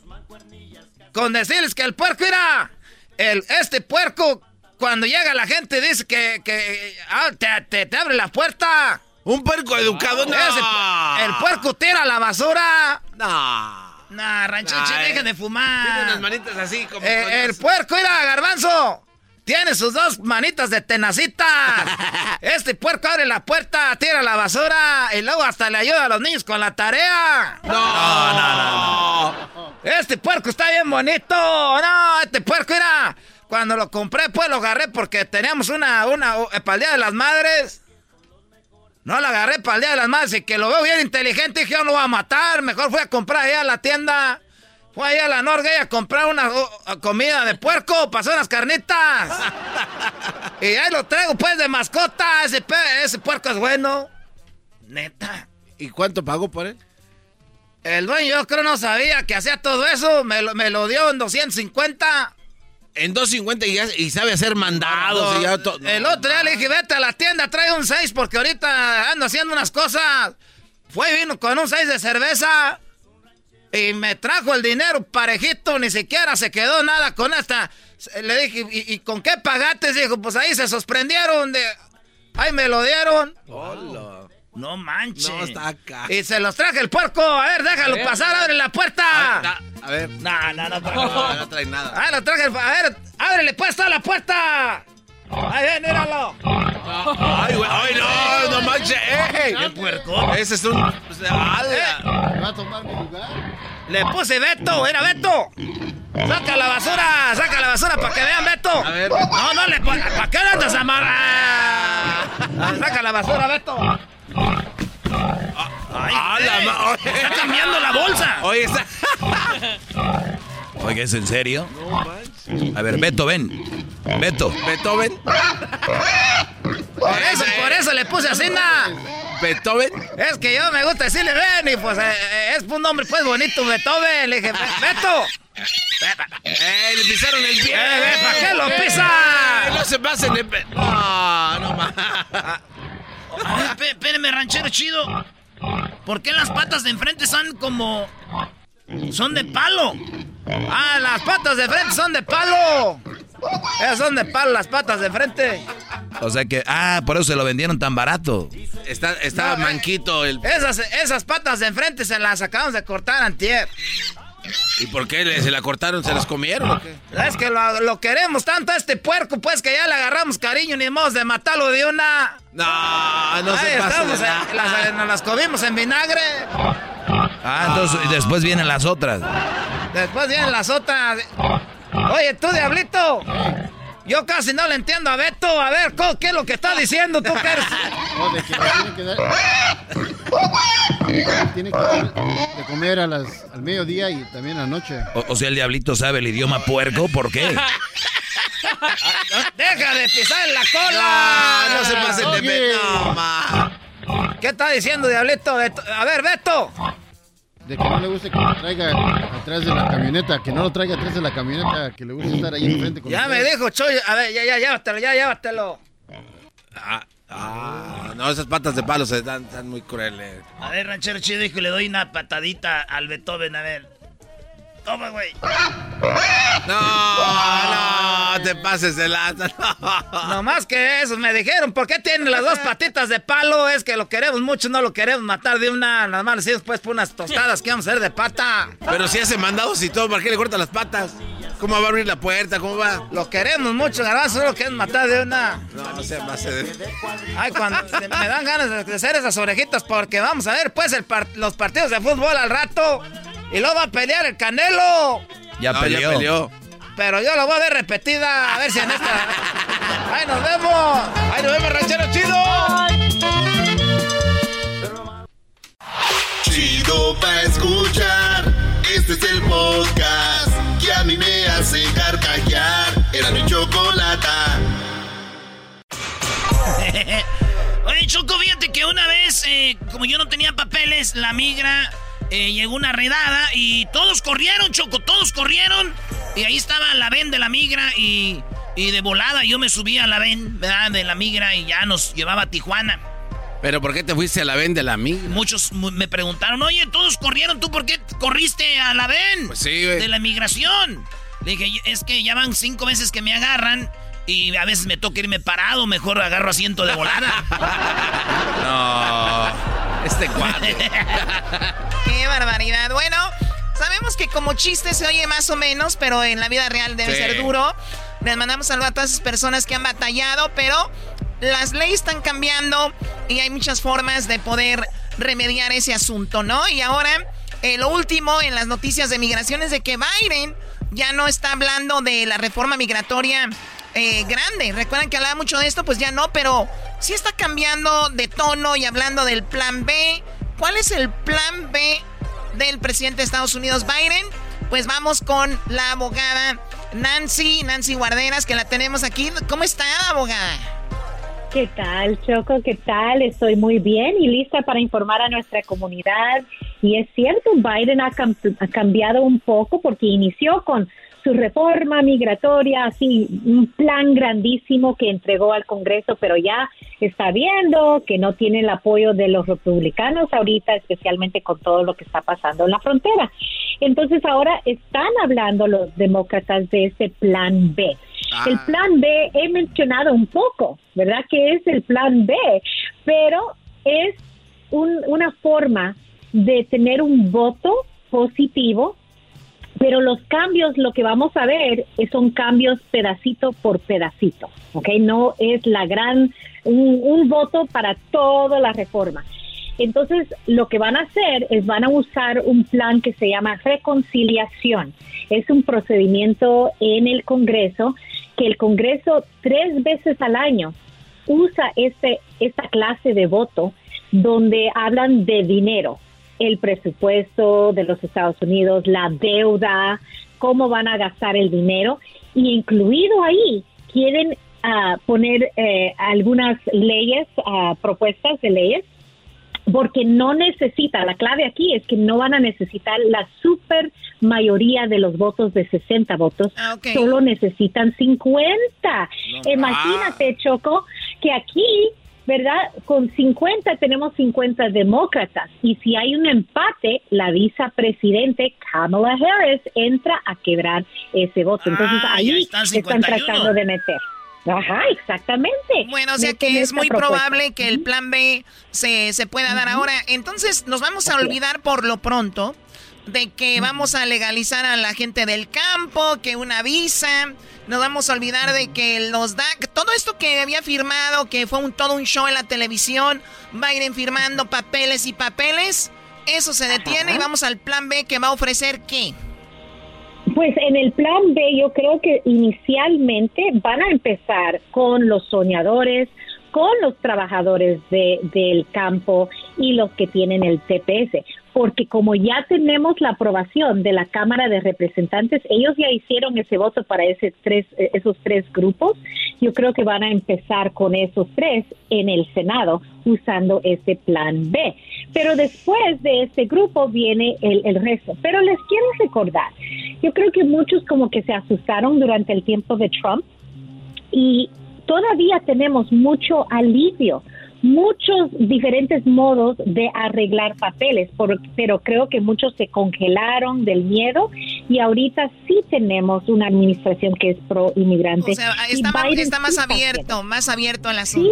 Con decirles que el puerco era. El, este puerco, cuando llega la gente, dice que, que ah, te, te- te abre la puerta. Un puerco educado, no. Ese- el puerco tira la basura. No. Nah, rancheche, Nah, eh. deje de fumar. Tiene unas manitas así como. Eh, el puerco, mira, garbanzo. Tiene sus dos manitas de tenacita. Este puerco abre la puerta, tira la basura y luego hasta le ayuda a los niños con la tarea. No, no, no, Este puerco está bien bonito. No, este puerco, mira. Cuando lo compré, pues lo agarré porque teníamos una, una, eh, para el Día de las Madres. No lo agarré para el Día de las Madres y que lo veo bien inteligente dije, yo no lo voy a matar. Mejor fui a comprar allá a la tienda. Allá a la Norgay a comprar una uh, comida de puerco, pasó unas carnitas. y ahí lo traigo pues de mascota. Ese, puerco es bueno. Neta. ¿Y cuánto pagó por él? El dueño yo creo no sabía que hacía todo eso. Me lo, me lo dio en 250. En 250 y, y sabe hacer mandados y ya to- El otro día le dije, vete a la tienda, trae un 6 porque ahorita ando haciendo unas cosas. Fue y vino con un 6 de cerveza y me trajo el dinero parejito, ni siquiera se quedó nada con esta. Le dije, ¿y, y con qué pagaste? Dijo, pues ahí se sorprendieron de... Ahí me lo dieron. Hola. No manches. No, está acá. Y se los traje el puerco. A ver, déjalo A ver. pasar, abre la puerta. A ver. No, no, no. No, no trae nada. Ah, lo traje. el- A ver, ábrele pues toda la puerta. Ahí ven, míralo. Ay, güey. Ay, no, no manches. ¡Ey! ¡Qué puerco! Ese es un. pues, ¡Hala! ¿Va a tomar mi lugar? Le puse Beto, era Beto. Saca la basura, saca la basura para que vean Beto. A ver. No, no le pon- ¿Para qué le andas amarrado? Saca la basura, Beto. Ay, ¡A la ey, ma- está cambiando la bolsa. Oye, está. Oiga, ¿es en serio? A ver, Beto, ven. Beto. Beethoven. Por eso, por eso le puse así, na. Beethoven. Es que yo me gusta decirle ven y pues eh, eh, es un nombre pues bonito, Beethoven. Le dije, "Be- Beto. ¡Eh! Le pisaron el pie. Eh, ve, ¿para qué lo pisa? Eh, No se pasen de. pe- No, no más. A ver, espé- espéreme, ranchero chido. ¿Por qué las patas de enfrente son como... Son de palo? Ah, las patas de frente son de palo. Esas son de palo, las patas de frente. O sea que, ah, por eso se lo vendieron tan barato. Está, está No, eh. manquito el. Esas, esas patas de enfrente se las acabamos de cortar antier. ¿Y por qué se la cortaron? ¿Se las comieron o qué? Es que lo, lo queremos tanto a este puerco, pues que ya le agarramos cariño, ni modo de matarlo de una. No, no Ahí se pase de estamos, nada. eh, las, nos las comimos en vinagre. Ah, entonces y después vienen las otras. Después vienen las otras. Oye, tú, Diablito. Yo casi no le entiendo a Beto. A ver, ¿qué es lo que está diciendo tú? No, de que le tiene que dar. Tiene que dar de comer a las, al mediodía y también a la noche. O, o sea, el diablito sabe el idioma puerco, ¿por qué? ¡Deja de pisar en la cola! No, no se pasen de No, ma. ¿Qué está diciendo, Diablito? Beto? A ver, Beto. De que no le guste que lo traiga atrás de la camioneta, que no lo traiga atrás de la camioneta, que le guste estar ahí enfrente con Ya me dijo, Choy. A ver, ya, ya, llévatelo, ya, llévatelo. Ah, ah, no, esas patas de palo se dan, están muy crueles. A ver, ranchero chido, dijo, le doy una patadita al Beethoven, a ver. Toma, güey. No, no, te pases de lanza. No. No más que eso, me dijeron, ¿por qué tiene las dos patitas de palo? Es que lo queremos mucho, no lo queremos matar de una, nada más decimos pues por unas tostadas que vamos a hacer de pata. Pero si hace mandados y todo, ¿para qué le cortan las patas? ¿Cómo va a abrir la puerta? ¿Cómo va? Lo queremos mucho, garbanzo, solo queremos matar de una. No, no se pase de... Ay, cuando me dan ganas de hacer esas orejitas porque vamos a ver pues el par- los partidos de fútbol al rato y luego va a pelear el Canelo. Ya No, peleó. ya peleó. Pero yo lo voy a ver repetida, a ver si en esta... ¡Ahí nos vemos! ¡Ahí nos vemos, ranchero chido! Chido pa' escuchar. Este es el podcast a mí me hace. Era mi chocolata. Oye, Choco, fíjate que una vez, eh, como yo no tenía papeles, la migra eh, llegó una redada y todos corrieron, Choco, todos corrieron. Y ahí estaba la ven de la migra y, y de volada yo me subí a la ven. De la migra y ya nos llevaba a Tijuana. ¿Pero por qué te fuiste a la ven de la migra? Muchos mu- me preguntaron, oye, todos corrieron, ¿tú por qué corriste a la ven? Pues sí, güey. De la migración. Le dije, es que ya van cinco veces que me agarran y a veces me toca irme parado, mejor agarro asiento de volada. No, este cuate. Qué barbaridad. Bueno, sabemos que como chiste se oye más o menos, pero en la vida real debe Sí. ser duro. Les mandamos saludos a todas esas personas que han batallado, pero las leyes están cambiando y hay muchas formas de poder remediar ese asunto, ¿no? Y ahora, eh, lo último en las noticias de migración es de que Biden ya no está hablando de la reforma migratoria eh, grande. Recuerdan que hablaba mucho de esto, pues ya no, pero sí está cambiando de tono y hablando del plan B. ¿Cuál es el plan B del presidente de Estados Unidos, Biden? Pues vamos con la abogada Nancy, Nancy Guarderas, que la tenemos aquí. ¿Cómo está, abogada? ¿Qué tal, Choco? ¿Qué tal? Estoy muy bien y lista para informar a nuestra comunidad. Y es cierto, Biden ha, cam- ha cambiado un poco porque inició con su reforma migratoria, así un plan grandísimo que entregó al Congreso, pero ya está viendo que no tiene el apoyo de los republicanos ahorita, especialmente con todo lo que está pasando en la frontera. Entonces ahora están hablando los demócratas de ese plan B. El plan B he mencionado un poco, ¿verdad? Que es el plan B, pero es un- una forma de tener un voto positivo, pero los cambios, lo que vamos a ver eh, son cambios pedacito por pedacito, ¿ok? No es la gran, un, un voto para toda la reforma. Entonces, lo que van a hacer es van a usar un plan que se llama reconciliación. Es un procedimiento en el Congreso que el Congreso tres veces al año usa este, esta clase de voto donde hablan de dinero, el presupuesto de los Estados Unidos, la deuda, cómo van a gastar el dinero y incluido ahí quieren ah, poner eh, algunas leyes, ah, propuestas de leyes porque no necesita, la clave aquí es que no van a necesitar la super mayoría de los votos de 60 votos, solo necesitan 50. Imagínate, Choco, que aquí, ¿verdad? Con 50 tenemos 50 demócratas y si hay un empate, la vicepresidente Kamala Harris entra a quebrar ese voto. Entonces Ah, ahí están están 51. tratando de meter. Ajá, exactamente. Bueno, o sea que es muy propuesta. probable que el plan B se, se pueda dar ahora. Entonces nos vamos a olvidar por lo pronto de que vamos a legalizar a la gente del campo, que una visa, nos vamos a olvidar de que los da todo esto que había firmado, que fue un, todo un show en la televisión, Biden firmando papeles y papeles, eso se detiene y vamos al plan B que va a ofrecer qué. Pues en el plan B yo creo que inicialmente van a empezar con los soñadores, con los trabajadores de, del campo y los que tienen el TPS, porque como ya tenemos la aprobación de la Cámara de Representantes, ellos ya hicieron ese voto para tres, eh, esos tres grupos, yo creo que van a empezar con esos tres en el Senado usando ese plan B. Pero después de este grupo viene el, el resto. Pero les quiero recordar, yo creo que muchos como que se asustaron durante el tiempo de Trump y todavía tenemos mucho alivio, muchos diferentes modos de arreglar papeles, por- pero creo que muchos se congelaron del miedo y ahorita sí tenemos una administración que es pro inmigrante. O sea, está, más, está más abierto, más abierto el asunto.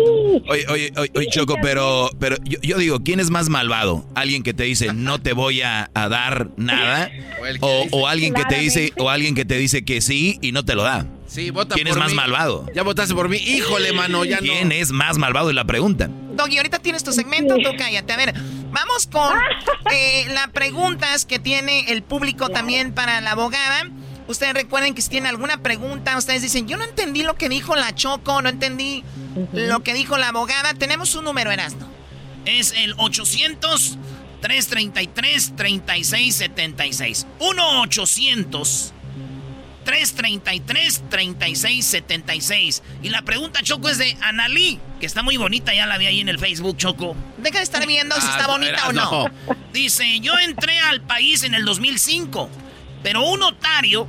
Oye, oye, oye, oye, Choco, pero, pero yo, yo digo, ¿quién es más malvado? ¿Alguien que te dice no te voy a, a dar nada? O, o alguien que te dice, o alguien que te dice que sí y no te lo da. Sí, vota ¿Quién por es más mí. malvado? Ya votaste por mí. Híjole, mano, ya no. ¿Quién es más malvado? Es la pregunta. Doggy, ahorita tienes tu segmento, tú cállate. A ver, vamos con eh, las preguntas que tiene el público también para la abogada. Ustedes recuerden que si tienen alguna pregunta, ustedes dicen, yo no entendí lo que dijo la Choco, no entendí lo que dijo la abogada. Tenemos un número, Erasmo. Es el 800 333-3676. 1-800. 333-3676. Y la pregunta, Choco, es de Analí, que está muy bonita, ya la vi ahí en el Facebook, Choco. Deja de estar viendo si Ah, está bonita o no. Dice, yo entré al país en el 2005, pero un notario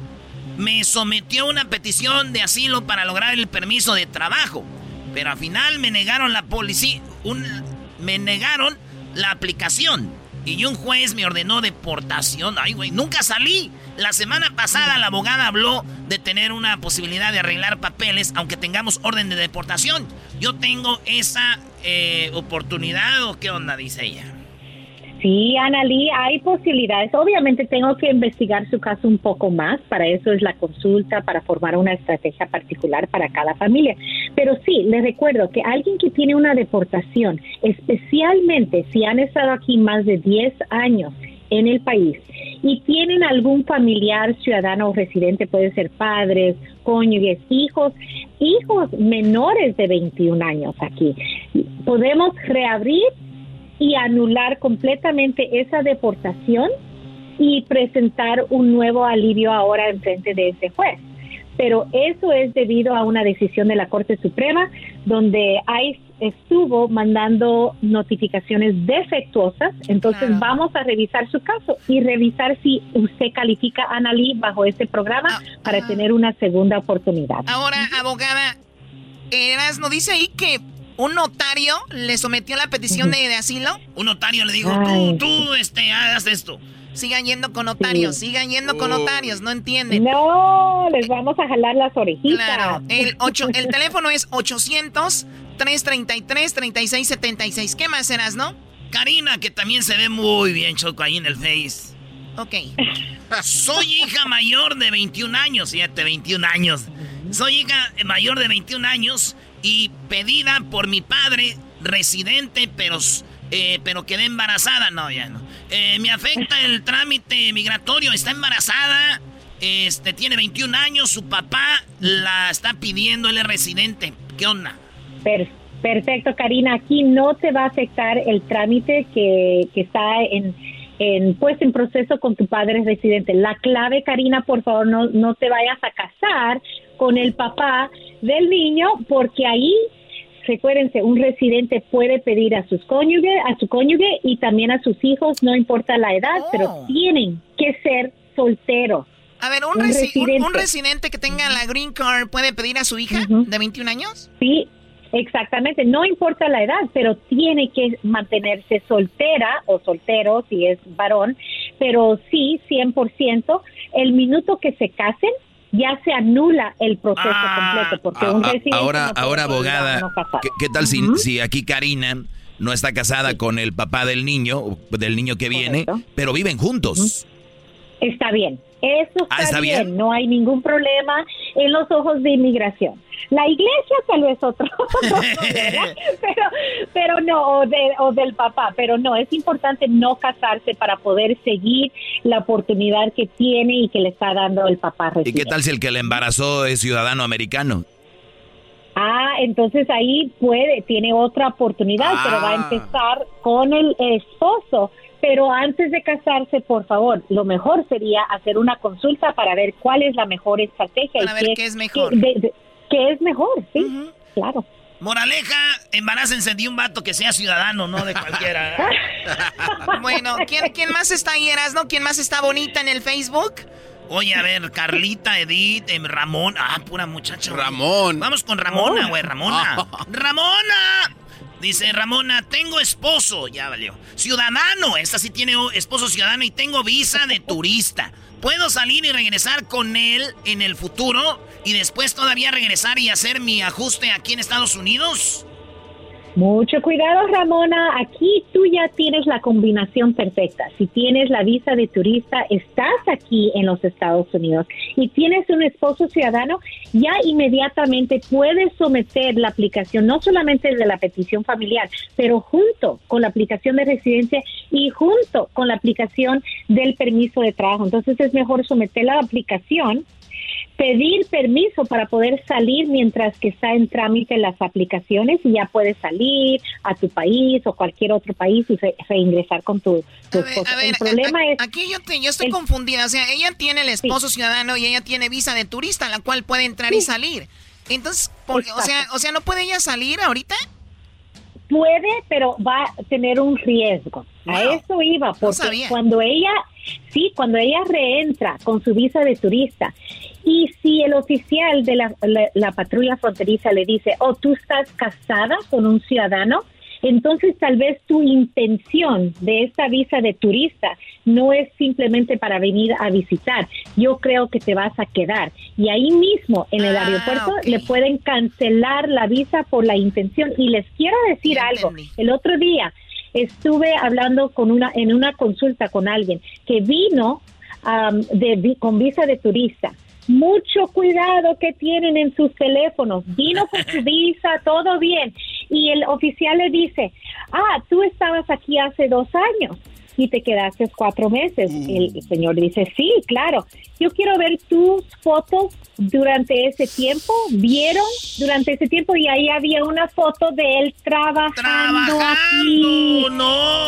me sometió a una petición de asilo para lograr el permiso de trabajo. Pero al final me negaron la policía, un, me negaron la aplicación. Y un juez me ordenó deportación. Ay, güey, nunca salí. La semana pasada la abogada habló de tener una posibilidad de arreglar papeles, aunque tengamos orden de deportación. Yo tengo esa eh, oportunidad o qué onda, dice ella. Sí, Analí, hay posibilidades. Obviamente tengo que investigar su caso un poco más. Para eso es la consulta, para formar una estrategia particular para cada familia. Pero sí, les recuerdo que alguien que tiene una deportación, especialmente si han estado aquí más de 10 años en el país y tienen algún familiar ciudadano o residente, puede ser padres, cónyuges, hijos, hijos menores de 21 años aquí, podemos reabrir y anular completamente esa deportación y presentar un nuevo alivio ahora en frente de ese juez. Pero eso es debido a una decisión de la Corte Suprema donde ICE estuvo mandando notificaciones defectuosas. Entonces vamos a revisar su caso y revisar si usted califica a Analí bajo este programa para tener una segunda oportunidad. Ahora, abogada, Eras, ¿no dice ahí que un notario le sometió la petición de, de asilo? Un notario le dijo, Ay. tú, tú, este, hagas esto. Sigan yendo con notarios, Sí. sigan yendo con notarios, no entienden. No, les vamos a jalar las orejitas. Claro, el, ocho, el teléfono es 800-333-3676. ¿Qué más serás, no? Karina, que también se ve muy bien, Choco, ahí en el Face. Ok. Soy hija mayor de 21 años, fíjate, 21 años. Soy hija mayor de 21 años y pedida por mi padre, residente, pero, eh, pero quedé embarazada. No, ya no. Eh, me afecta el trámite migratorio, está embarazada, este, tiene 21 años, su papá la está pidiendo, él es residente. ¿Qué onda? Per- perfecto, Karina. Aquí no te va a afectar el trámite que, que está en, en, pues, en proceso con tu padre residente. La clave, Karina, por favor, no, no te vayas a casar con el papá del niño, porque ahí, recuérdense, un residente puede pedir a sus cónyuge, a su cónyuge y también a sus hijos, no importa la edad, pero tienen que ser solteros. A ver, un, Un resi- un- residente. un residente que tenga la green card puede pedir a su hija de 21 años. Sí, exactamente. No importa la edad, pero tiene que mantenerse soltera o soltero si es varón, pero sí, 100%. El minuto que se casen, ya se anula el proceso completo, porque un Ah, residente ahora, no ahora abogada, no. ¿qué, qué tal si, si aquí Karina no está casada con el papá del niño, o del niño que viene, pero viven juntos? Está bien. Eso está, Ah, ¿está bien. bien? no hay ningún problema en los ojos de inmigración. La iglesia tal vez otro, pero, pero no, o, de- o del papá, pero no, es importante no casarse para poder seguir la oportunidad que tiene y que le está dando el papá ¿Y qué tal si el que le embarazó es ciudadano americano? Ah, entonces ahí puede, tiene otra oportunidad, pero va a Ah. empezar con el esposo. Pero antes de casarse, por favor, lo mejor sería hacer una consulta para ver cuál es la mejor estrategia. Para y ver qué es mejor. qué- de- de- qué es mejor, sí, claro. Moraleja, embarácense de un vato que sea ciudadano, no de cualquiera. Bueno, ¿quién, quién más está ahí, Erasno? ¿Quién más está bonita en el Facebook? Oye, a ver, Carlita, Edith, em, Ramón. Ah, pura muchacha. güey. Ramón. Vamos con Ramona, güey, Ramona. ¡Ramona! Dice Ramona, tengo esposo. Ya valió. Ciudadano. Esta sí tiene esposo ciudadano y tengo visa de turista. ¿Puedo salir y regresar con él en el futuro? Y después todavía regresar y hacer mi ajuste aquí en Estados Unidos. Mucho cuidado, Ramona. Aquí tú ya tienes la combinación perfecta. Si tienes la visa de turista, estás aquí en los Estados Unidos y tienes un esposo ciudadano, ya inmediatamente puedes someter la aplicación, no solamente de la petición familiar, pero junto con la aplicación de residencia y junto con la aplicación del permiso de trabajo. Entonces es mejor someter la aplicación pedir permiso para poder salir mientras que está en trámite las aplicaciones y ya puedes salir a tu país o cualquier otro país y re- reingresar con tu, tu esposo. el problema es Aquí yo, te- yo estoy confundida. O sea, ella tiene el esposo ciudadano y ella tiene visa de turista, la cual puede entrar y salir. Entonces, o sea, o sea, ¿no puede ella salir ahorita? puede, pero va a tener un riesgo. A eso iba, porque cuando ella, sí, cuando ella reentra con su visa de turista y si el oficial de la, la- la patrulla fronteriza le dice, oh, tú estás casada con un ciudadano, entonces tal vez tu intención de esta visa de turista no es simplemente para venir a visitar. Yo creo que te vas a quedar. Y ahí mismo en el aeropuerto le pueden cancelar la visa por la intención. Y les quiero decir algo. El otro día estuve hablando con una en una consulta con alguien que vino am, de, con visa de turista. Mucho cuidado que tienen en sus teléfonos. Vino con su visa, todo bien. Y el oficial le dice, ah, tú estabas aquí hace dos años y te quedaste cuatro meses. El señor dice, sí, claro. Yo quiero ver tus fotos durante ese tiempo. ¿Vieron durante ese tiempo? Y ahí había una foto de él trabajando, aquí.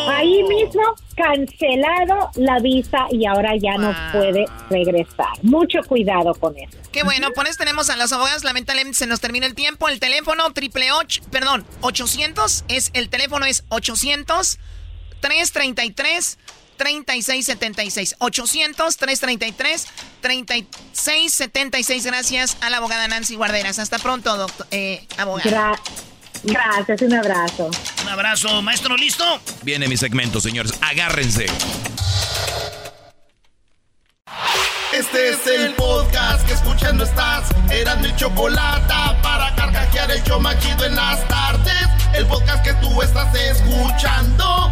Ahí mismo cancelado la visa y ahora ya no puede regresar. Mucho cuidado con eso. Qué bueno, por eso tenemos a las abogadas. Lamentablemente se nos termina el tiempo. El teléfono triple ocho, perdón, 800 es el teléfono es 800 333 3676 800 333 3676 Gracias a la abogada Nancy Guarderas. Hasta pronto, doctor, eh, abogada. Gra- gracias, un abrazo. Un abrazo, maestro, ¿listo? Viene mi segmento, señores. Agárrense. Este es el podcast que escuchando estás. Eran mi chocolate para carcajear el show machido en las tardes. El podcast que tú estás escuchando.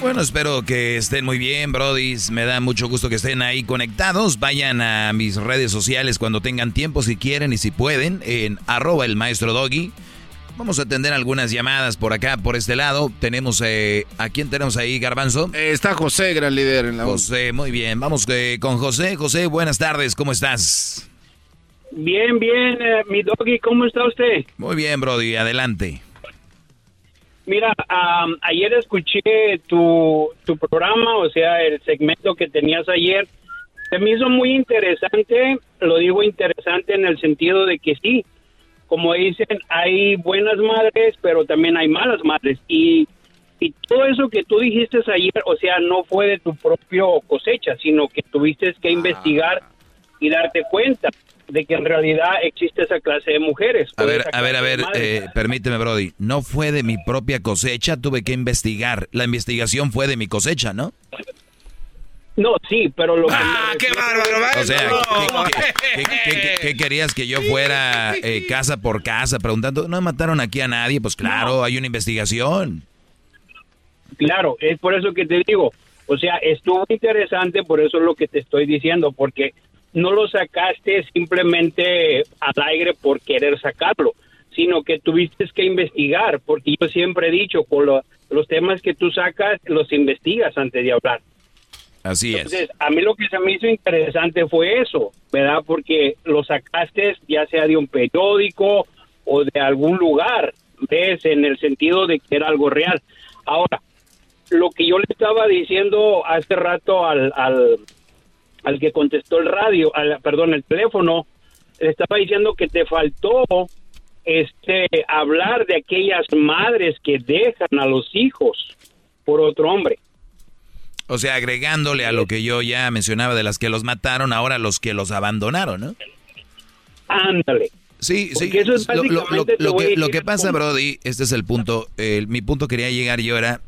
Bueno, espero que estén muy bien, brodis. Me da mucho gusto que estén ahí conectados. Vayan a mis redes sociales cuando tengan tiempo, si quieren y si pueden, en arroba el maestro doggy. Vamos a atender algunas llamadas por acá, por este lado. Tenemos, eh, ¿a quién tenemos ahí, Garbanzo? está José, gran líder en la José, muy bien. Vamos eh, con José. José, buenas tardes, ¿cómo estás? Bien, bien, eh, mi doggy, ¿cómo está usted? Muy bien, brody, adelante. Mira, am, ayer escuché tu, tu programa, o sea, el segmento que tenías ayer. Se me hizo muy interesante, lo digo interesante en el sentido de que sí, como dicen, hay buenas madres, pero también hay malas madres. Y, y todo eso que tú dijiste ayer, o sea, no fue de tu propio cosecha, sino que tuviste que investigar y darte cuenta de que en realidad existe esa clase de mujeres. A ver, a ver, a ver, eh, permíteme, Brody. No fue de mi propia cosecha, tuve que investigar. La investigación fue de mi cosecha, ¿no? No, sí, pero lo ¡Ah, qué bárbaro! O sea, ¿qué, qué- qué- qué- qué querías que yo fuera eh, casa por casa preguntando? No mataron aquí a nadie, pues claro, hay una investigación. Claro, es por eso que te digo, o sea, estuvo interesante, por eso es lo que te estoy diciendo, porque no lo sacaste simplemente al aire por querer sacarlo, sino que tuviste que investigar, porque yo siempre he dicho, con lo- los temas que tú sacas, los investigas antes de hablar. Así es. Entonces, a mí lo que se me hizo interesante fue eso, ¿verdad? Porque lo sacaste ya sea de un periódico o de algún lugar, ¿ves? En el sentido de que era algo real. Ahora, lo que yo le estaba diciendo hace rato al, al, al que contestó el radio, al, perdón, el teléfono, le estaba diciendo que te faltó este hablar de aquellas madres que dejan a los hijos por otro hombre. O sea, agregándole a lo que yo ya mencionaba de las que los mataron, ahora los que los abandonaron, ¿no? Ándale. Sí, sí. Porque eso es Lo, que, lo que pasa, Brody, este es el punto. el- mi punto quería llegar yo era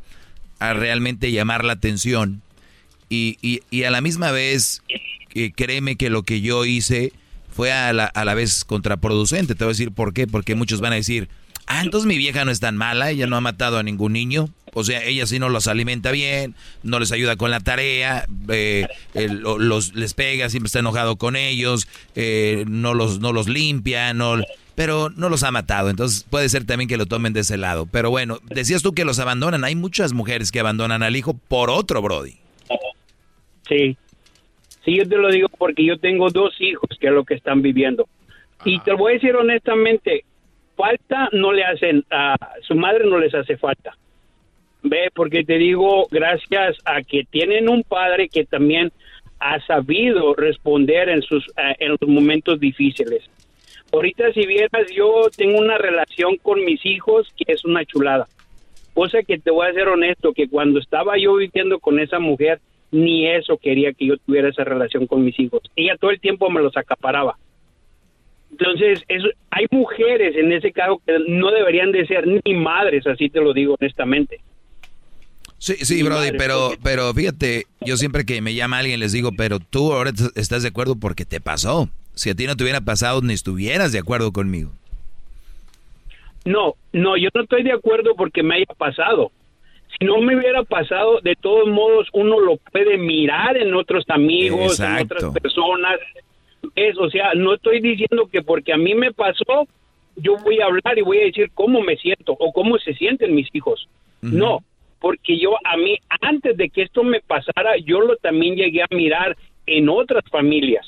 a realmente llamar la atención Y, y, y a la misma vez, eh, créeme que lo que yo hice fue a la, a la vez contraproducente. Te voy a decir por qué. Porque muchos van a decir, ah, entonces mi vieja no es tan mala, ella no ha matado a ningún niño. O sea, ella sí no los alimenta bien, no les ayuda con la tarea, eh, o- los, les pega, siempre está enojado con ellos, eh, no, los, no los limpia, no, pero no los ha matado. Entonces puede ser también que lo tomen de ese lado. Pero bueno, decías tú que los abandonan. Hay muchas mujeres que abandonan al hijo por otro, Brody. Sí. Sí, yo te lo digo porque yo tengo dos hijos que es lo que están viviendo. Y te lo voy a decir honestamente, falta no le hacen, a su madre no les hace falta. Ve, porque te digo, gracias a que tienen un padre que también ha sabido responder en sus eh, en los momentos difíciles. Ahorita si vieras, yo tengo una relación con mis hijos que es una chulada. Cosa que te voy a ser honesto, que cuando estaba yo viviendo con esa mujer, ni eso quería que yo tuviera esa relación con mis hijos. Ella todo el tiempo me los acaparaba. Entonces, eso, hay mujeres en ese caso que no deberían de ser ni madres, así te lo digo honestamente. Sí, sí, Brody, pero, pero fíjate, yo siempre que me llama alguien les digo, pero tú ahora estás de acuerdo porque te pasó. Si a ti no te hubiera pasado, ni estuvieras de acuerdo conmigo. No, no, yo no estoy de acuerdo porque me haya pasado. No me hubiera pasado, de todos modos uno lo puede mirar en otros amigos, en otras personas. Es, o sea, no estoy diciendo que porque a mí me pasó, yo voy a hablar y voy a decir cómo me siento o cómo se sienten mis hijos. No, porque yo a mí antes de que esto me pasara, yo lo también llegué a mirar en otras familias.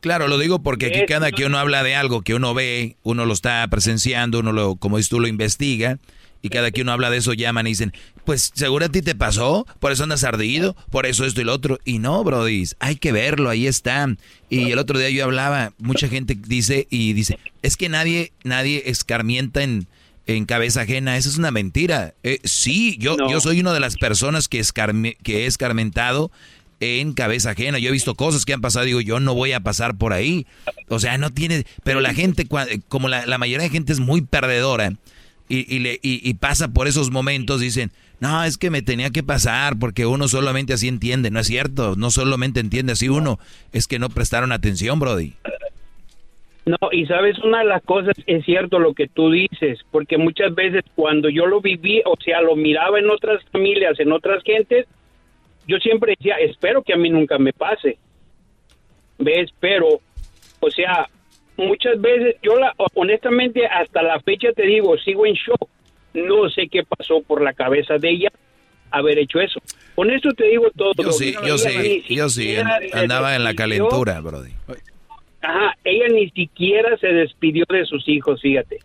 Claro, lo digo porque aquí cada que uno habla de algo que uno ve, uno lo está presenciando, uno lo, como dices tú, lo investiga, y cada que uno habla de eso llaman y dicen, pues seguro a ti te pasó, por eso andas ardido, por eso esto y lo otro. Y no, Brody, hay que verlo, ahí está. Y el otro día yo hablaba, mucha gente dice y dice, es que nadie, nadie escarmienta en, en cabeza ajena, eso es una mentira. Eh, sí, yo, yo soy una de las personas que, escarme- que he escarmentado en cabeza ajena. Yo he visto cosas que han pasado, digo, yo no voy a pasar por ahí. O sea, no tiene, pero la gente, como la, la mayoría de gente es muy perdedora y, y, le, y, pasa por esos momentos, dicen, no, es que me tenía que pasar porque uno solamente así entiende. No es cierto, no solamente entiende así uno, es que no prestaron atención, Brody. No, y sabes, una de las cosas es cierto lo que tú dices, porque muchas veces cuando yo lo viví, o sea, lo miraba en otras familias, en otras gentes, yo siempre decía, espero que a mí nunca me pase. ¿Ves? Pero, o sea, muchas veces, yo la, honestamente, hasta la fecha te digo, sigo en shock. No sé qué pasó por la cabeza de ella haber hecho eso. Con esto te digo todo. Yo sí, yo sí, yo sí, andaba en la calentura, Brody. Ajá, ella ni siquiera se despidió de sus hijos, fíjate.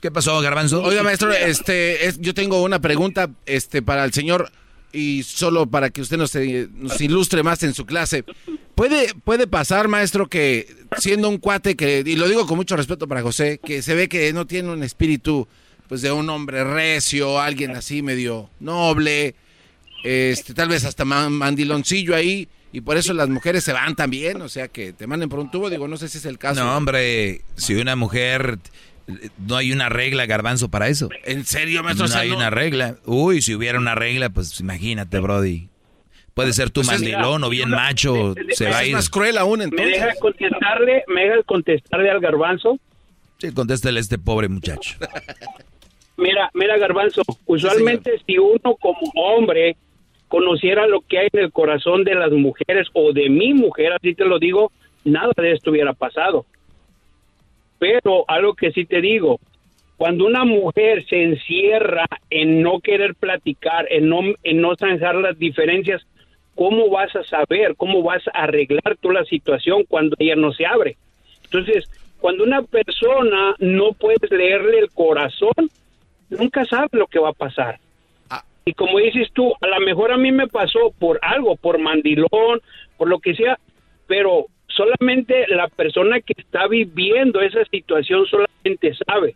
¿Qué pasó, Garbanzo? Oiga, maestro, este, es- yo tengo una pregunta este, para el señor y solo para que usted nos, eh, nos ilustre más en su clase. ¿Puede, puede pasar, maestro, que siendo un cuate que, y lo digo con mucho respeto para José, que se ve que no tiene un espíritu pues de un hombre recio, alguien así medio noble, este, tal vez hasta man- mandiloncillo ahí, y por eso las mujeres se van también, o sea, que te manden por un tubo, digo, no sé si es el caso. No, hombre, si una mujer, no hay una regla, Garbanzo, para eso. ¿En serio, maestro? No O sea, hay no- una regla. Uy, si hubiera una regla, pues imagínate, Brody. Puede ser tu Pues es- mandilón o bien macho, se va a ir. cruel aún ¿Me deja contestarle, me deja contestarle al garbanzo? Sí, contéstale a este pobre muchacho. Mira, mira garbanzo, usualmente si uno como hombre conociera lo que hay en el corazón de las mujeres o de mi mujer, así te lo digo, nada de esto hubiera pasado. Pero algo que sí te digo, cuando una mujer se encierra en no querer platicar, en no, en no zanjar las diferencias, ¿cómo vas a saber, cómo vas a arreglar tú la situación cuando ella no se abre? Entonces, cuando una persona no puedes leerle el corazón, nunca sabes lo que va a pasar. Y como dices tú, a lo mejor a mí me pasó por algo, por mandilón, por lo que sea, pero solamente la persona que está viviendo esa situación solamente sabe.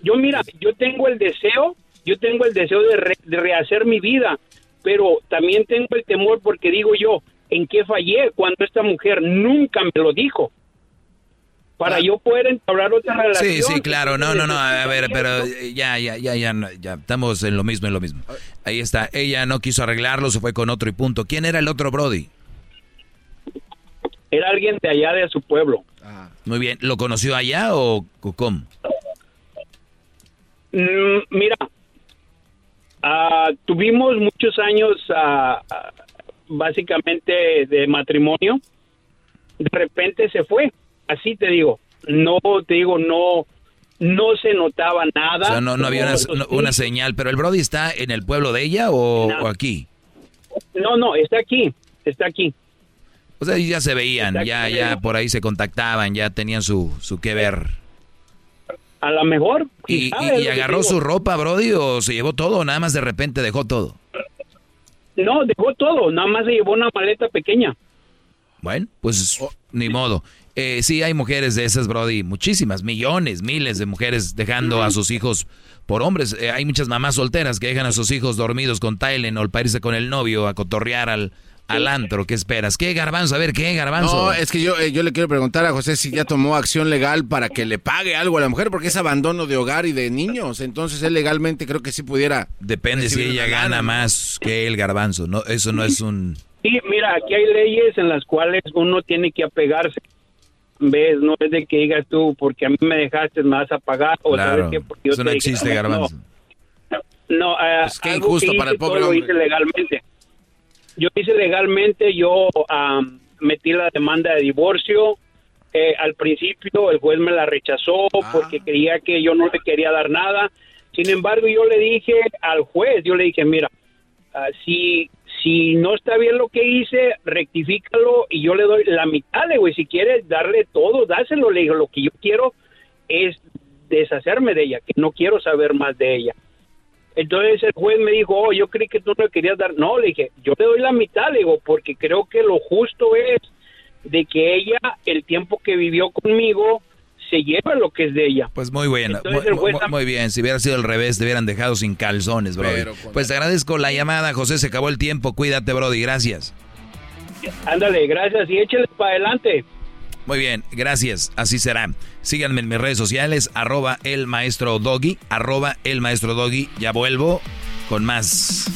Yo mira, yo tengo el deseo, yo tengo el deseo de, re- de rehacer mi vida, pero también tengo el temor porque digo yo, ¿en qué fallé cuando esta mujer nunca me lo dijo? para yo poder entablar otra relación. Sí, sí, claro, no, no, no, a ver, pero ya, ya, ya, ya, ya, estamos en lo mismo, en lo mismo. Ahí está, ella no quiso arreglarlo, se fue con otro y punto. ¿Quién era el otro Brody? Era alguien de allá de su pueblo. Muy bien, ¿lo conoció allá o cómo? Mm, mira, ah, tuvimos muchos años ah, ah, básicamente de matrimonio. De repente se fue, así te digo. No, te digo, no, no se notaba nada. O sea, no, no había una, Como- no- una señal, pero el Brody está en el pueblo de ella o, o aquí. No, no, está aquí, está aquí. O sea, ya se veían, ya, ya por ahí se contactaban, ya tenían su, su que ver. A lo mejor. ¿Y, agarró su ropa, Brody, o se llevó todo, o nada más de repente dejó todo? No, dejó todo, nada más se llevó una maleta pequeña. Bueno, pues Oh. ni modo. Eh, sí, hay mujeres de esas, Brody, muchísimas, millones, miles de mujeres dejando a sus hijos por hombres. Eh, hay muchas mamás solteras que dejan a sus hijos dormidos con Tylenol para irse con el novio a cotorrear al, al antro. ¿Qué esperas? ¿Qué, Garbanzo? A ver, ¿qué, Garbanzo? No, es que yo, eh, yo le quiero preguntar a José si ya tomó acción legal para que le pague algo a la mujer, porque es abandono de hogar y de niños. Entonces él legalmente creo que sí pudiera. Depende si ella gana ¿no? más que el Garbanzo. No, eso no es un... Sí, mira, aquí hay leyes en las cuales uno tiene que apegarse. ¿Ves? No es de que digas tú, porque a mí me dejaste, me vas a pagar. O Claro, ¿sabes qué? Porque yo eso no te existe, no, Garbanzo. No, eh, Pues qué algo injusto que para el hice, pobre todo lo hice legalmente. Yo hice legalmente, yo am, metí la demanda de divorcio. Eh, al principio el juez me la rechazó Ah. porque creía que yo no le quería dar nada. Sin embargo, yo le dije al juez, yo le dije, mira, ah, si, si no está bien lo que hice, rectifícalo y yo le doy la mitad, le güey, si quieres darle todo, dáselo, le digo, lo que yo quiero es deshacerme de ella, que no quiero saber más de ella. Entonces el juez me dijo, oh, yo creí que tú no le querías dar. No, le dije, yo le doy la mitad, le digo, porque creo que lo justo es de que ella, el tiempo que vivió conmigo, se lleva lo que es de ella. Pues muy bueno, muy, Entonces el juez muy- muy bien. Si hubiera sido al revés, te hubieran dejado sin calzones, Brody. Con- Pues te agradezco la llamada, José. Se acabó el tiempo. Cuídate, Brody. Gracias. Ándale, gracias y échale para adelante. Muy bien, gracias. Así será. Síganme en mis redes sociales, arroba el maestro Doggy, arroba el maestro Doggy. Ya vuelvo con más.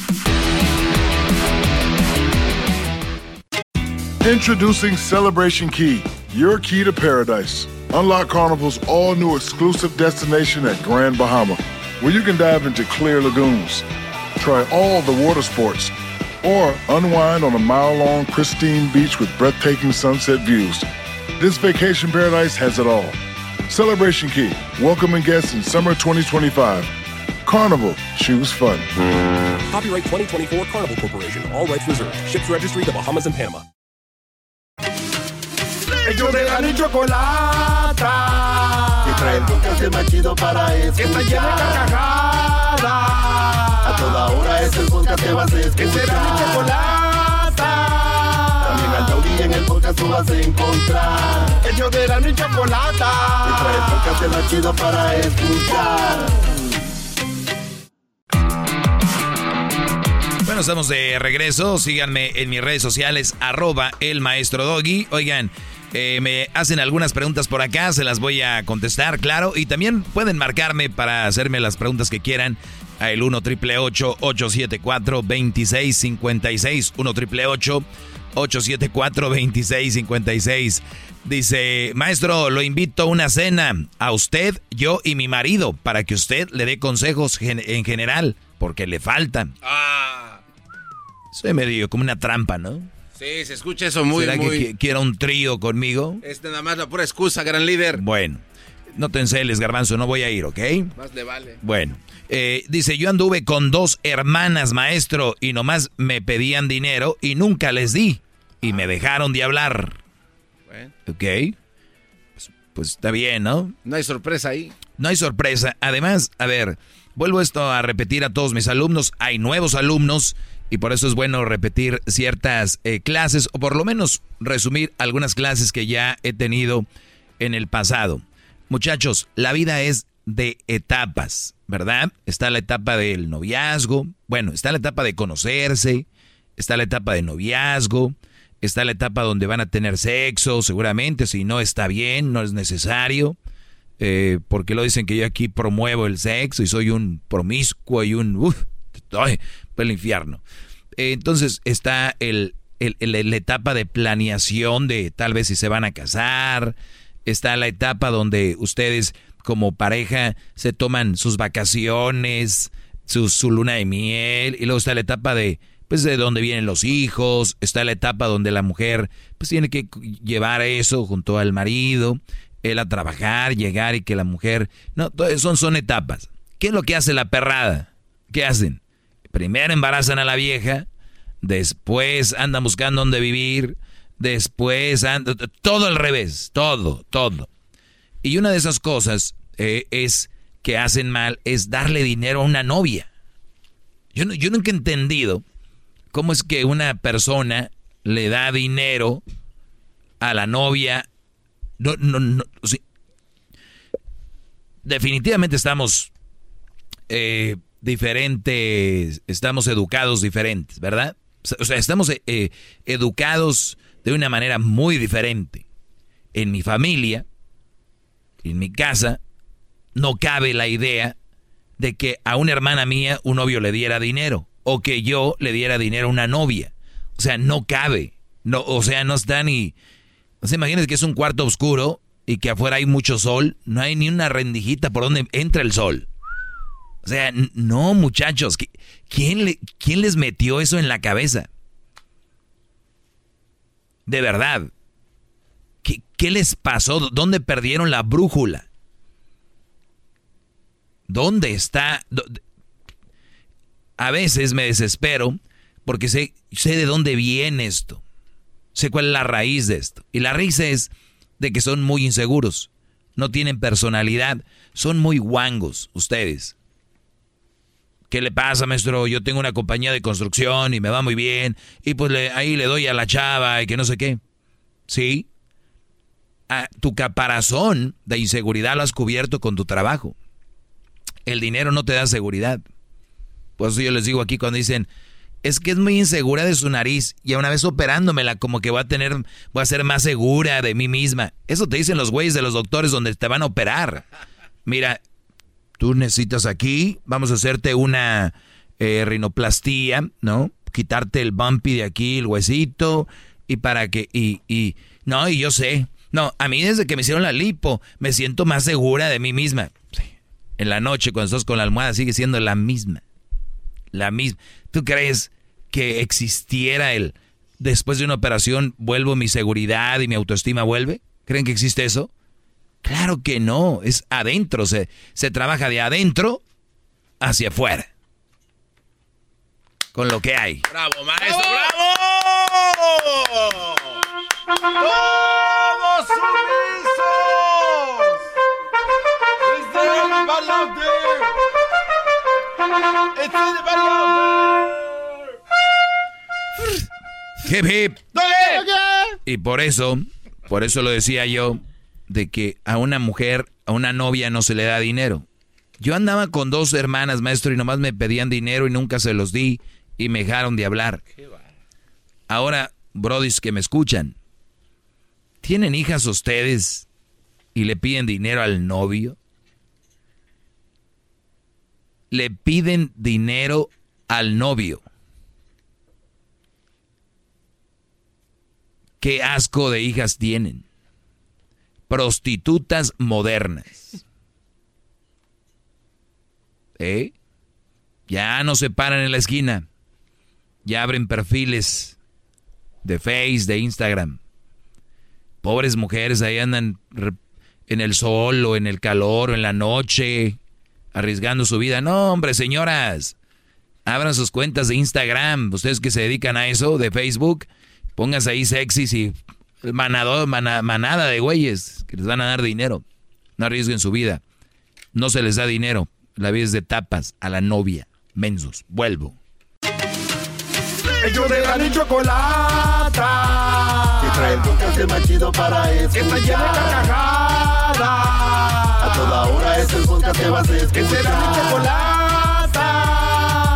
Introducing Celebration Key, your key to paradise. Unlock Carnival's all new exclusive destination at Grand Bahama, where you can dive into clear lagoons, try all the water sports, or unwind on a mile long, pristine beach with breathtaking sunset views. This vacation paradise has it all. Celebration Key, welcoming guests in summer 2025. Carnival, choose fun. Copyright 2024 Carnival Corporation. All rights reserved. Ships registry the Bahamas and Panama. Ellos de la ni chocolata. Que trae el podcast más chido para escuchar. Que está llena de carcajadas. A toda hora es el podcast que vas a escuchar. Que será mi chocolata. Al en el podcast tú vas a encontrar. Ellos de la ni chocolata. Que trae el podcast más chido para escuchar. Bueno, estamos de regreso. Síganme en mis redes sociales, arroba el maestro Doggy. Oigan, eh, me hacen algunas preguntas por acá, se las voy a contestar, claro. Y también pueden marcarme para hacerme las preguntas que quieran a el 1 triple 874 2656 1 triple 874 2656 Dice, maestro, lo invito a una cena a usted, yo y mi marido para que usted le dé consejos gen- en general, porque le faltan. Ah, Soy medio como una trampa, ¿no? sí, se escucha eso muy, ¿Será muy. que qui- quiera un trío conmigo? Es nada más la pura excusa, gran líder. Bueno, no te enceles, garbanzo, no voy a ir, ¿ok? Más le vale. Bueno, eh, dice, yo anduve con dos hermanas, maestro, y nomás me pedían dinero y nunca les di. Y me dejaron de hablar. Bueno. ¿Ok? Pues, pues está bien, ¿no? No hay sorpresa ahí. No hay sorpresa. Además, a ver, vuelvo esto a repetir a todos mis alumnos. Hay nuevos alumnos y por eso es bueno repetir ciertas eh, clases o por lo menos resumir algunas clases que ya he tenido en el pasado. Muchachos, la vida es de etapas, ¿verdad? Está la etapa del noviazgo, bueno, está la etapa de conocerse, está la etapa de noviazgo, Está la etapa donde van a tener sexo, seguramente, si no está bien, no es necesario. Eh, porque lo dicen que yo aquí promuevo el sexo y soy un promiscuo y un... Uf, ay, el infierno. Eh, entonces está el, la etapa de planeación de tal vez si se van a casar. Está la etapa donde ustedes como pareja se toman sus vacaciones, su, su luna de miel. Y luego está la etapa de pues de donde vienen los hijos, está la etapa donde la mujer pues tiene que llevar eso junto al marido, él a trabajar, llegar y que la mujer, no, son, son etapas. ¿Qué es lo que hace la perrada? ¿Qué hacen? Primero embarazan a la vieja, después andan buscando dónde vivir, después andan, todo al revés, todo, todo. Y una de esas cosas eh, es que hacen mal es darle dinero a una novia. Yo, yo nunca he entendido ¿Cómo es que una persona le da dinero a la novia? No, no, no. Definitivamente estamos eh, diferentes, estamos educados diferentes, ¿verdad? O sea, estamos eh, eh, educados de una manera muy diferente. En mi familia, en mi casa, no cabe la idea de que a una hermana mía un novio le diera dinero o que yo le diera dinero a una novia. O sea, no cabe. No, o sea, no está ni... O sea, imagínense que es un cuarto oscuro y que afuera hay mucho sol. No hay ni una rendijita por donde entra el sol. O sea, no, muchachos. ¿Quién, ¿Quién les metió eso en la cabeza? De verdad. ¿Qué, ¿Qué les pasó? ¿Dónde perdieron la brújula? ¿Dónde está? A veces me desespero porque sé, sé de dónde viene esto. Sé cuál es la raíz de esto. Y la raíz es de que son muy inseguros. No tienen personalidad. Son muy guangos ustedes. ¿Qué le pasa, maestro? Yo tengo una compañía de construcción y me va muy bien. Y pues ahí le doy a la chava y que no sé qué. ¿Sí? Ah, tu caparazón de inseguridad lo has cubierto con tu trabajo. El dinero no te da seguridad. Por eso yo les digo aquí cuando dicen, es que es muy insegura de su nariz y a una vez operándomela como que voy a tener, voy a ser más segura de mí misma. Eso te dicen los güeyes de los doctores donde te van a operar. Mira, tú necesitas aquí, vamos a hacerte una eh, rinoplastía, ¿no? Quitarte el bumpy de aquí, el huesito, y para que, y, y, no, y yo sé, no, a mí desde que me hicieron la lipo, me siento más segura de mí misma. En la noche, cuando estás con la almohada, sigue siendo la misma la misma. ¿Tú crees que existiera el después de una operación vuelvo mi seguridad y mi autoestima vuelve? ¿Creen que existe eso? Claro que no, es adentro, se, se trabaja de adentro hacia afuera. Con lo que hay. ¡Bravo, maestro! ¡Bravo! ¡Todos sumisos! Hip hip. Y por eso, por eso lo decía yo, de que a una mujer, a una novia no se le da dinero. Yo andaba con dos hermanas, maestro, y nomás me pedían dinero y nunca se los di y me dejaron de hablar. Ahora, brodis que me escuchan, ¿tienen hijas ustedes y le piden dinero al novio? Le piden dinero al novio. Qué asco de hijas tienen. Prostitutas modernas. ¿Eh? Ya no se paran en la esquina. Ya abren perfiles de Face, de Instagram. Pobres mujeres ahí andan en el sol o en el calor o en la noche arriesgando su vida. No, hombre, señoras, abran sus cuentas de Instagram, ustedes que se dedican a eso, de Facebook, pónganse ahí sexys y manado, manada de güeyes que les van a dar dinero. No arriesguen su vida. No se les da dinero. La vida es de tapas a la novia. Mensos. Vuelvo. Ellos de la chocolata. Que trae el podcast más chido para escuchar. Que está llena de carcajadas toda hora es el podcast que vas a escuchar. Que será mi chocolata.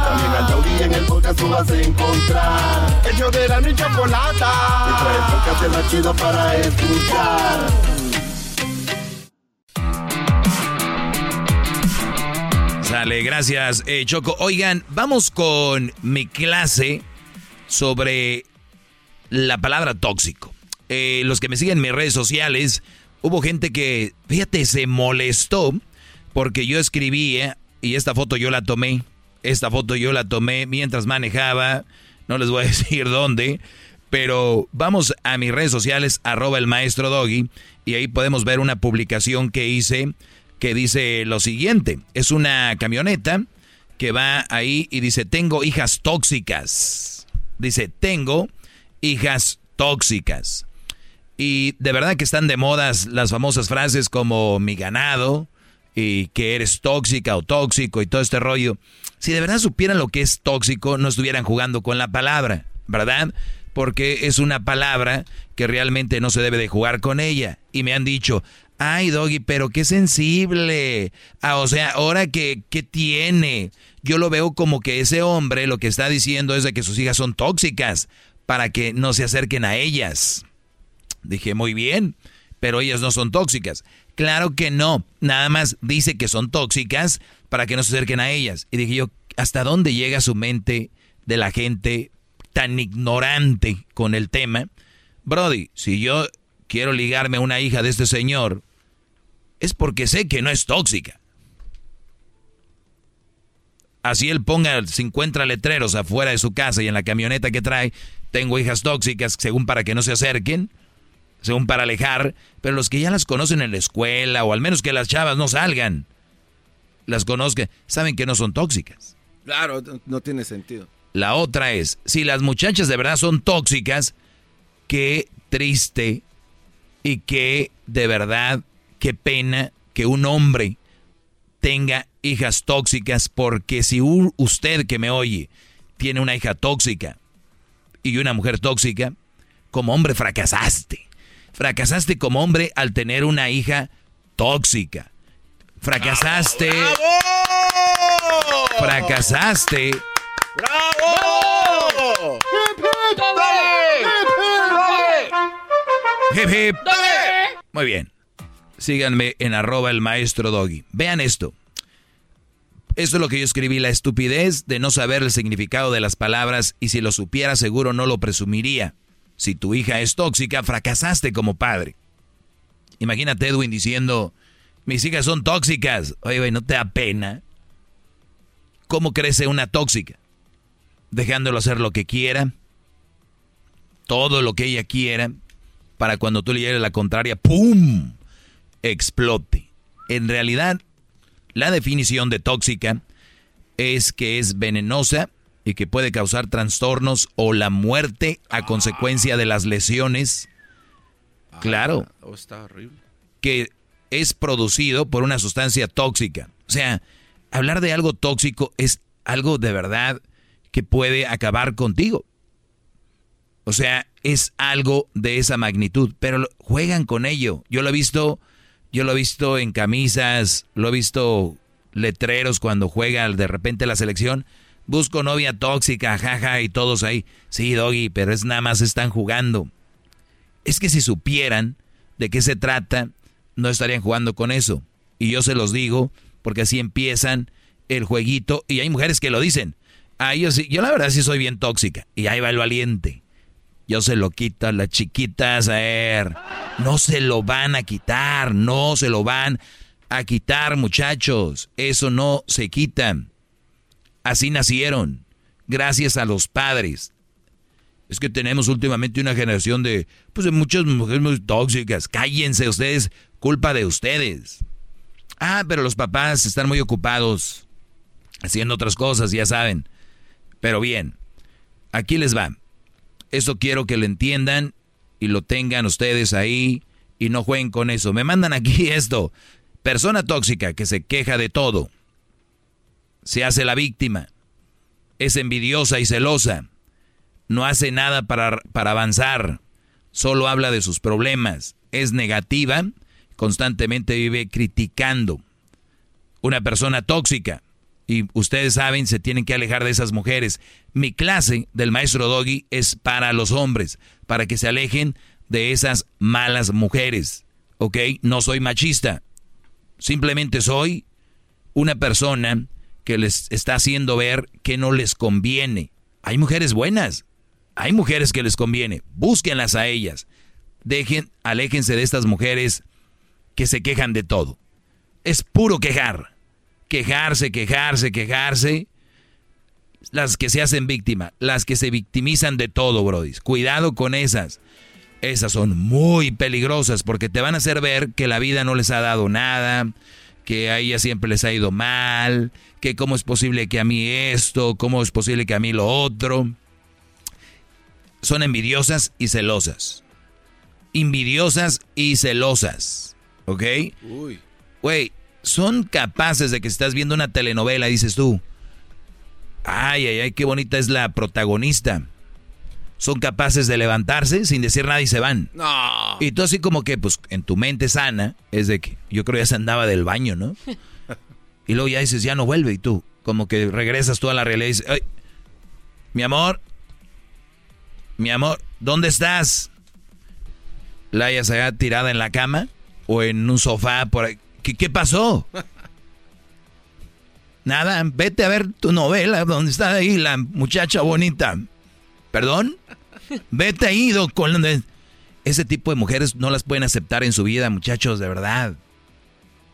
También al taurí en el podcast tú vas a encontrar. El yo de la mi chocolata. Y trae el podcast de más chido para escuchar. Sale, gracias, eh, Choco. Oigan, vamos con mi clase sobre la palabra tóxico. Eh, los que me siguen en mis redes sociales, hubo gente que, fíjate, se molestó porque yo escribí, eh, y esta foto yo la tomé, esta foto yo la tomé mientras manejaba, no les voy a decir dónde, pero vamos a mis redes sociales, arroba el maestro Doggy, y ahí podemos ver una publicación que hice que dice lo siguiente, es una camioneta que va ahí y dice, tengo hijas tóxicas. Dice, tengo hijas tóxicas. Y de verdad que están de modas las famosas frases como mi ganado y que eres tóxica o tóxico y todo este rollo. Si de verdad supieran lo que es tóxico, no estuvieran jugando con la palabra, ¿verdad? Porque es una palabra que realmente no se debe de jugar con ella. Y me han dicho, Ay, Doggy, pero qué sensible. Ah, o sea, ahora que, ¿qué tiene? Yo lo veo como que ese hombre lo que está diciendo es de que sus hijas son tóxicas para que no se acerquen a ellas. Dije, muy bien, pero ellas no son tóxicas. Claro que no, nada más dice que son tóxicas para que no se acerquen a ellas. Y dije yo, ¿hasta dónde llega su mente de la gente tan ignorante con el tema? Brody, si yo quiero ligarme a una hija de este señor, es porque sé que no es tóxica. Así él ponga 50 letreros afuera de su casa y en la camioneta que trae, tengo hijas tóxicas, según para que no se acerquen, según para alejar, pero los que ya las conocen en la escuela, o al menos que las chavas no salgan, las conozcan, saben que no son tóxicas. Claro, no tiene sentido. La otra es, si las muchachas de verdad son tóxicas, qué triste y que de verdad, qué pena que un hombre tenga hijas tóxicas, porque si usted que me oye tiene una hija tóxica y una mujer tóxica, como hombre fracasaste. Fracasaste como hombre al tener una hija tóxica. Fracasaste. Fracasaste. ¡Bravo! Muy bien. Síganme en arroba el maestro doggy. Vean esto. Esto es lo que yo escribí, la estupidez de no saber el significado de las palabras y si lo supiera seguro no lo presumiría. Si tu hija es tóxica, fracasaste como padre. Imagínate Edwin diciendo, mis hijas son tóxicas. Oye, güey, ¿no te da pena? ¿Cómo crece una tóxica? Dejándolo hacer lo que quiera, todo lo que ella quiera, para cuando tú le llegues la contraria, ¡pum! explote. En realidad, la definición de tóxica es que es venenosa y que puede causar trastornos o la muerte a consecuencia de las lesiones. Claro. Ah, oh, está horrible. Que es producido por una sustancia tóxica. O sea, hablar de algo tóxico es algo de verdad que puede acabar contigo. O sea, es algo de esa magnitud, pero juegan con ello. Yo lo he visto, yo lo he visto en camisas, lo he visto letreros cuando juega de repente la selección. Busco novia tóxica, jaja, y todos ahí. Sí, Doggy, pero es nada más están jugando. Es que si supieran de qué se trata, no estarían jugando con eso. Y yo se los digo, porque así empiezan el jueguito. Y hay mujeres que lo dicen. Ah, yo, sí, yo la verdad sí soy bien tóxica. Y ahí va el valiente. Yo se lo quito a las chiquitas, a ver. No se lo van a quitar, no se lo van a quitar, muchachos. Eso no se quita. Así nacieron, gracias a los padres. Es que tenemos últimamente una generación de, pues de muchas mujeres muy tóxicas. Cállense ustedes, culpa de ustedes. Ah, pero los papás están muy ocupados haciendo otras cosas, ya saben. Pero bien, aquí les va. Eso quiero que lo entiendan y lo tengan ustedes ahí y no jueguen con eso. Me mandan aquí esto. Persona tóxica que se queja de todo. Se hace la víctima. Es envidiosa y celosa. No hace nada para, para avanzar. Solo habla de sus problemas. Es negativa. Constantemente vive criticando. Una persona tóxica Y ustedes saben, se tienen que alejar de esas mujeres. Mi clase del maestro Doggy es para los hombres, para que se alejen de esas malas mujeres. ¿Ok? No soy machista. Simplemente soy una persona que les está haciendo ver que no les conviene. Hay mujeres buenas. Hay mujeres que les conviene. Búsquenlas a ellas. Dejen, aléjense de estas mujeres que se quejan de todo. Es puro quejar quejarse, quejarse, quejarse. Las que se hacen víctima, las que se victimizan de todo, Brody. Cuidado con esas. Esas son muy peligrosas porque te van a hacer ver que la vida no les ha dado nada, que a ella siempre les ha ido mal, que cómo es posible que a mí esto, cómo es posible que a mí lo otro. Son envidiosas y celosas. Envidiosas y celosas. ¿Ok? Uy. Güey, son capaces de que estás viendo una telenovela, dices tú, ay, ay, ay, qué bonita es la protagonista. Son capaces de levantarse sin decir nada y se van. No. Y tú así como que, pues, en tu mente sana, es de que yo creo ya se andaba del baño, ¿no? y luego ya dices, ya no vuelve y tú, como que regresas tú a la realidad y dices, ay, mi amor, mi amor, ¿dónde estás? La hayas allá tirada en la cama o en un sofá por ahí. ¿Qué, pasó? Nada, vete a ver tu novela donde está ahí la muchacha bonita. ¿Perdón? Vete ahí, con ese tipo de mujeres no las pueden aceptar en su vida, muchachos, de verdad.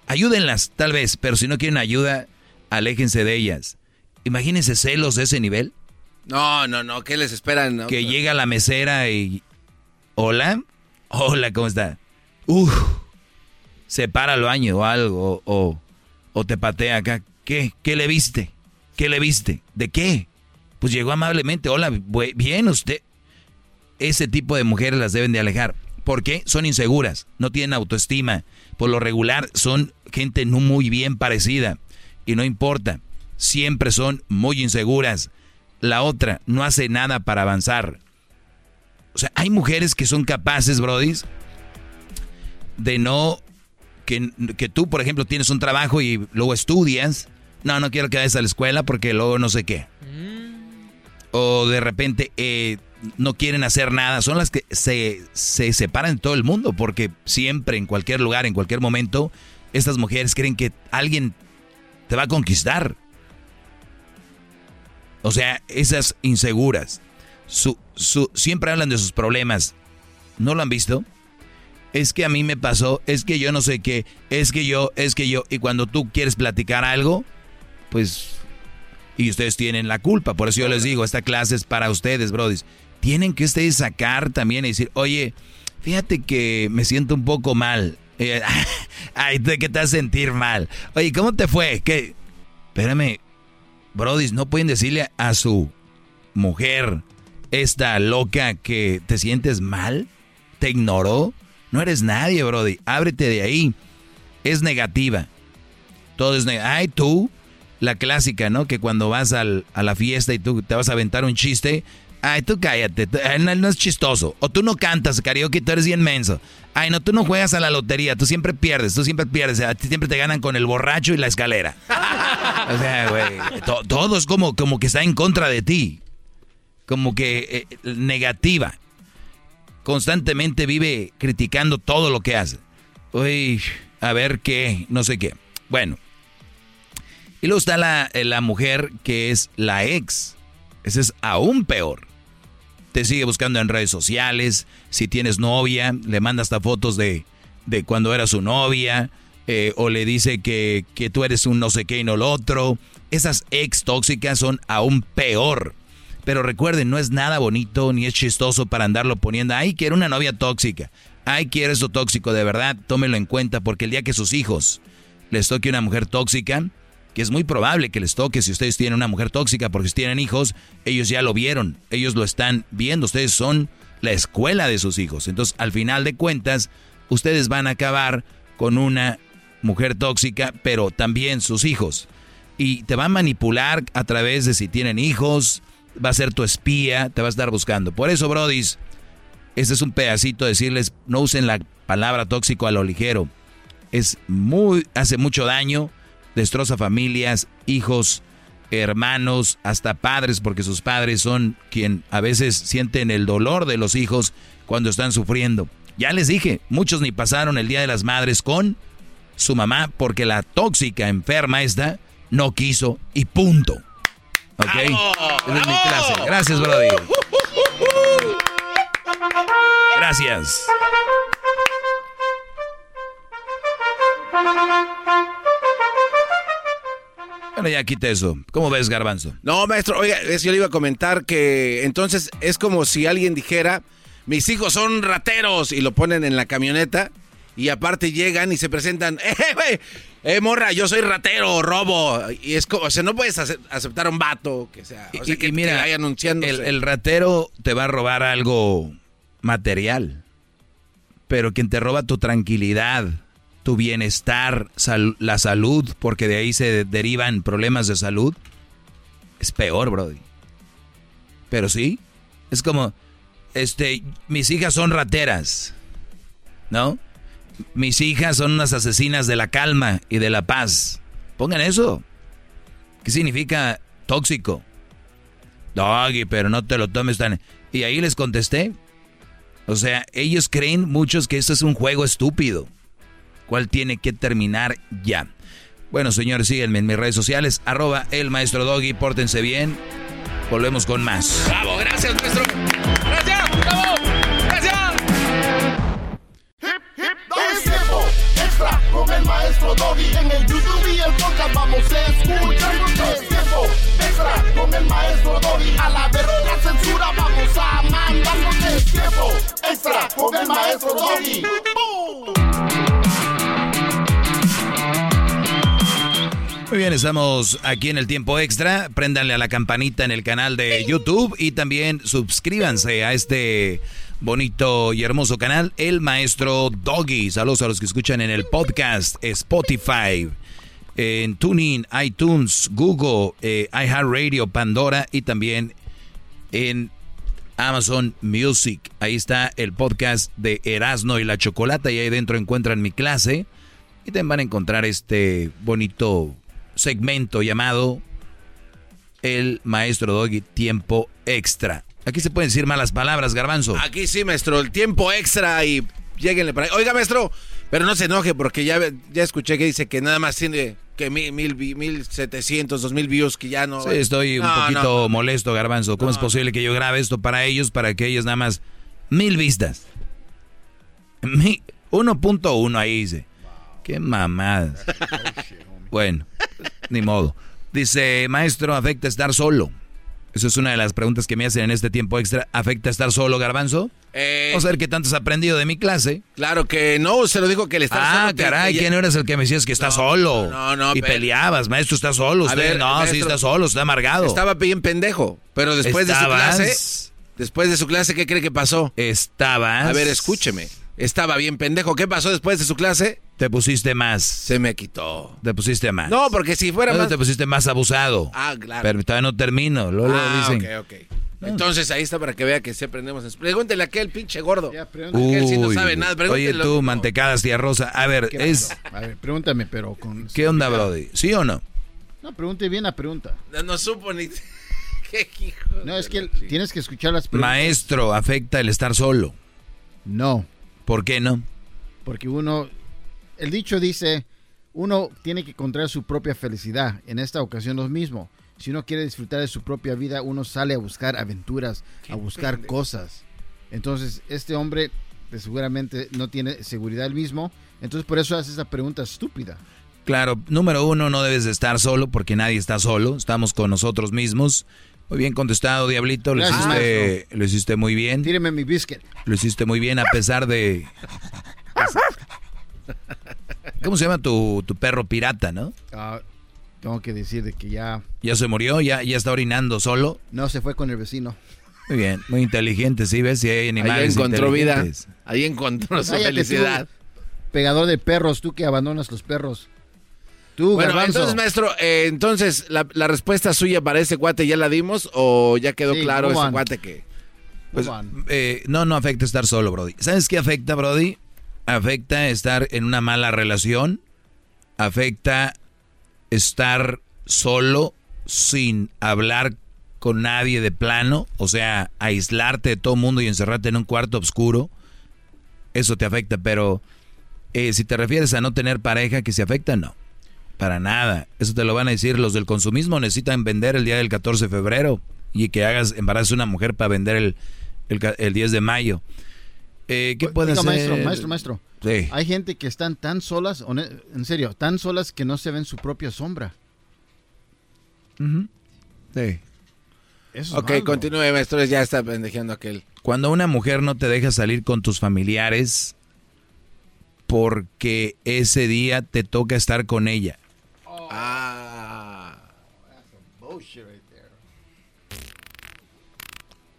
Ayúdenlas, tal vez, pero si no quieren ayuda, aléjense de ellas. Imagínense celos de ese nivel. No, no, no, ¿qué les esperan? Que llega la mesera y... Hola, hola, ¿cómo está? Uf se para al baño o algo, o, o te patea acá. ¿Qué? ¿Qué le viste? ¿Qué le viste? ¿De qué? Pues llegó amablemente, hola, bien usted. Ese tipo de mujeres las deben de alejar. ¿Por qué? Son inseguras, no tienen autoestima. Por lo regular son gente no muy bien parecida. Y no importa, siempre son muy inseguras. La otra no hace nada para avanzar. O sea, hay mujeres que son capaces, brodis, de no que, tú, por ejemplo, tienes un trabajo y luego estudias. No, no quiero que vayas a la escuela porque luego no sé qué. O de repente eh, no quieren hacer nada. Son las que se, se separan en todo el mundo porque siempre, en cualquier lugar, en cualquier momento, estas mujeres creen que alguien te va a conquistar. O sea, esas inseguras. Su, su, siempre hablan de sus problemas. ¿No lo han visto? es que a mí me pasó, es que yo no sé qué, es que yo, es que yo. Y cuando tú quieres platicar algo, pues... Y ustedes tienen la culpa. Por eso yo les digo, esta clase es para ustedes, brodis. Tienen que ustedes sacar también y decir, oye, fíjate que me siento un poco mal. Ay, ¿de qué te vas a sentir mal? Oye, ¿cómo te fue? ¿Qué? Espérame, brodis, no pueden decirle a su mujer, esta loca, que te sientes mal, te ignoró, no eres nadie, Brody. Ábrete de ahí. Es negativa. Todo es negativa. Ay, tú, la clásica, ¿no? Que cuando vas a la fiesta y tú te vas a aventar un chiste. Ay, tú cállate, no, es chistoso. O tú no cantas karaoke, tú eres bien menso. Ay, no, tú no juegas a la lotería, tú siempre pierdes, tú siempre pierdes. A ti siempre te ganan con el borracho y la escalera. o sea, güey, todo es como, como que está en contra de ti. Como que eh, negativa constantemente vive criticando todo lo que hace. Uy, a ver qué, no sé qué. Bueno. Y luego está la, eh, la mujer que es la ex. Ese es aún peor. Te sigue buscando en redes sociales. Si tienes novia, le manda hasta fotos de, de cuando era su novia. Eh, o le dice que, que tú eres un no sé qué y no lo otro. Esas ex tóxicas son aún peor. Pero recuerden, no es nada bonito ni es chistoso para andarlo poniendo. Ay, quiero una novia tóxica. Ay, quiero eso tóxico. De verdad, tómelo en cuenta porque el día que sus hijos les toque una mujer tóxica, que es muy probable que les toque si ustedes tienen una mujer tóxica, porque si tienen hijos, ellos ya lo vieron, ellos lo están viendo, ustedes son la escuela de sus hijos. Entonces, al final de cuentas, ustedes van a acabar con una mujer tóxica, pero también sus hijos. Y te van a manipular a través de si tienen hijos, va a ser tu espía, te va a estar buscando. Por eso, brodis, este es un pedacito de decirles, no usen la palabra tóxico a lo ligero. Es muy, hace mucho daño. Destroza familias, hijos, hermanos, hasta padres, porque sus padres son quien a veces sienten el dolor de los hijos cuando están sufriendo. Ya les dije, muchos ni pasaron el Día de las Madres con su mamá porque la tóxica enferma esta no quiso y punto. ¿Ok? Esa es mi clase. Gracias, Brody. Gracias. Bueno, ya quita eso. ¿Cómo ves, Garbanzo? No, maestro, oiga, yo le iba a comentar que entonces es como si alguien dijera, mis hijos son rateros y lo ponen en la camioneta y aparte llegan y se presentan, eh, güey, eh, morra, yo soy ratero, robo. Y es como, o sea, no puedes ace- aceptar a un vato que sea, o sea, Y- que, y mira, que vaya anunciándose. el, el ratero te va a robar algo material, pero quien te roba tu tranquilidad, tu bienestar, la salud, porque de ahí se de- derivan problemas de salud, es peor, Brody. Pero sí, es como, este, mis hijas son rateras, ¿no? Mis hijas son unas asesinas de la calma y de la paz. Pongan eso. ¿Qué significa tóxico? Doggy, pero no te lo tomes tan... Y ahí les contesté. O sea, ellos creen muchos que esto es un juego estúpido. ¿Cuál tiene que terminar ya? Bueno, señores, síganme en mis redes sociales. Arroba el maestro Doggy. Pórtense bien. Volvemos con más. Bravo, gracias, maestro. Gracias, bravo, gracias. Es tiempo extra con el maestro Doggy. En el YouTube y el podcast vamos a escuchar. Es tiempo extra con el maestro Doggy. A la verga la censura vamos a mandarnos. Es tiempo extra con el maestro Doggy. Muy bien, estamos aquí en el tiempo extra. Préndanle a la campanita en el canal de YouTube y también suscríbanse a este bonito y hermoso canal, El Maestro Doggy. Saludos a los que escuchan en el podcast Spotify, en TuneIn, iTunes, Google, eh, iHeartRadio, Pandora y también en Amazon Music. Ahí está el podcast de Erasno y la Chocolata y ahí dentro encuentran mi clase. Y también van a encontrar este bonito segmento llamado El Maestro Doggy Tiempo Extra. Aquí se pueden decir malas palabras, garbanzo. Aquí sí, maestro, el tiempo extra y lleguenle para ahí. Oiga, maestro, pero no se enoje porque ya, ya escuché que dice que nada más tiene que mil, mil, mil setecientos, dos mil views que ya no... Sí, estoy un No, poquito no. molesto, garbanzo. ¿Cómo es posible que yo grabe esto para ellos, para que ellos nada más mil vistas? Mi- 1.1 ahí dice. Qué mamadas. Bueno, ni modo. Dice, maestro, ¿afecta estar solo? Eso es una de las preguntas que me hacen en este tiempo extra. ¿Afecta estar solo, garbanzo? Eh, Vamos a ver qué tanto has aprendido de mi clase. Claro que no, se lo dijo que el estar Ah, solo te- caray, te- ¿quién eres el que me decías que está solo? no, no, Y pero- peleabas, maestro, está solo. Usted, ver, no, sí está solo, está amargado. Estaba bien pendejo, pero después de su clase... Después de su clase, ¿qué cree que pasó? Estabas... A ver, escúcheme. Estaba bien pendejo. ¿Qué pasó después de su clase? Te pusiste más. Se me quitó. Te pusiste más. No, porque si fuera No, más... te pusiste más abusado. Ah, claro. Pero todavía no termino. Luego Ah, dicen. ok, ok. Entonces ahí está para que vea que sí aprendemos. Pregúntele a aquel pinche gordo. Aquel sí no Uy, sabe nada. Oye, tú, mantecadas, tía Rosa. A ver, ¿Qué es. A ver, pregúntame, pero con... ¿Qué onda, Brody? ¿Sí o no? No, pregunte bien la pregunta. No, no supo ni... Qué hijo No, es que tienes que escuchar las preguntas. Maestro, ¿afecta el estar solo? No, ¿Por qué no? porque uno... El dicho dice, uno tiene que encontrar su propia felicidad. En esta ocasión lo mismo. Si uno quiere disfrutar de su propia vida, uno sale a buscar aventuras, a buscar cosas. Entonces, este hombre pues, seguramente no tiene seguridad él mismo. Entonces, por eso hace esa pregunta estúpida. Claro, número uno, no debes de estar solo porque nadie está solo. Estamos con nosotros mismos. Muy bien contestado, Diablito. Lo, Gracias, hiciste, lo hiciste muy bien. Tíreme mi biscuit. Lo hiciste muy bien a pesar de... ¿Cómo se llama tu, tu perro pirata, no? Ah, tengo que decir de que ya ¿Ya se murió? ¿Ya, ¿Ya está orinando solo? no se fue con el vecino. Muy bien, muy inteligente, ¿sí ves? Si hay Ahí animales encontró vida. Ahí encontró su Cállate, felicidad. tú, pegador de perros, tú que abandonas los perros. Tú, Bueno, garbanzo. entonces, maestro, eh, entonces, la, la respuesta suya para ese cuate ya la dimos o ya quedó Sí, claro ese on. cuate que... Pues, eh, no, no afecta estar solo, Brody. ¿Sabes qué afecta, Brody? Afecta estar en una mala relación. Afecta estar solo sin hablar con nadie de plano, o sea, aislarte de todo el mundo y encerrarte en un cuarto oscuro, eso te afecta, pero eh, si te refieres a no tener pareja que se afecta, no, para nada. Eso te lo van a decir los del consumismo, necesitan vender el día del 14 de febrero y que hagas embarazo a una mujer para vender el, el, 10 de mayo. Eh, ¿Qué puede hacer? Maestro, maestro, maestro. Sí. Hay gente que están tan solas, en serio, tan solas que no se ven su propia sombra. Sí. ok, continúe, maestro, ya está pendejeando aquel. Cuando una mujer no te deja salir con tus familiares porque ese día te toca estar con ella. Ah.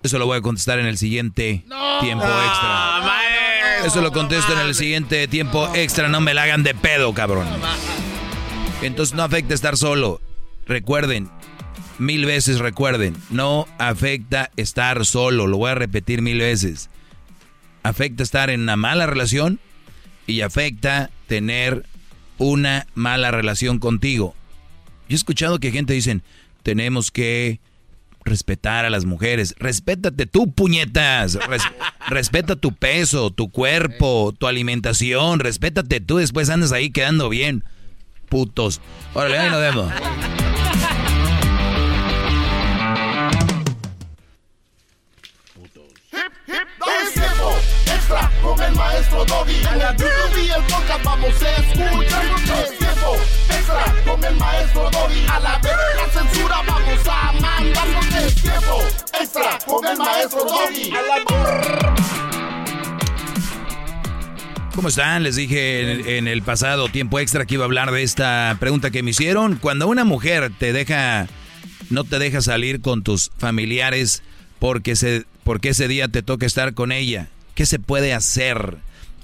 Eso lo voy a contestar en el siguiente tiempo extra. Eso lo contesto en el siguiente tiempo extra. No me la hagan de pedo, cabrón. Entonces no afecta estar solo. Recuerden, mil veces recuerden, no afecta estar solo, lo voy a repetir mil veces. Afecta estar en una mala relación y afecta tener una mala relación contigo. Yo he escuchado que gente dicen, tenemos que respetar a las mujeres. Respétate tú, puñetas. respeta tu peso, tu cuerpo, tu alimentación. Respétate tú, después andas ahí quedando bien. Putos. Órale, ahí nos vemos. Con el maestro Doggy. En la y el podcast vamos a escuchar. Es tiempo extra con el maestro Doggy. A la vez la censura vamos a mandar. Es tiempo extra con el maestro Doggy. A la ¿Cómo están? Les dije en, en, el pasado tiempo extra que iba a hablar de esta pregunta que me hicieron. Cuando una mujer te deja, no te deja salir con tus familiares porque, se, porque ese día te toca estar con ella, ¿Qué se puede hacer?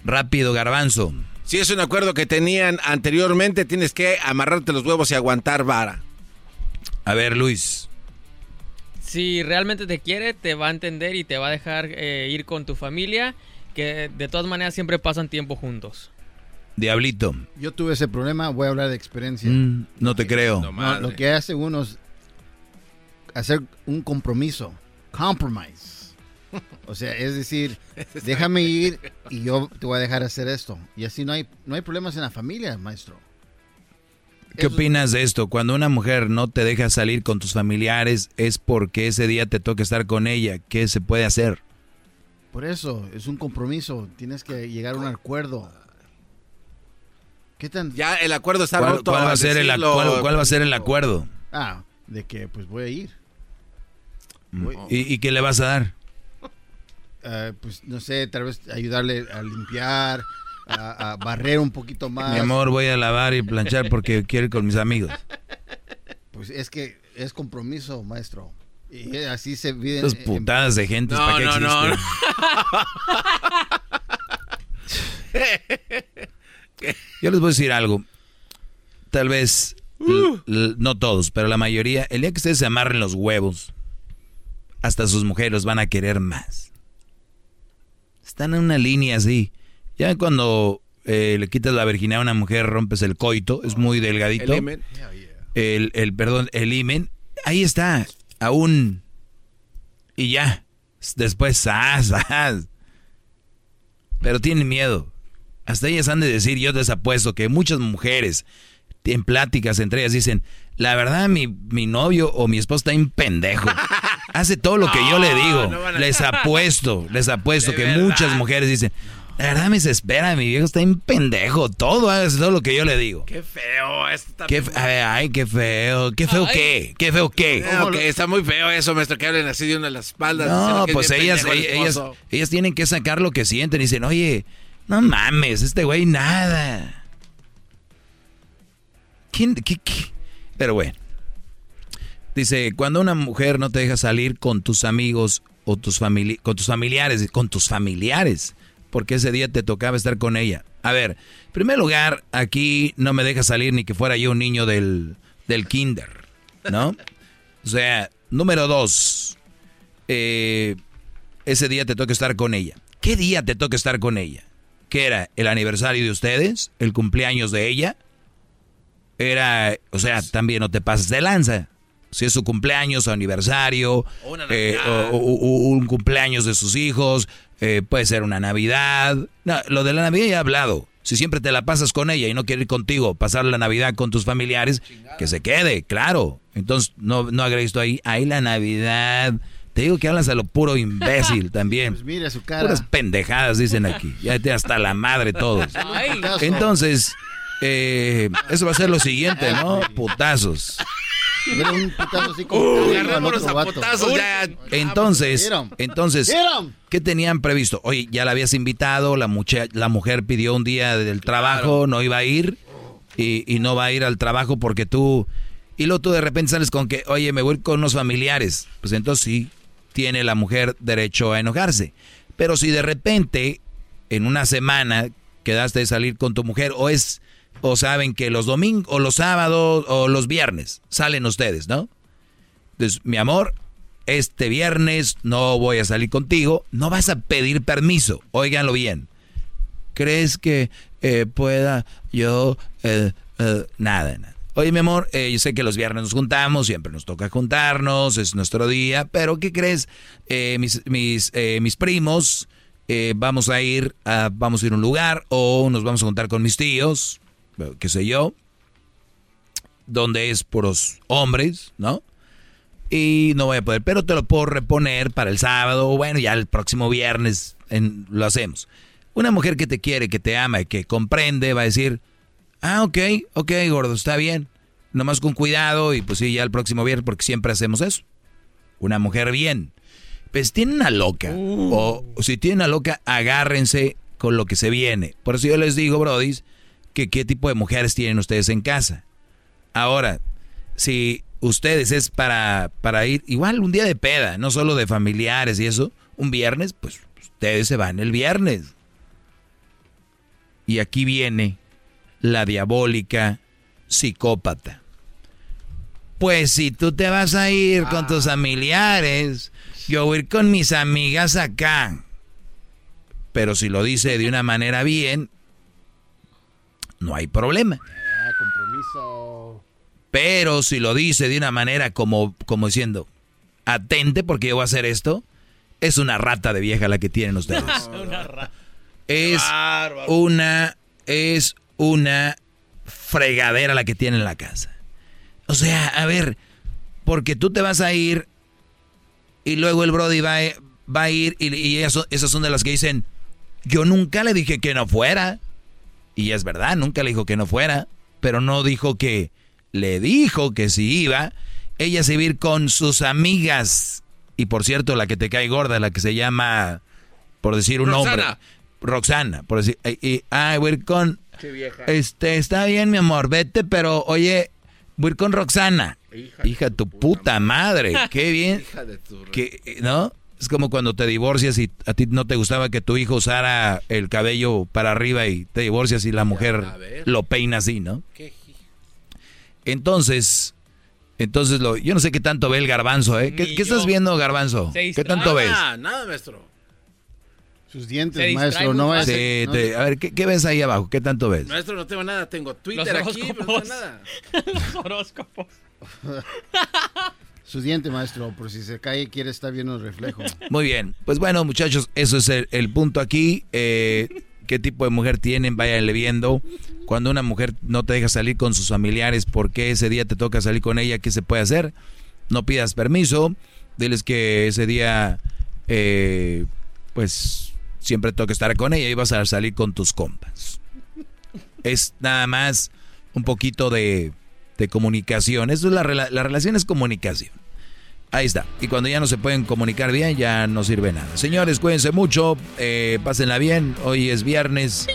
Rápido, garbanzo. Si es un acuerdo que tenían anteriormente, tienes que amarrarte los huevos y aguantar vara. A ver, Luis. Si realmente te quiere, te va a entender y te va a dejar eh, ir con tu familia, que de todas maneras siempre pasan tiempo juntos. Diablito. Yo tuve ese problema, voy a hablar de experiencia. Mm, no te creo. lo que hace uno es hacer un compromiso. Compromise. O sea, es decir, déjame ir y yo te voy a dejar hacer esto. Y así no hay, no hay problemas en la familia, maestro. ¿Qué opinas de esto? Cuando una mujer no te deja salir con tus familiares es porque ese día te toca estar con ella. ¿Qué se puede hacer? Por eso, es un compromiso. Tienes que llegar a un acuerdo. ¿Qué tan...? Ya el acuerdo está ¿Cuál, roto. ¿cuál va, a ser el, cuál, va a ser el acuerdo? Ah, de que pues voy a ir. ¿Y, ¿Y qué le vas a dar? Eh, pues no sé, tal vez ayudarle a limpiar, a, barrer un poquito más. Mi amor, voy a lavar y planchar porque quiero ir con mis amigos. Pues es que es compromiso, maestro. Y así se viven. Esas putadas de gente, ¿para qué no, no, no. Yo les voy a decir algo. Tal vez, uh. no todos, pero la mayoría, el día que ustedes se amarren los huevos, hasta sus mujeres van a querer más. Están en una línea así. Ya cuando eh, le quitas la virginidad a una mujer, rompes el coito, es muy delgadito. El imen. El, perdón, el imen. Ahí está, aún. Y ya. Después, Pero tienen miedo. Hasta ellas han de decir, yo les apuesto que muchas mujeres en pláticas entre ellas dicen, la verdad mi, mi novio o mi esposo está en pendejo. Hace todo lo que yo le digo. Les apuesto, les apuesto que muchas mujeres dicen, la verdad me desespera, mi viejo está en pendejo. Todo hace todo lo que yo le digo. Qué feo esto. Qué, ay, qué feo. ¿Qué feo qué? ¿Qué feo qué? está muy feo eso, maestro, que hablen así de una de las espaldas. No, pues ellas, ellas, ellas tienen que sacar lo que sienten y dicen, oye, no mames, este güey nada. ¿Quién, qué, qué? Pero bueno. Dice, cuando una mujer no te deja salir con tus amigos o tus con tus familiares, con tus familiares, porque ese día te tocaba estar con ella. A ver, en primer lugar, aquí no me deja salir ni que fuera yo un niño del, del kinder, ¿no? O sea, número dos, eh, ese día te toca estar con ella. ¿Qué día te toca estar con ella? ¿Qué era? ¿El aniversario de ustedes? ¿El cumpleaños de ella? era, o sea, también no te pases de lanza. Si es su cumpleaños o aniversario, eh, o, o- o un cumpleaños de sus hijos, eh, puede ser una Navidad. No, lo de la Navidad ya he hablado. Si siempre te la pasas con ella y no quiere ir contigo, pasar la Navidad con tus familiares, que se quede, claro. Entonces, no, no agregues tú ahí, ahí la Navidad. Te digo que hablas a lo puro imbécil también. Pues mire su cara. Puras pendejadas dicen aquí. Ya te hasta la madre todos. Entonces, eh, eso va a ser lo siguiente, ¿no? Putazos. Mira, un putazo así como Uh, vato. Entonces, entonces. ¿qué tenían previsto? Oye, ya la habías invitado, la, mucha- la mujer pidió un día del trabajo, no iba a ir y, y no va a ir al trabajo porque tú... Y luego tú de repente sales con que, oye, me voy con unos familiares. Pues entonces sí, tiene la mujer derecho a enojarse. Pero si de repente, en una semana, quedaste de salir con tu mujer, o es, o saben que los domingos, o los sábados, o los viernes, salen ustedes, ¿no? Entonces, mi amor, este viernes no voy a salir contigo, no vas a pedir permiso, óiganlo bien. ¿Crees que eh, pueda yo... eh, eh, nada, nada. Oye, mi amor, eh, yo sé que los viernes nos juntamos, siempre nos toca juntarnos, es nuestro día, pero ¿qué crees? Eh, mis, mis, eh, mis primos, eh, vamos a ir a, vamos a ir a un lugar o nos vamos a juntar con mis tíos, qué sé yo, donde es puros hombres, ¿no? y no voy a poder, pero te lo puedo reponer para el sábado, o bueno, ya el próximo viernes en- lo hacemos. Una mujer que te quiere, que te ama y que comprende va a decir, ah, ok, ok, gordo, está bien, nomás con cuidado y pues sí, ya el próximo viernes porque siempre hacemos eso. Una mujer bien. Pues tiene una loca, o si tiene una loca, agárrense con lo que se viene. Por eso yo les digo, brodis, que qué tipo de mujeres tienen ustedes en casa. Ahora, si ustedes es para, para ir, igual un día de peda, no solo de familiares y eso, un viernes, pues ustedes se van el viernes. Y aquí viene la diabólica psicópata. Pues si tú te vas a ir con tus familiares, yo voy a ir con mis amigas acá. Pero si lo dice de una manera bien, no hay problema. Ah, compromiso. Pero si lo dice de una manera como, como diciendo, atente porque yo voy a hacer esto, es una rata de vieja la que tienen ustedes. es una, es una fregadera la que tienen en la casa. O sea, a ver, porque tú te vas a ir y luego el Brody va, a- va a ir y, y eso- esas son de las que dicen, yo nunca le dije que no fuera. Y es verdad, nunca le dijo que no fuera, pero no dijo que le dijo que si iba, ella se iba a ir con sus amigas. Y por cierto, la que te cae gorda, la que se llama, por decir un nombre, Roxana. Roxana, por decir, y, y- ah, voy a ir con, Qué vieja. este, está bien, mi amor, vete, pero oye, voy a ir con Roxana. Hija, de tu puta madre, qué bien. Hija de tu que, eh, ¿No? Es como cuando te divorcias y a ti no te gustaba que tu hijo usara el cabello para arriba y te divorcias y la mujer lo peina así, ¿no? Entonces, entonces lo, yo no sé qué tanto ve el garbanzo, ¿eh? ¿Qué, estás viendo, garbanzo? ¿Qué tanto ves? Nada, nada, maestro. Sus dientes, maestro, no es. Sí, no te- es- a ver, ¿qué, qué ves ahí abajo? ¿Qué tanto ves? Maestro, no tengo nada. Tengo Twitter Los aquí, pero no tengo nada. Los horóscopos. Sus dientes, maestro, por si se cae quiere estar viendo el reflejo. Muy bien. Pues bueno, muchachos, eso es el, el punto aquí. Eh, ¿Qué tipo de mujer tienen? Váyanle viendo. Cuando una mujer no te deja salir con sus familiares, ¿por qué ese día te toca salir con ella? ¿Qué se puede hacer? No pidas permiso. Diles que ese día, eh, pues, siempre toca estar con ella y vas a salir con tus compas. Es nada más un poquito de, de comunicación. Eso es la, la relación es comunicación. Ahí está. Y cuando ya no se pueden comunicar bien, ya no sirve nada. Señores, cuídense mucho. Eh, pásenla bien. Hoy es viernes.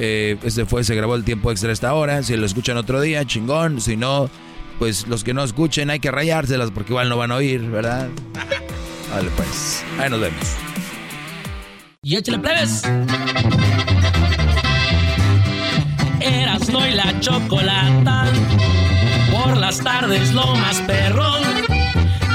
Eh, este fue, se grabó el tiempo extra esta hora. Si lo escuchan otro día, chingón. Si no, pues los que no escuchen hay que rayárselas porque igual no van a oír, ¿verdad? Vale, pues. Ahí nos vemos. Y échale plebes. Erasno y la chocolata. Las tardes lo más perrón.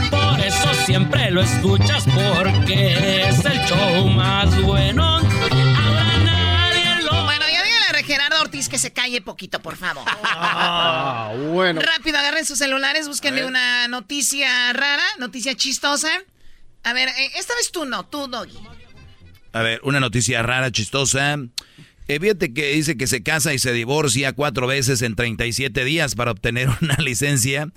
Por eso siempre lo escuchas porque es el show más bueno. Ahora nadie lo. Bueno, ya dígale a Gerardo Ortiz que se calle poquito, por favor. Ah, bueno. Rápido, agarren sus celulares, búsquenle una noticia rara, noticia chistosa. A ver, eh, esta vez tú no, tú, Doggy. A ver, una noticia rara, chistosa. Eh, fíjate que dice que se casa y se divorcia cuatro veces en 37 días para obtener una licencia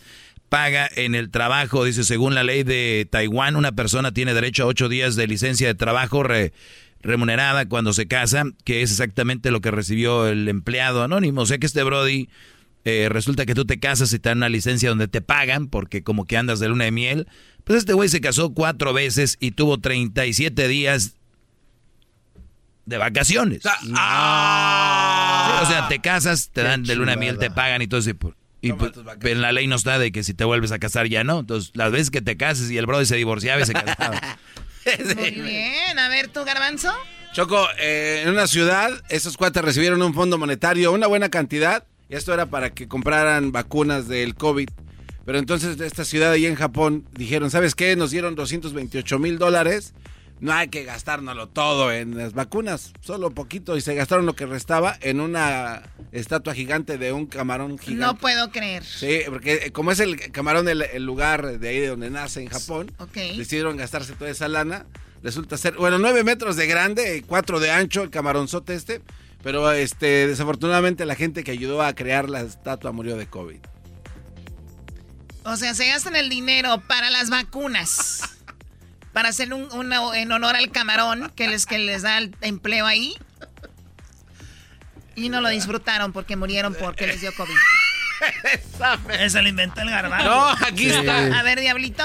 paga en el trabajo. Dice, según la ley de Taiwán, una persona tiene derecho a ocho días de licencia de trabajo remunerada cuando se casa, que es exactamente lo que recibió el empleado anónimo. O sea que este Brody eh, resulta que tú te casas y te dan una licencia donde te pagan, porque como que andas de luna de miel. Pues este güey se casó cuatro veces y tuvo 37 días de vacaciones. Ah. o sea, te casas, te dan de luna de miel, te pagan y todo eso. Y pues, pero en la ley no está de que si te vuelves a casar ya no. Entonces, las veces que te cases y el brother se divorciaba y se casaba. Muy bien. A ver, ¿tú, Garbanzo? Choco, eh, en una ciudad, esos cuates recibieron un fondo monetario, una buena cantidad, y esto era para que compraran vacunas del COVID. Pero entonces, esta ciudad ahí en Japón, dijeron, ¿sabes qué? Nos dieron 228 mil dólares no hay que gastárnoslo todo en las vacunas, solo poquito, y se gastaron lo que restaba en una estatua gigante de un camarón gigante. No puedo creer. Sí, porque eh, como es el camarón el, lugar de ahí de donde nace en Japón, decidieron gastarse toda esa lana. Resulta ser, bueno, nueve metros de grande, cuatro de ancho, el camaronzote este, pero este, desafortunadamente la gente que ayudó a crear la estatua murió de COVID. O sea, se gastan el dinero para las vacunas para hacer un, en honor al camarón que les, que les da el empleo ahí. Y no lo disfrutaron porque murieron porque les dio COVID. Esa lo inventó el garbanzo. No, aquí está. A ver, Diablito.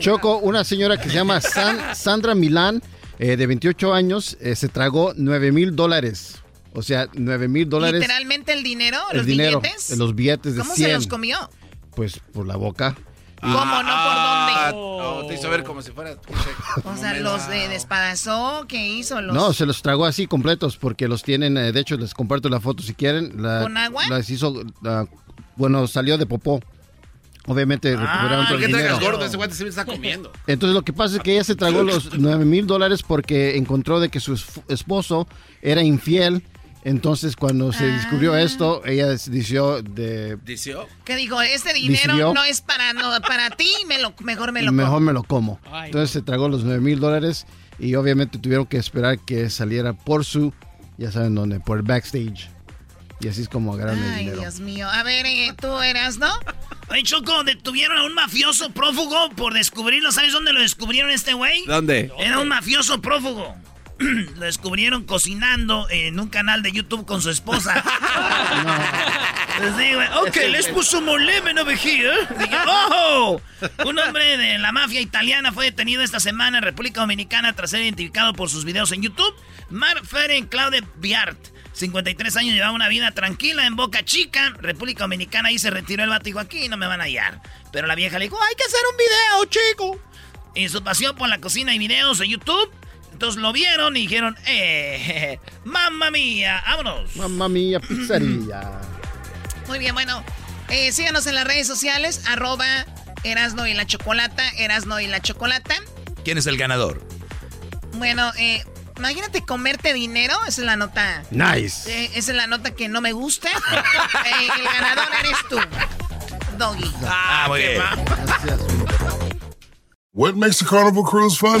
Choco, una señora que se llama Sandra Milán, eh, de 28 años, eh, se tragó 9 mil dólares. O sea, 9 mil dólares. Literalmente el dinero, el los dinero, billetes. Los billetes de ¿Cómo 100. se los comió? Pues por la boca. ¿Cómo? ¿No por Ah, dónde? no, te hizo ver como si fuera. O sea, los eh, despadazó, ¿qué hizo? Los... No, se los tragó así completos porque los tienen, eh, de hecho les comparto la foto si quieren. La, ¿Con agua? Las hizo, la- bueno, salió de popó. Obviamente recuperaron todo ¿Por el qué tragas dinero. gordo? Ese guante se me está comiendo. Entonces lo que pasa es que ella se tragó los 9 mil dólares porque encontró de que su esposo era infiel. Entonces cuando se descubrió Ah. esto, ella decidió de... ¿Dició? ¿Qué dijo? Este dinero Decidió. no es para, no, para ti, me lo, mejor me lo mejor como. me lo como. Entonces se tragó los 9 mil dólares y obviamente tuvieron que esperar que saliera por su, ya saben dónde, por el backstage. Y así es como agarraron el Ay, dinero. Dios mío. A ver, eh, tú eras, ¿no? Oye, Choco, detuvieron a un mafioso prófugo por descubrirlo. ¿Sabes dónde lo descubrieron este güey? ¿Dónde? Era un mafioso prófugo. Lo descubrieron cocinando en un canal de YouTube con su esposa. Les digo, ok, let's put some more lemon over here. Dije, ¡oh! Un hombre de la mafia italiana fue detenido esta semana en República Dominicana tras ser identificado por sus videos en YouTube. Mark Feren Claude Biart, 53 años, llevaba una vida tranquila en Boca Chica, República Dominicana. Ahí se retiró el vato y dijo, aquí no me van a hallar. Pero la vieja le dijo, hay que hacer un video, chico. Y su pasión por la cocina y videos en YouTube. Entonces lo vieron y dijeron, ¡eh! ¡Mamma mía! ¡Vámonos! Mamma mía, pizzería. Muy bien, bueno. eh, síganos en las redes sociales, arroba Erasno y la Chocolata, Erasno y la Chocolata. ¿Quién es el ganador? Bueno, eh, imagínate comerte dinero, esa es la nota. Nice. Eh, esa es la nota que no me gusta. Eh, el ganador eres tú, Doggy. Ah, muy bien. What makes a carnival cruise fun?